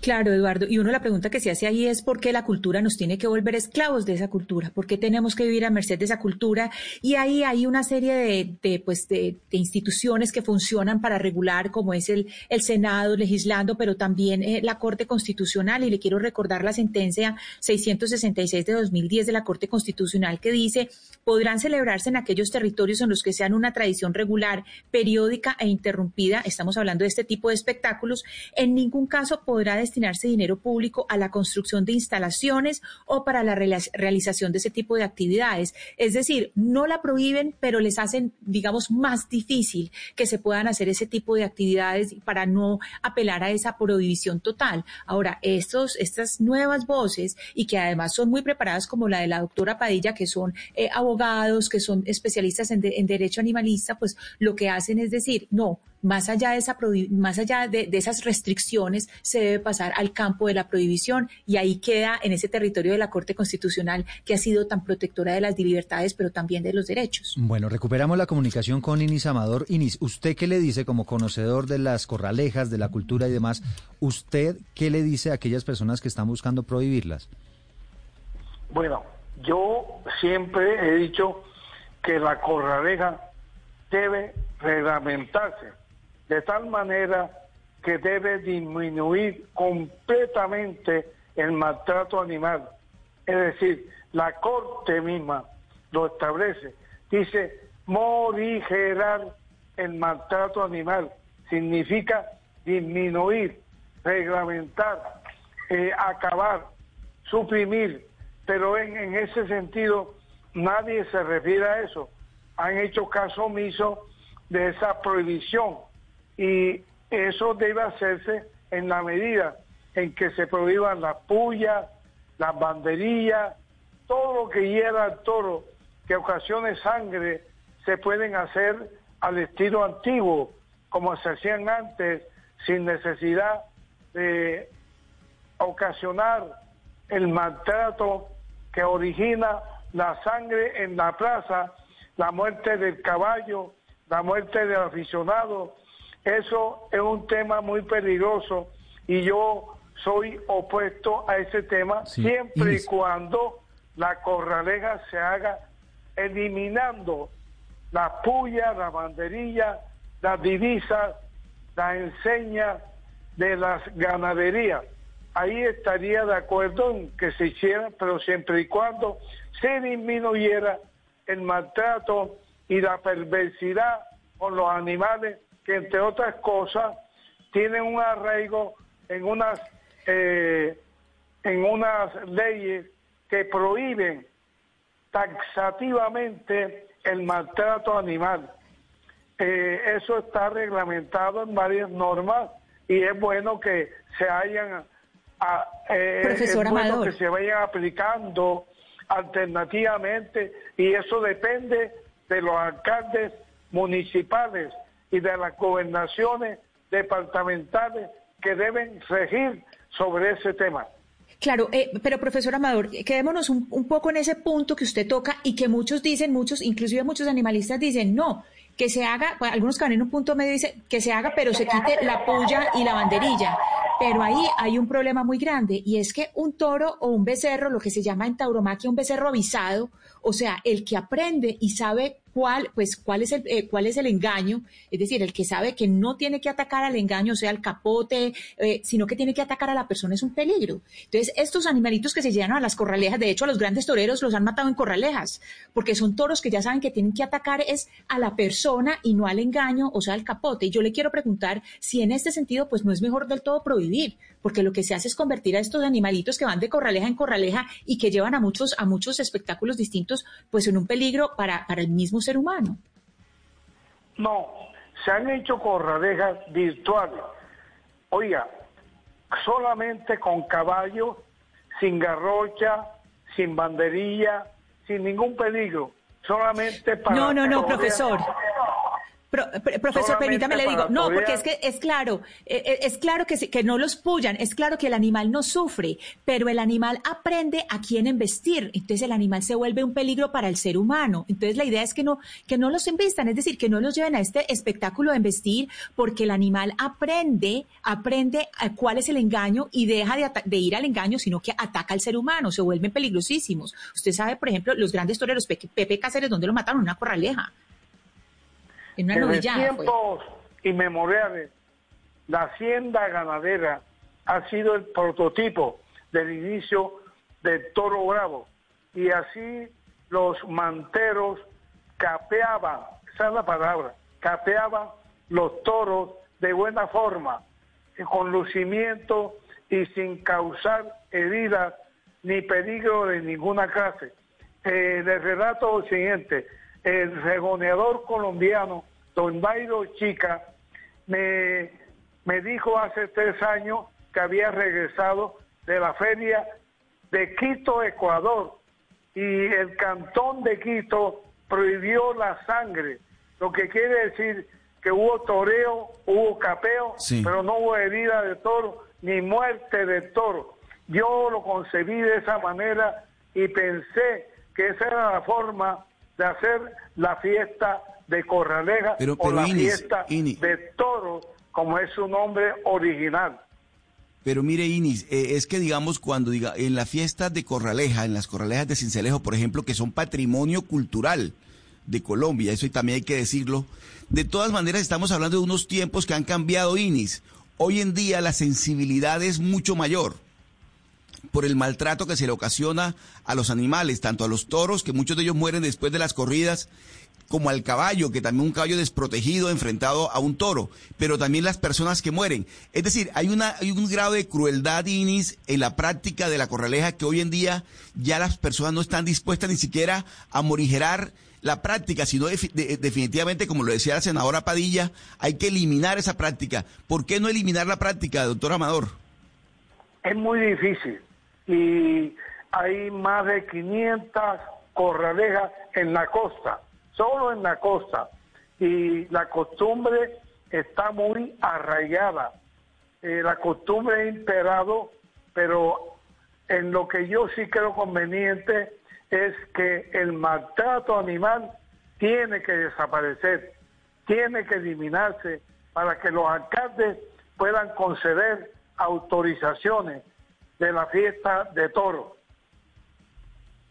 Claro, Eduardo. Y uno la pregunta que se hace ahí es por qué la cultura nos tiene que volver esclavos de esa cultura, por qué tenemos que vivir a merced de esa cultura. Y ahí hay una serie de, pues de, instituciones que funcionan para regular, como es el, el Senado legislando, pero también eh, la Corte Constitucional. Y le quiero recordar la sentencia 666 de 2010 de la Corte Constitucional que dice podrán celebrarse en aquellos territorios en los que sean una tradición regular, periódica e interrumpida. Estamos hablando de este tipo de espectáculos. En ningún caso podrán podrá destinarse dinero público a la construcción de instalaciones o para la realización de ese tipo de actividades. Es decir, no la prohíben, pero les hacen, digamos, más difícil que se puedan hacer ese tipo de actividades para no apelar a esa prohibición total. Ahora, estos, estas nuevas voces y que además son muy preparadas como la de la doctora Padilla, que son eh, abogados, que son especialistas en, en derecho animalista, pues lo que hacen es decir, no, más allá de esa más allá de, esas restricciones se debe pasar al campo de la prohibición y ahí queda en ese territorio de la Corte Constitucional que ha sido tan protectora de las libertades pero también de los derechos. Bueno, recuperamos la comunicación con Inis Amador. Inis, ¿usted qué le dice como conocedor de las corralejas, de la cultura y demás? ¿Usted qué le dice a aquellas personas que están buscando prohibirlas? Bueno, yo siempre he dicho que la corraleja debe reglamentarse de tal manera que debe disminuir completamente el maltrato animal. Es decir, la Corte misma lo establece. Dice, morigerar el maltrato animal. Significa disminuir, reglamentar, eh, acabar, suprimir. Pero en, en ese sentido nadie se refiere a eso. Han hecho caso omiso de esa prohibición y eso debe hacerse en la medida en que se prohíban las pullas, las banderillas, todo lo que hiera al toro, que ocasione sangre, se pueden hacer al estilo antiguo, como se hacían antes, sin necesidad de ocasionar el maltrato que origina la sangre en la plaza, la muerte del caballo, la muerte del aficionado, eso es un tema muy peligroso y yo soy opuesto a ese tema siempre y cuando la corraleja se haga eliminando la puya, la banderilla, las divisas, la enseña de las ganaderías. Ahí estaría de acuerdo en que se hiciera, pero siempre y cuando se disminuyera el maltrato y la perversidad con los animales que entre otras cosas tienen un arraigo en unas eh, en unas leyes que prohíben taxativamente el maltrato animal. Eh, eso está reglamentado en varias normas y es bueno que se hayan eh, es bueno que se vayan aplicando alternativamente y eso depende de los alcaldes municipales y de las gobernaciones departamentales que deben regir sobre ese tema. Claro, eh, pero profesor Amador, quedémonos un, un, poco en ese punto que usted toca y que muchos dicen, muchos, inclusive muchos animalistas dicen, no, que se haga, algunos que van en un punto medio dicen que se haga, pero se quite la puya y la banderilla. Pero ahí hay un problema muy grande y es que un toro o un becerro, lo que se llama en tauromaquia un becerro avisado, o sea, el que aprende y sabe cuál, pues, cuál es el, eh, cuál es el engaño, es decir, el que sabe que no tiene que atacar al engaño, o sea, al capote, eh, sino que tiene que atacar a la persona es un peligro. Entonces, estos animalitos que se llevan a las corralejas, de hecho, a los grandes toreros los han matado en corralejas, porque son toros que ya saben que tienen que atacar es a la persona y no al engaño, o sea, al capote. Y yo le quiero preguntar si en este sentido, pues, no es mejor del todo prohibir, porque lo que se hace es convertir a estos animalitos que van de corraleja en corraleja y que llevan a muchos, a muchos espectáculos distintos, pues, en un peligro para, para el mismo ser humano. No, se han hecho corralejas virtuales. Oiga, solamente con caballo, sin garrocha, sin banderilla, sin ningún peligro. Solamente para... No, no, no, profesor profesor, permítame le digo, no, porque es que es claro, eh, eh, es, claro que, que no los pullan, es claro que el animal no sufre, pero el animal aprende a quién embestir, entonces el animal se vuelve un peligro para el ser humano. Entonces la idea es que no, que no los embistan, es decir, que no los lleven a este espectáculo de embestir, porque el animal aprende, aprende cuál es el engaño y deja de, de ir al engaño, sino que ataca al ser humano, se vuelven peligrosísimos. Usted sabe, por ejemplo, los grandes toreros, Pepe Cáceres, ¿dónde lo mataron? Una corraleja en una tiempos inmemoriales, la hacienda ganadera ha sido el prototipo del inicio del toro bravo. Y así los manteros capeaban, esa es la palabra, capeaban los toros de buena forma, con lucimiento y sin causar heridas ni peligro de ninguna clase. Eh, les relato lo siguiente, el regoneador colombiano, don Bairo Chica, me, me dijo hace tres años que había regresado de la feria de Quito, Ecuador, y el cantón de Quito prohibió la sangre, lo que quiere decir que hubo toreo, hubo capeo, pero no hubo herida de toro ni muerte de toro. Yo lo concebí de esa manera y pensé que esa era la forma de hacer la fiesta de Corraleja o la fiesta de toro, como es su nombre original. Pero mire, Inis, eh, es que digamos cuando diga en la fiesta de Corraleja, en las Corralejas de Cincelejo, por ejemplo, que son patrimonio cultural de Colombia, eso también hay que decirlo. De todas maneras, estamos hablando de unos tiempos que han cambiado, Inis. Hoy en día la sensibilidad es mucho mayor por el maltrato que se le ocasiona a los animales, tanto a los toros, que muchos de ellos mueren después de las corridas, como al caballo, que también un caballo desprotegido enfrentado a un toro, pero también las personas que mueren. Es decir, hay, una, hay un grado de crueldad, Inis, en la práctica de la corraleja que hoy en día ya las personas no están dispuestas ni siquiera a morigerar la práctica, sino definitivamente, como lo decía la senadora Padilla, hay que eliminar esa práctica. ¿Por qué no eliminar la práctica, doctor Amador? Es muy difícil y hay más de 500 corralejas en la costa solo en la costa y la costumbre está muy arraigada. Eh, la costumbre ha imperado, pero en lo que yo sí creo conveniente es que el maltrato animal tiene que desaparecer, tiene que eliminarse para que los alcaldes puedan conceder autorizaciones de la fiesta de toros.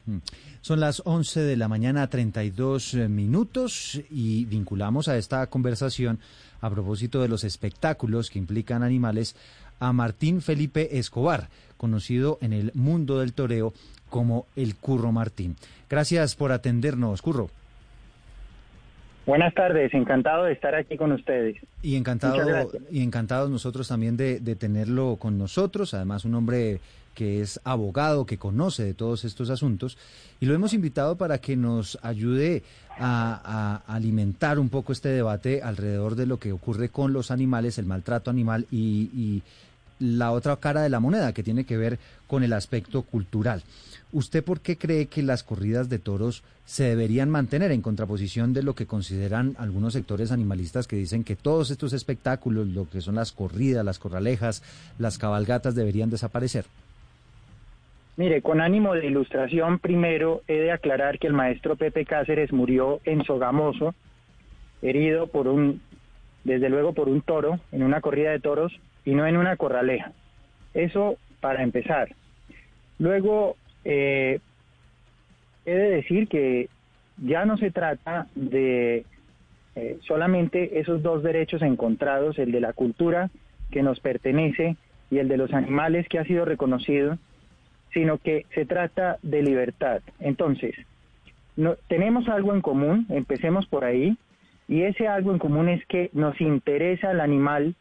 Mm. Son las 11 de la mañana, 32 eh, minutos, y vinculamos a esta conversación a propósito de los espectáculos que implican animales a Martín Felipe Escobar, conocido en el mundo del toreo como el Curro Martín. Gracias por atendernos, Curro. Buenas tardes, encantado de estar aquí con ustedes. Y encantado, y encantados nosotros también de, de tenerlo con nosotros, además un hombre que es abogado, que conoce de todos estos asuntos, y lo hemos invitado para que nos ayude a, alimentar un poco este debate alrededor de lo que ocurre con los animales, el maltrato animal y, la otra cara de la moneda, que tiene que ver con el aspecto cultural. ¿Usted por qué cree que las corridas de toros se deberían mantener en contraposición de lo que consideran algunos sectores animalistas que dicen que todos estos espectáculos, lo que son las corridas, las corralejas, las cabalgatas, deberían desaparecer? Mire, con ánimo de ilustración, primero he de aclarar que el maestro Pepe Cáceres murió en Sogamoso, herido por un, desde luego por un toro, en una corrida de toros y no en una corraleja. Eso para empezar. Luego, eh, he de decir que ya no se trata de eh, solamente esos dos derechos encontrados, el de la cultura que nos pertenece y el de los animales que ha sido reconocido, sino que se trata de libertad. Entonces, no, tenemos algo en común, empecemos por ahí, y ese algo en común es que nos interesa el animal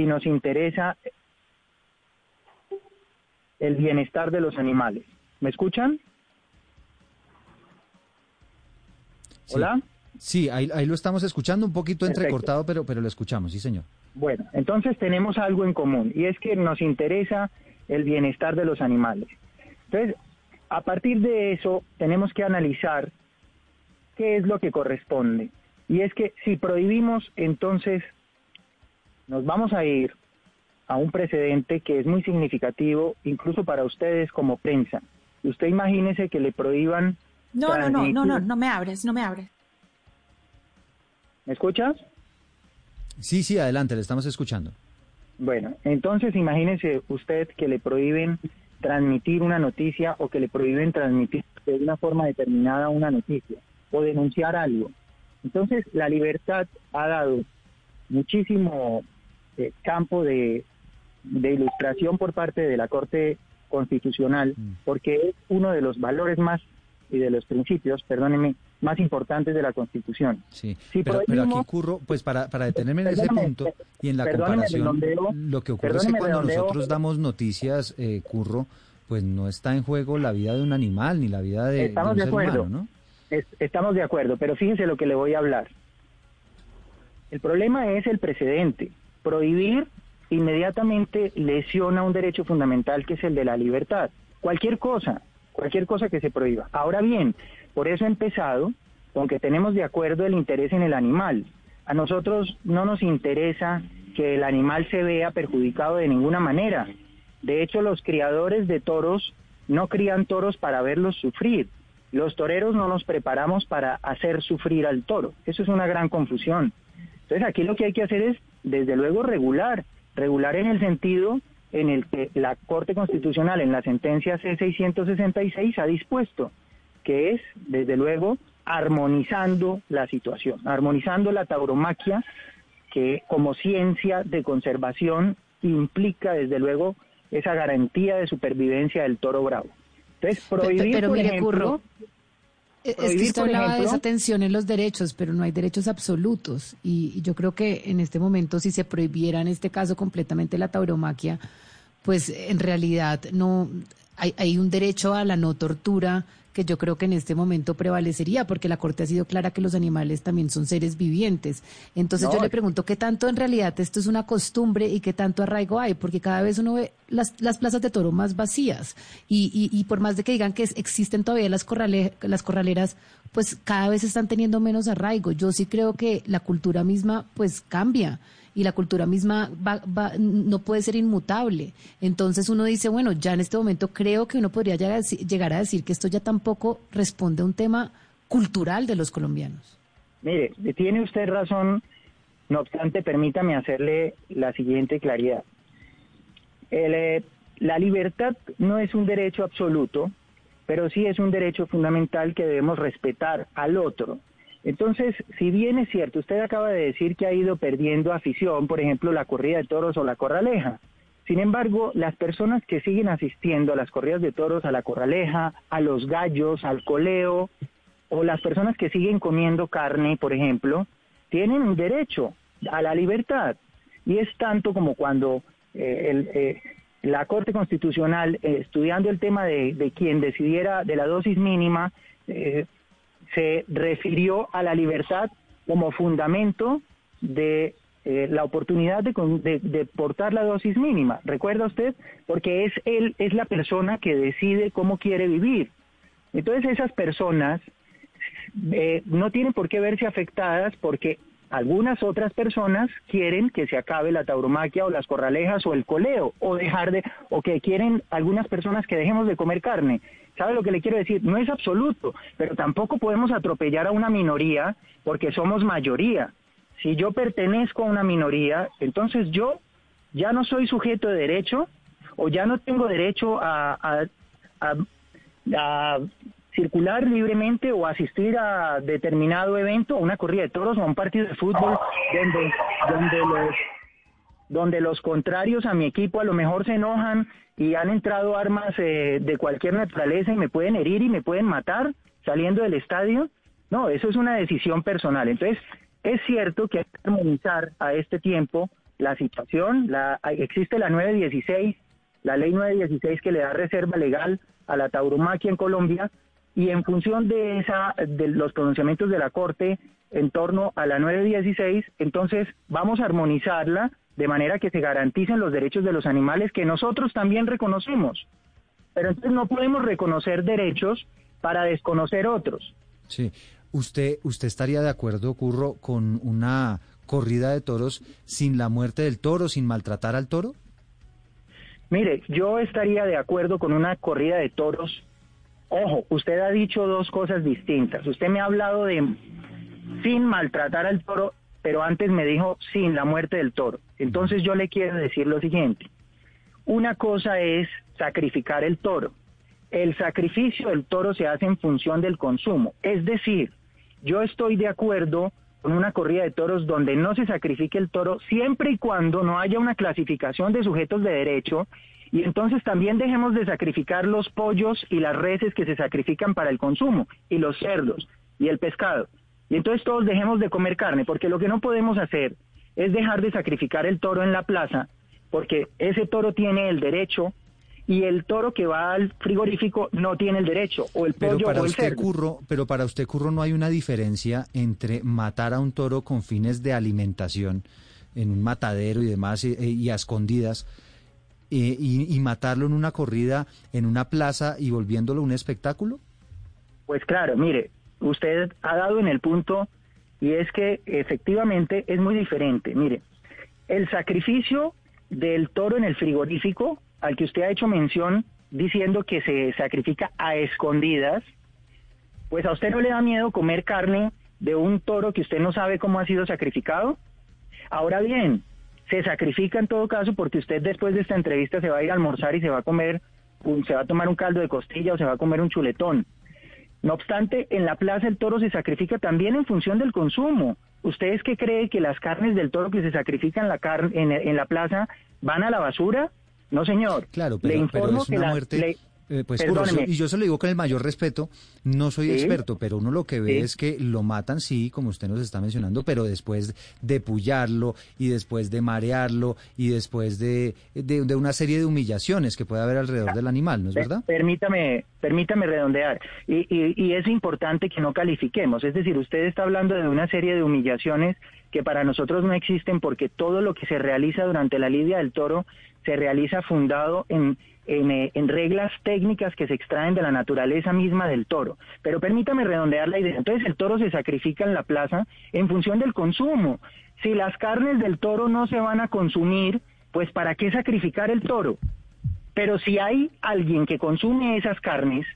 y nos interesa el bienestar de los animales. ¿Me escuchan? ¿Hola? Sí, ahí, lo estamos escuchando un poquito entrecortado, pero, pero lo escuchamos, sí, señor. Bueno, entonces tenemos algo en común y es que nos interesa el bienestar de los animales. Entonces, a partir de eso, tenemos que analizar qué es lo que corresponde. Y es que si prohibimos, entonces nos vamos a ir a un precedente que es muy significativo, incluso para ustedes como prensa. Usted imagínese que le prohíban... No, no, no, no, no, no me abres, no me abres. ¿Me escuchas? Sí, sí, adelante, le estamos escuchando. Bueno, entonces imagínese usted que le prohíben transmitir una noticia o que le prohíben transmitir de una forma determinada una noticia o denunciar algo. Entonces, la libertad ha dado muchísimo eh, campo de, de ilustración por parte de la Corte Constitucional, mm. porque es uno de los valores más y de los principios, perdónenme, más importantes de la Constitución. Sí, Si pero, pero aquí ocurro, pues para, para detenerme en ese punto y en la comparación, redondeo, lo que ocurre es que cuando redondeo. nosotros damos noticias, eh, Curro, pues no está en juego la vida de un animal ni la vida de, de un de ser acuerdo. humano, ¿no? Es- estamos de acuerdo, pero fíjese lo que le voy a hablar. El problema es el precedente. Prohibir inmediatamente lesiona un derecho fundamental que es el de la libertad. Cualquier cosa, cualquier cosa que se prohíba. Ahora bien, por eso he empezado con que tenemos de acuerdo el interés en el animal. A nosotros no nos interesa que el animal se vea perjudicado de ninguna manera. De hecho, los criadores de toros no crían toros para verlos sufrir. Los toreros no nos preparamos para hacer sufrir al toro. Eso es una gran confusión. Entonces aquí lo que hay que hacer es, desde luego, regular. Regular en el sentido en el que la Corte Constitucional en la sentencia C666 ha dispuesto, que es, desde luego, armonizando la situación, armonizando la tauromaquia, que como ciencia de conservación implica, desde luego, esa garantía de supervivencia del toro bravo. Entonces, prohibir, pero por mire, ejemplo, Curro, Es que usted hablaba de esa tensión en los derechos, pero no hay derechos absolutos. Y, y yo creo que en este momento, si se prohibiera en este caso completamente la tauromaquia, pues en realidad no hay, hay un derecho a la no tortura que yo creo que en este momento prevalecería, porque la Corte ha sido clara que los animales también son seres vivientes. Entonces No, yo le pregunto, ¿qué tanto en realidad esto es una costumbre y qué tanto arraigo hay? Porque cada vez uno ve las, las plazas de toro más vacías y, y, y por más de que digan que es- existen todavía las, corrale- las corraleras, pues cada vez están teniendo menos arraigo. Yo sí creo que la cultura misma pues cambia y la cultura misma va, no puede ser inmutable. Entonces uno dice, bueno, ya en este momento creo que uno podría llegar a llegar a decir que esto ya tampoco responde a un tema cultural de los colombianos. Mire, tiene usted razón, no obstante, permítame hacerle la siguiente claridad. El, eh, la libertad no es un derecho absoluto, pero sí es un derecho fundamental que debemos respetar al otro. Entonces, si bien es cierto, usted acaba de decir que ha ido perdiendo afición, por ejemplo, la corrida de toros o la corraleja. Sin embargo, las personas que siguen asistiendo a las corridas de toros, a la corraleja, a los gallos, al coleo, o las personas que siguen comiendo carne, por ejemplo, tienen un derecho a la libertad. Y es tanto como cuando eh, el, eh, la Corte Constitucional, eh, estudiando el tema de, de quien decidiera de la dosis mínima, eh, se refirió a la libertad como fundamento de eh, la oportunidad de, de- de portar la dosis mínima. ¿Recuerda usted? Porque es él, es la persona que decide cómo quiere vivir. Entonces esas personas eh, no tienen por qué verse afectadas porque algunas otras personas quieren que se acabe la tauromaquia o las corralejas o el coleo o dejar de o que quieren algunas personas que dejemos de comer carne. ¿Sabe lo que le quiero decir? No es absoluto, pero tampoco podemos atropellar a una minoría porque somos mayoría. Si yo pertenezco a una minoría, entonces yo ya no soy sujeto de derecho o ya no tengo derecho a, a- a- circular libremente o asistir a determinado evento, a una corrida de toros o a un partido de fútbol donde, donde los donde los contrarios a mi equipo a lo mejor se enojan y han entrado armas eh, de cualquier naturaleza y me pueden herir y me pueden matar saliendo del estadio. No, eso es una decisión personal. Entonces, es cierto que hay que armonizar a este tiempo la situación. La, existe la 916, la ley 916 que le da reserva legal a la tauromaquia en Colombia y en función de esa de los pronunciamientos de la Corte en torno a la 916, entonces vamos a armonizarla de manera que se garanticen los derechos de los animales que nosotros también reconocemos. Pero entonces no podemos reconocer derechos para desconocer otros. Sí. ¿Usted, ¿Usted estaría de acuerdo, Curro, con una corrida de toros sin la muerte del toro, sin maltratar al toro? Mire, yo estaría de acuerdo con una corrida de toros. Ojo, usted ha dicho dos cosas distintas. Usted me ha hablado de sin maltratar al toro, pero antes me dijo sin la muerte del toro. Entonces yo le quiero decir lo siguiente. Una cosa es sacrificar el toro. El sacrificio del toro se hace en función del consumo. Es decir, yo estoy de acuerdo con una corrida de toros donde no se sacrifique el toro siempre y cuando no haya una clasificación de sujetos de derecho Y entonces también dejemos de sacrificar los pollos y las reses que se sacrifican para el consumo, y los cerdos y el pescado. Y entonces todos dejemos de comer carne, porque lo que no podemos hacer es dejar de sacrificar el toro en la plaza, porque ese toro tiene el derecho y el toro que va al frigorífico no tiene el derecho, o el pollo pero para o el usted cerdo. curro, pero para usted curro no hay una diferencia entre matar a un toro con fines de alimentación en un matadero y demás y, y a escondidas eh, y, y matarlo en una corrida en una plaza y volviéndolo un espectáculo. Pues claro, mire, usted ha dado en el punto y es que efectivamente es muy diferente. Mire, el sacrificio del toro en el frigorífico, al que usted ha hecho mención diciendo que se sacrifica a escondidas, pues a usted no le da miedo comer carne de un toro que usted no sabe cómo ha sido sacrificado. Ahora bien, se sacrifica en todo caso porque usted después de esta entrevista se va a ir a almorzar y se va a comer, un- se va a tomar un caldo de costilla o se va a comer un chuletón. No obstante, en la plaza el toro se sacrifica también en función del consumo. ¿Ustedes qué creen que las carnes del toro que se sacrifican en la, en, en la plaza van a la basura? No, señor. Claro, Le pero, informo pero es que la- muerte. le- eh, pues, curro, y yo se lo digo con el mayor respeto, no soy Sí. experto, pero uno lo que ve Sí. es que lo matan, sí, como usted nos está mencionando, pero después de pullarlo y después de marearlo y después de, de, de una serie de humillaciones que puede haber alrededor del animal, ¿no es verdad? Permítame, permítame redondear. Y, y- y es importante que no califiquemos. Es decir, usted está hablando de una serie de humillaciones que para nosotros no existen porque todo lo que se realiza durante la lidia del toro se realiza fundado en, en, eh, en reglas técnicas que se extraen de la naturaleza misma del toro. Pero permítame redondear la idea. Entonces el toro se sacrifica en la plaza en función del consumo. Si las carnes del toro no se van a consumir, pues ¿para qué sacrificar el toro? Pero si hay alguien que consume esas carnes,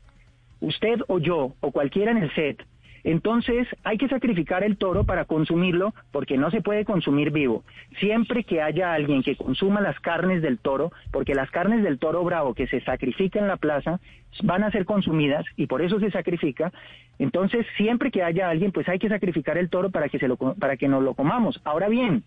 usted o yo o cualquiera en el set, entonces hay que sacrificar el toro para consumirlo porque no se puede consumir vivo. Siempre que haya alguien que consuma las carnes del toro, porque las carnes del toro bravo que se sacrifica en la plaza van a ser consumidas y por eso se sacrifica, entonces siempre que haya alguien pues hay que sacrificar el toro para que se lo para que nos lo comamos. Ahora bien,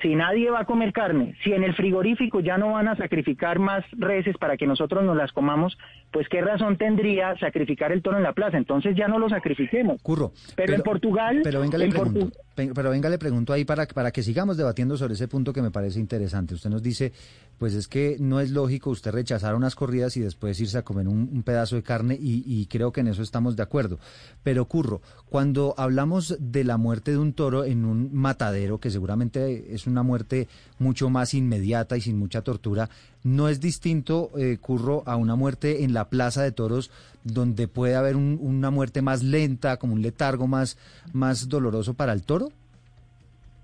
si nadie va a comer carne, si en el frigorífico ya no van a sacrificar más reses para que nosotros nos las comamos, pues qué razón tendría sacrificar el toro en la plaza. Entonces ya no lo sacrifiquemos. Curro. Pero, en Portugal, Pero venga, le en pregunto, Portu- pero venga, le pregunto ahí para, para que sigamos debatiendo sobre ese punto que me parece interesante. Usted nos dice, pues es que no es lógico usted rechazar unas corridas y después irse a comer un, un pedazo de carne y, y creo que en eso estamos de acuerdo. Pero Curro, cuando hablamos de la muerte de un toro en un matadero, que seguramente es una muerte mucho más inmediata y sin mucha tortura, ¿no es distinto, eh, Curro, a una muerte en la plaza de toros donde puede haber un- una muerte más lenta, como un letargo más, más doloroso para el toro?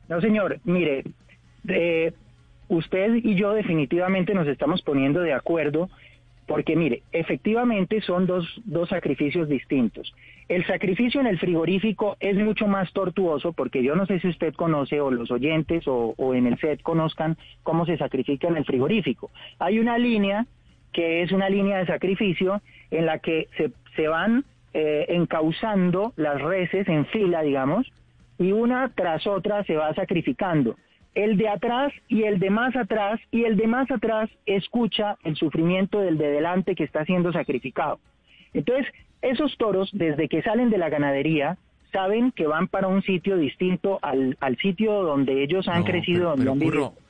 No, señor, mire, eh, usted y yo definitivamente nos estamos poniendo de acuerdo porque, mire, efectivamente son dos, dos sacrificios distintos. El sacrificio en el frigorífico es mucho más tortuoso porque yo no sé si usted conoce o los oyentes o, en el set conozcan cómo se sacrifica en el frigorífico. Hay una línea que es una línea de sacrificio en la que se, se van eh, encauzando las reses en fila, digamos, y una tras otra se va sacrificando. El de atrás y el de más atrás y el de más atrás escucha el sufrimiento del de delante que está siendo sacrificado. Entonces, esos toros, desde que salen de la ganadería, saben que van para un sitio distinto al, al sitio donde ellos han No, crecido, pero- donde pero, han vivido. Curro,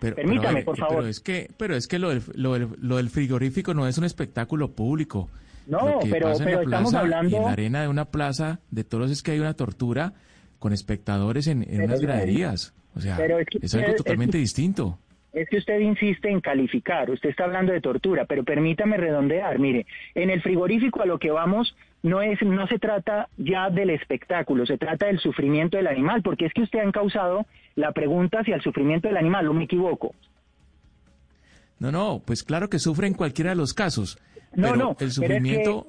pero- Permítame, ver, por que- favor. Pero es que, pero es que lo del, lo del- lo del frigorífico no es un espectáculo público. No, pero- pasa en pero estamos hablando- En la arena de una plaza de toros es que hay una tortura con espectadores en, en unas graderías. O sea, pero es que es algo usted- totalmente es- distinto. Es que usted insiste en calificar, usted está hablando de tortura, pero permítame redondear, mire, en el frigorífico a lo que vamos no es no se trata ya del espectáculo, se trata del sufrimiento del animal, porque es que usted ha encausado la pregunta hacia el sufrimiento del animal, o me equivoco. No, no, pues claro que sufre en cualquiera de los casos. No, pero no, el sufrimiento,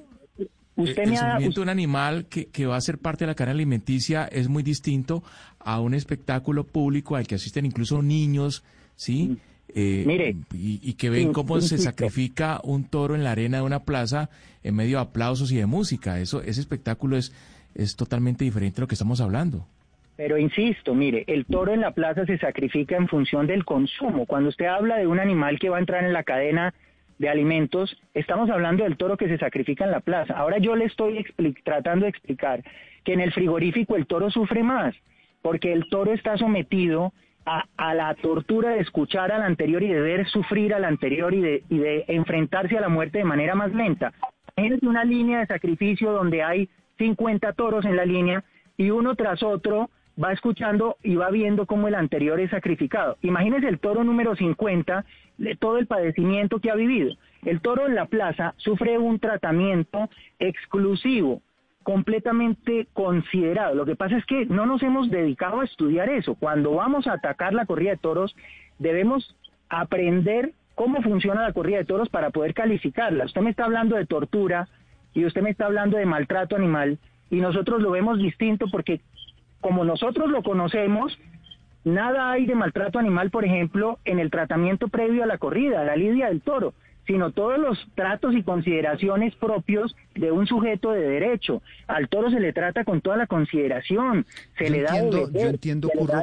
usted el sufrimiento de un animal que, que va a ser parte de la cadena alimenticia es muy distinto a un espectáculo público al que asisten incluso niños, ¿sí? Eh, Mm. Mire, y, y que ven cómo se sacrifica un toro en la arena de una plaza en medio de aplausos y de música. Eso, ese espectáculo es, es totalmente diferente a lo que estamos hablando. Pero insisto, mire, el toro en la plaza se sacrifica en función del consumo. Cuando usted habla de un animal que va a entrar en la cadena de alimentos, estamos hablando del toro que se sacrifica en la plaza. Ahora yo le estoy tratando de explicar que en el frigorífico el toro sufre más, porque el toro está sometido a, a, la tortura de escuchar al anterior y de ver sufrir al anterior y de, y de enfrentarse a la muerte de manera más lenta. Es una línea de sacrificio donde hay 50 toros en la línea y uno tras otro va escuchando y va viendo cómo el anterior es sacrificado. Imagínese el toro número 50, de todo el padecimiento que ha vivido. El toro en la plaza sufre un tratamiento exclusivo, completamente considerado. Lo que pasa es que no nos hemos dedicado a estudiar eso. Cuando vamos a atacar la corrida de toros, debemos aprender cómo funciona la corrida de toros para poder calificarla. Usted me está hablando de tortura y usted me está hablando de maltrato animal y nosotros lo vemos distinto porque como nosotros lo conocemos, nada hay de maltrato animal, por ejemplo, en el tratamiento previo a la corrida, a la lidia del toro, sino todos los tratos y consideraciones propios de un sujeto de derecho. Al toro se le trata con toda la consideración, se yo le entiendo, da de yo entiendo, Curro,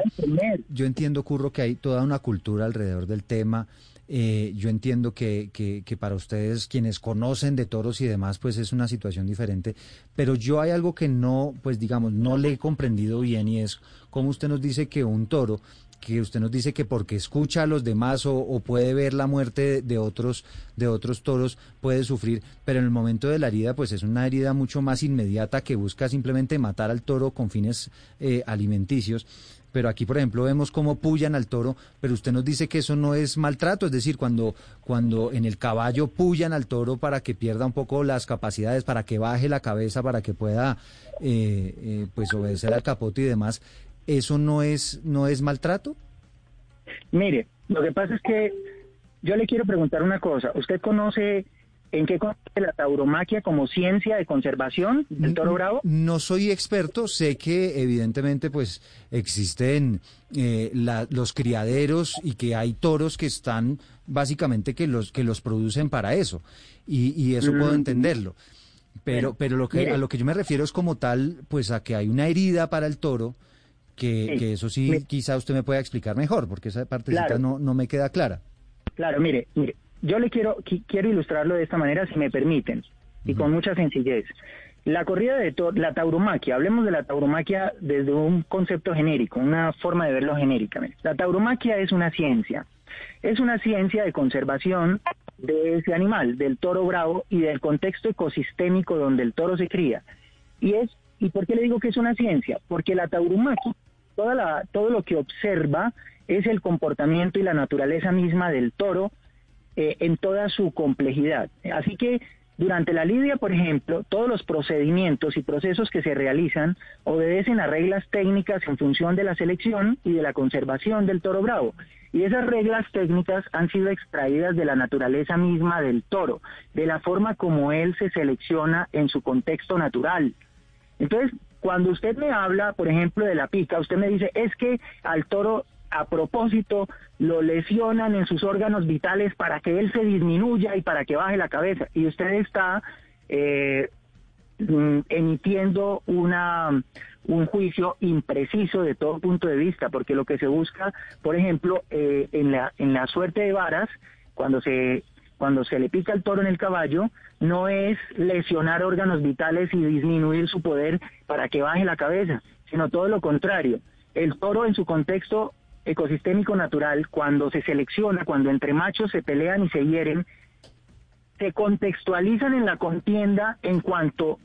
yo entiendo, Curro, que hay toda una cultura alrededor del tema. Eh, yo entiendo que, que, que, para ustedes, quienes conocen de toros y demás, pues es una situación diferente. Pero yo hay algo que no, pues digamos, no le he comprendido bien y es como usted nos dice que un toro, que usted nos dice que porque escucha a los demás o, o puede ver la muerte de otros, de otros toros, puede sufrir, pero en el momento de la herida, pues es una herida mucho más inmediata que busca simplemente matar al toro con fines eh, alimenticios pero aquí, por ejemplo, vemos cómo pullan al toro, pero usted nos dice que eso no es maltrato, es decir, cuando, cuando en el caballo pullan al toro para que pierda un poco las capacidades, para que baje la cabeza, para que pueda eh, eh, pues obedecer al capote y demás, ¿eso no es, no es maltrato? Mire, lo que pasa es que yo le quiero preguntar una cosa. ¿Usted conoce ¿En qué consiste la tauromaquia como ciencia de conservación del toro bravo? No soy experto, sé que evidentemente pues existen eh, la, los criaderos y que hay toros que están básicamente que los que los producen para eso y, y eso puedo entenderlo. Pero, pero lo que, a lo que yo me refiero es como tal, pues a que hay una herida para el toro, que, Sí. que eso sí, Mire. quizá usted me pueda explicar mejor, porque esa partecita Claro. no, no me queda clara. Claro, mire, mire, yo le quiero qui- quiero ilustrarlo de esta manera, si me permiten, y con mucha sencillez. La corrida de la tauromaquia, hablemos de la tauromaquia desde un concepto genérico, una forma de verlo genéricamente. La tauromaquia es una ciencia, es una ciencia de conservación de ese animal, del toro bravo y del contexto ecosistémico donde el toro se cría. Y es ¿y por qué le digo que es una ciencia? Porque la tauromaquia, toda la, todo lo que observa es el comportamiento y la naturaleza misma del toro eh, en toda su complejidad. Así que durante la lidia, por ejemplo, todos los procedimientos y procesos que se realizan obedecen a reglas técnicas en función de la selección y de la conservación del toro bravo. Y esas reglas técnicas han sido extraídas de la naturaleza misma del toro, de la forma como él se selecciona en su contexto natural. Entonces, cuando usted me habla, por ejemplo, de la pica, usted me dice, es que al toro a propósito lo lesionan en sus órganos vitales para que él se disminuya y para que baje la cabeza. Y usted está eh, mm, emitiendo una un juicio impreciso de todo punto de vista, porque lo que se busca, por ejemplo, eh, en la en la suerte de varas, cuando se cuando se le pica el toro en el caballo, no es lesionar órganos vitales y disminuir su poder para que baje la cabeza, sino todo lo contrario. El toro en su contexto ecosistémico natural, cuando se selecciona, cuando entre machos se pelean y se hieren, se contextualizan en la contienda en cuanto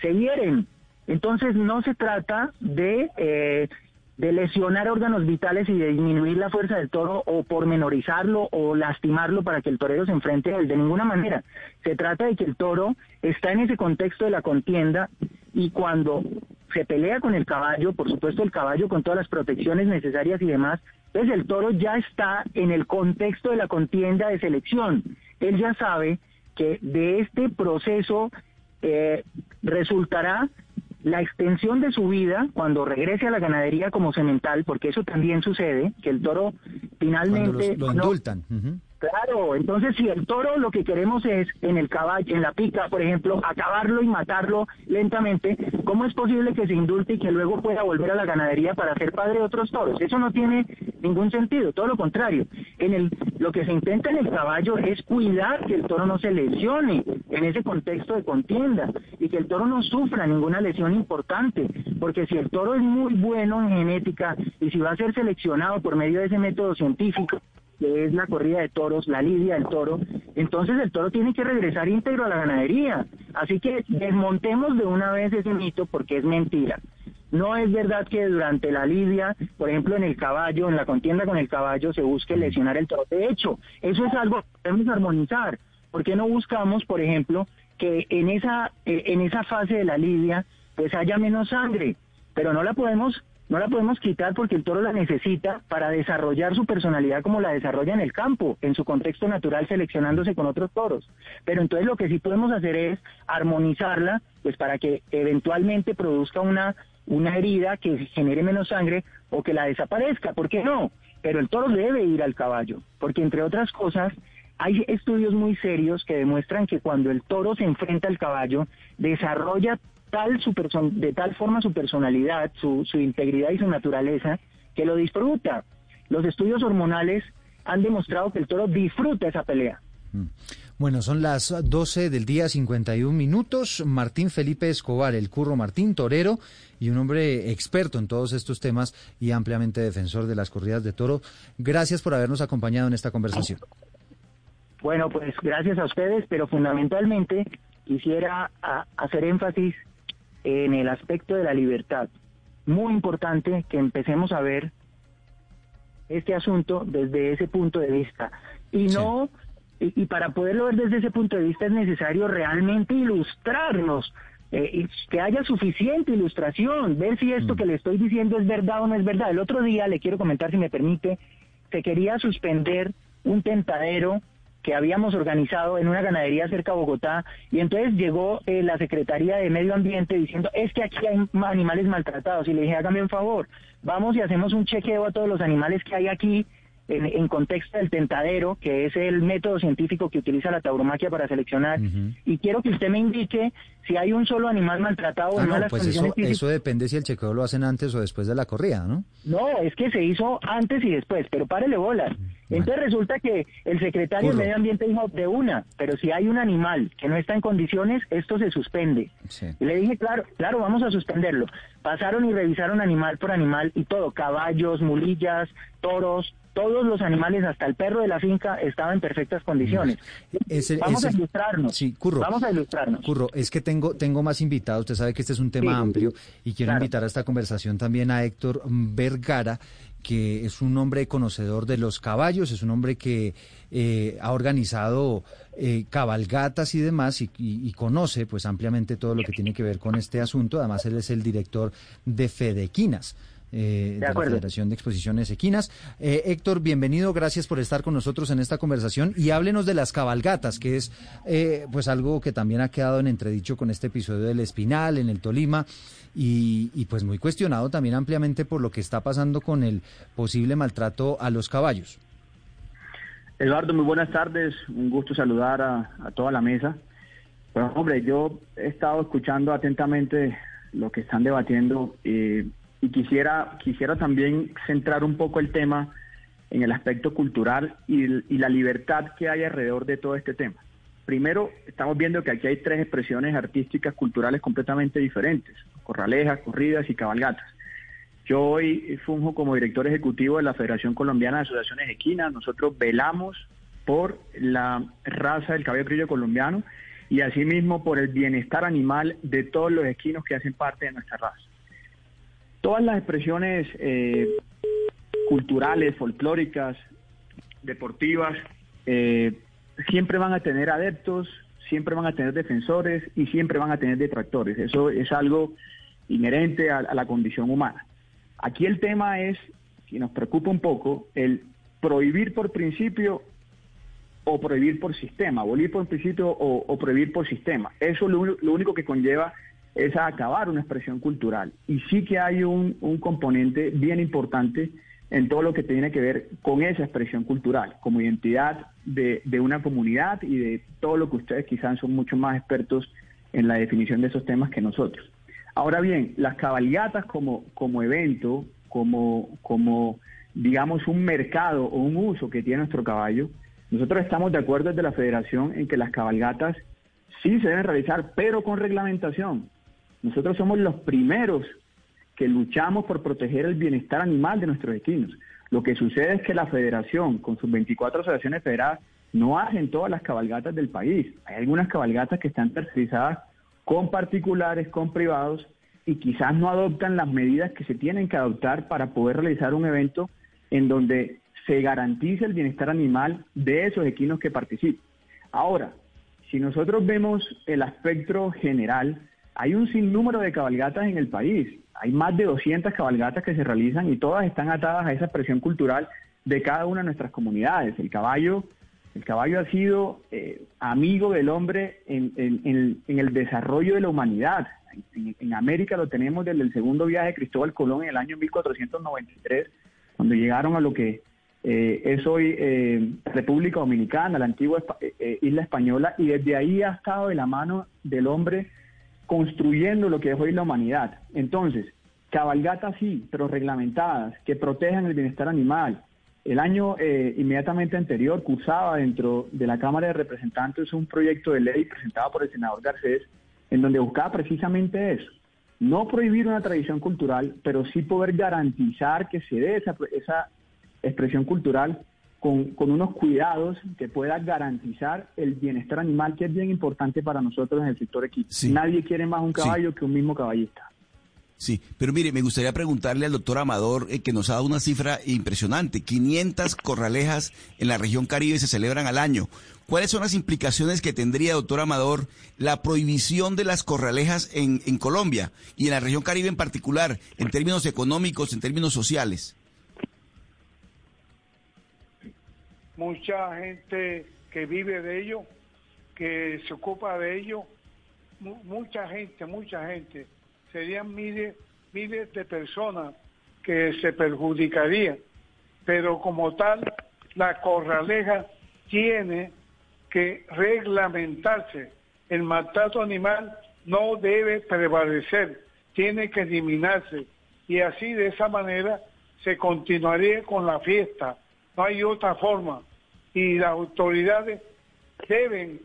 se hieren. Entonces no se trata de, eh, de lesionar órganos vitales y de disminuir la fuerza del toro o pormenorizarlo o lastimarlo para que el torero se enfrente a él. De ninguna manera. Se trata de que el toro está en ese contexto de la contienda y cuando se pelea con el caballo, por supuesto el caballo con todas las protecciones necesarias y demás, entonces el toro ya está en el contexto de la contienda de selección. Él ya sabe que de este proceso eh, resultará la extensión de su vida cuando regrese a la ganadería como semental, porque eso también sucede, que el toro finalmente los- lo no- indultan. Claro, entonces si el toro lo que queremos es en el caballo, en la pica, por ejemplo, acabarlo y matarlo lentamente, ¿cómo es posible que se indulte y que luego pueda volver a la ganadería para hacer padre de otros toros? Eso no tiene ningún sentido, todo lo contrario. En el lo que se intenta en el caballo es cuidar que el toro no se lesione en ese contexto de contienda y que el toro no sufra ninguna lesión importante, porque si el toro es muy bueno en genética y si va a ser seleccionado por medio de ese método científico, que es la corrida de toros, la lidia del toro, entonces el toro tiene que regresar íntegro a la ganadería. Así que desmontemos de una vez ese mito porque es mentira. No es verdad que durante la lidia, por ejemplo en el caballo, en la contienda con el caballo, se busque lesionar el toro. De hecho, eso es algo que debemos armonizar. ¿Por qué no buscamos, por ejemplo, que en esa, eh, en esa fase de la lidia, pues haya menos sangre? Pero no la podemos no la podemos quitar porque el toro la necesita para desarrollar su personalidad como la desarrolla en el campo, en su contexto natural, seleccionándose con otros toros. Pero entonces lo que sí podemos hacer es armonizarla, pues para que eventualmente produzca una, una herida que genere menos sangre o que la desaparezca, ¿por qué no? Pero el toro debe ir al caballo, porque entre otras cosas, hay estudios muy serios que demuestran que cuando el toro se enfrenta al caballo, desarrolla tal su de tal forma su personalidad, su, su integridad y su naturaleza, que lo disfruta. Los estudios hormonales han demostrado que el toro disfruta esa pelea. Mm. Bueno, son las 12 del día 51 minutos. Martín Felipe Escobar, el curro Martín Torero y un hombre experto en todos estos temas y ampliamente defensor de las corridas de toro. Gracias por habernos acompañado en esta conversación. Bueno, pues gracias a ustedes, pero fundamentalmente quisiera hacer énfasis en el aspecto de la libertad. Muy importante que empecemos a ver este asunto desde ese punto de vista. Y no, y, para poderlo ver desde ese punto de vista es necesario realmente ilustrarnos, eh, que haya suficiente ilustración, ver si esto mm. que le estoy diciendo es verdad o no es verdad. El otro día, le quiero comentar si me permite, se quería suspender un tentadero que habíamos organizado en una ganadería cerca de Bogotá y entonces llegó eh, la Secretaría de Medio Ambiente diciendo es que aquí hay animales maltratados y le dije hágame un favor, vamos y hacemos un chequeo a todos los animales que hay aquí en, contexto del tentadero, que es el método científico que utiliza la tauromaquia para seleccionar, y quiero que usted me indique si hay un solo animal maltratado o ah, no. no pues eso, eso depende si el chequeo lo hacen antes o después de la corrida, ¿no? No, es que se hizo antes y después, pero párele bolas. Entonces resulta que el secretario de Medio Ambiente dijo de una, pero si hay un animal que no está en condiciones, esto se suspende. Y le dije, claro, claro, vamos a suspenderlo. Pasaron y revisaron animal por animal y todo, caballos, mulillas, toros, todos los animales, hasta el perro de la finca, estaban en perfectas condiciones. vamos a ilustrarnos. Sí, Curro. Vamos a ilustrarnos. Curro, es que tengo, tengo más invitados. Usted sabe que este es un tema amplio y quiero invitar a esta conversación también a Héctor Vergara, que es un hombre conocedor de los caballos, es un hombre que eh, ha organizado eh, cabalgatas y demás y, conoce pues ampliamente todo lo que tiene que ver con este asunto. Además, él es el director de Fedequinas eh, de, la Federación de Exposiciones Equinas. Eh, Héctor, bienvenido, gracias por estar con nosotros en esta conversación y háblenos de las cabalgatas, que es eh, pues algo que también ha quedado en entredicho con este episodio del Espinal, en el Tolima, y, y pues muy cuestionado también ampliamente por lo que está pasando con el posible maltrato a los caballos. Eduardo, muy buenas tardes, un gusto saludar a, a toda la mesa. Bueno, hombre, yo he estado escuchando atentamente lo que están debatiendo y y quisiera, quisiera también centrar un poco el tema en el aspecto cultural y, la libertad que hay alrededor de todo este tema. Primero, estamos viendo que aquí hay tres expresiones artísticas, culturales completamente diferentes, corralejas, corridas y cabalgatas. Yo hoy funjo como director ejecutivo de la Federación Colombiana de Asociaciones Equinas. Nosotros velamos por la raza del caballo criollo colombiano y asimismo por el bienestar animal de todos los equinos que hacen parte de nuestra raza. Todas las expresiones eh, culturales, folclóricas, deportivas, eh, siempre van a tener adeptos, siempre van a tener defensores y siempre van a tener detractores. Eso es algo inherente a, la condición humana. Aquí el tema es, y nos preocupa un poco, el prohibir por principio o prohibir por sistema, abolir por principio o, prohibir por sistema. Eso lo, lo único que conlleva es acabar una expresión cultural. Y sí que hay un, componente bien importante en todo lo que tiene que ver con esa expresión cultural, como identidad de, de una comunidad y de todo lo que ustedes quizás son mucho más expertos en la definición de esos temas que nosotros. Ahora bien, las cabalgatas como, como evento, como, como digamos un mercado o un uso que tiene nuestro caballo, nosotros estamos de acuerdo desde la federación en que las cabalgatas sí se deben realizar, pero con reglamentación. Nosotros somos los primeros que luchamos por proteger el bienestar animal de nuestros equinos. Lo que sucede es que la federación, con sus 24 asociaciones federadas, no hacen todas las cabalgatas del país. Hay algunas cabalgatas que están tercerizadas con particulares, con privados, y quizás no adoptan las medidas que se tienen que adoptar para poder realizar un evento en donde se garantice el bienestar animal de esos equinos que participan. Ahora, si nosotros vemos el aspecto general, hay un sinnúmero de cabalgatas en el país. Hay más de 200 cabalgatas que se realizan y todas están atadas a esa expresión cultural de cada una de nuestras comunidades. El caballo, el caballo ha sido eh, amigo del hombre en, el desarrollo de la humanidad. En, América lo tenemos desde el segundo viaje de Cristóbal Colón en el año 1493, cuando llegaron a lo que eh, es hoy eh, República Dominicana, la antigua isla española, y desde ahí ha estado de la mano del hombre construyendo lo que es hoy la humanidad. Entonces, cabalgatas sí, pero reglamentadas, que protejan el bienestar animal. El año eh, inmediatamente anterior cursaba dentro de la Cámara de Representantes un proyecto de ley presentado por el senador Garcés, en donde buscaba precisamente eso, no prohibir una tradición cultural, pero sí poder garantizar que se dé esa, esa expresión cultural con, unos cuidados que pueda garantizar el bienestar animal, que es bien importante para nosotros en el sector equipo. Nadie quiere más un caballo que un mismo caballista. Sí, pero mire, me gustaría preguntarle al doctor Amador, eh, que nos ha dado una cifra impresionante. 500 corralejas en la región Caribe se celebran al año. ¿Cuáles son las implicaciones que tendría, doctor Amador, la prohibición de las corralejas en, en Colombia y en la región Caribe en particular, en términos económicos, en términos sociales? Mucha gente que vive de ello, que se ocupa de ello, mucha gente, mucha gente, serían miles, miles de personas que se perjudicarían, pero como tal, la corraleja tiene que reglamentarse. El maltrato animal no debe prevalecer, tiene que eliminarse. Y así de esa manera se continuaría con la fiesta no hay otra forma. Y las autoridades deben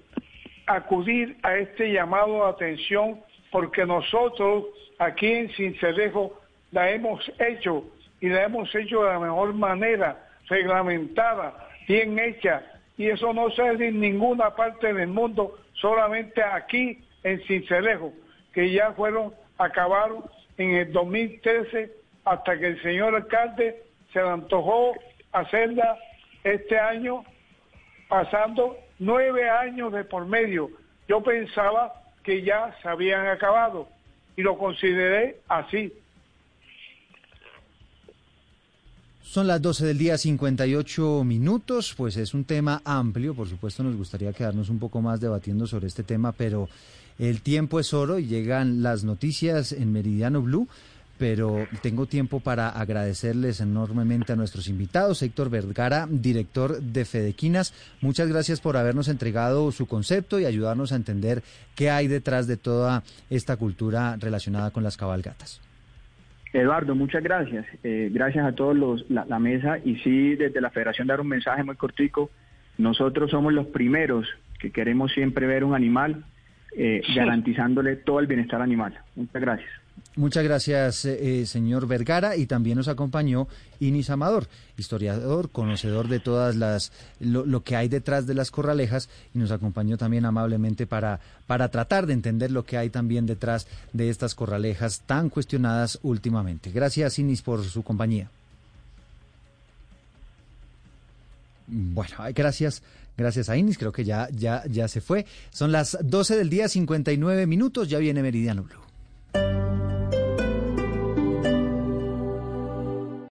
acudir a este llamado de atención porque nosotros aquí en Cincelejo la hemos hecho y la hemos hecho de la mejor manera, reglamentada, bien hecha. Y eso no se hace en ninguna parte del mundo, solamente aquí en Cincelejo, que ya fueron, acabaron en el 2013 hasta que el señor alcalde se le antojó hacerla este año, pasando nueve años de por medio. Yo pensaba que ya se habían acabado y lo consideré así. Son las 12 del día, 58 minutos, pues es un tema amplio, por supuesto nos gustaría quedarnos un poco más debatiendo sobre este tema, pero el tiempo es oro y llegan las noticias en Meridiano Blue pero tengo tiempo para agradecerles enormemente a nuestros invitados. Héctor Vergara, director de Fedequinas, muchas gracias por habernos entregado su concepto y ayudarnos a entender qué hay detrás de toda esta cultura relacionada con las cabalgatas. Eduardo, muchas gracias. Eh, gracias a todos los, la, mesa y sí, desde la federación dar un mensaje muy cortico. Nosotros somos los primeros que queremos siempre ver un animal eh, garantizándole todo el bienestar animal. Muchas gracias. Muchas gracias, eh, señor Vergara, y también nos acompañó Inis Amador, historiador, conocedor de todas las lo, que hay detrás de las corralejas, y nos acompañó también amablemente para, para tratar de entender lo que hay también detrás de estas corralejas tan cuestionadas últimamente. Gracias, Inis, por su compañía. Bueno, gracias. Gracias a Inis, creo que ya, ya, ya se fue. Son las 12 del día, 59 minutos, ya viene Meridiano Blue.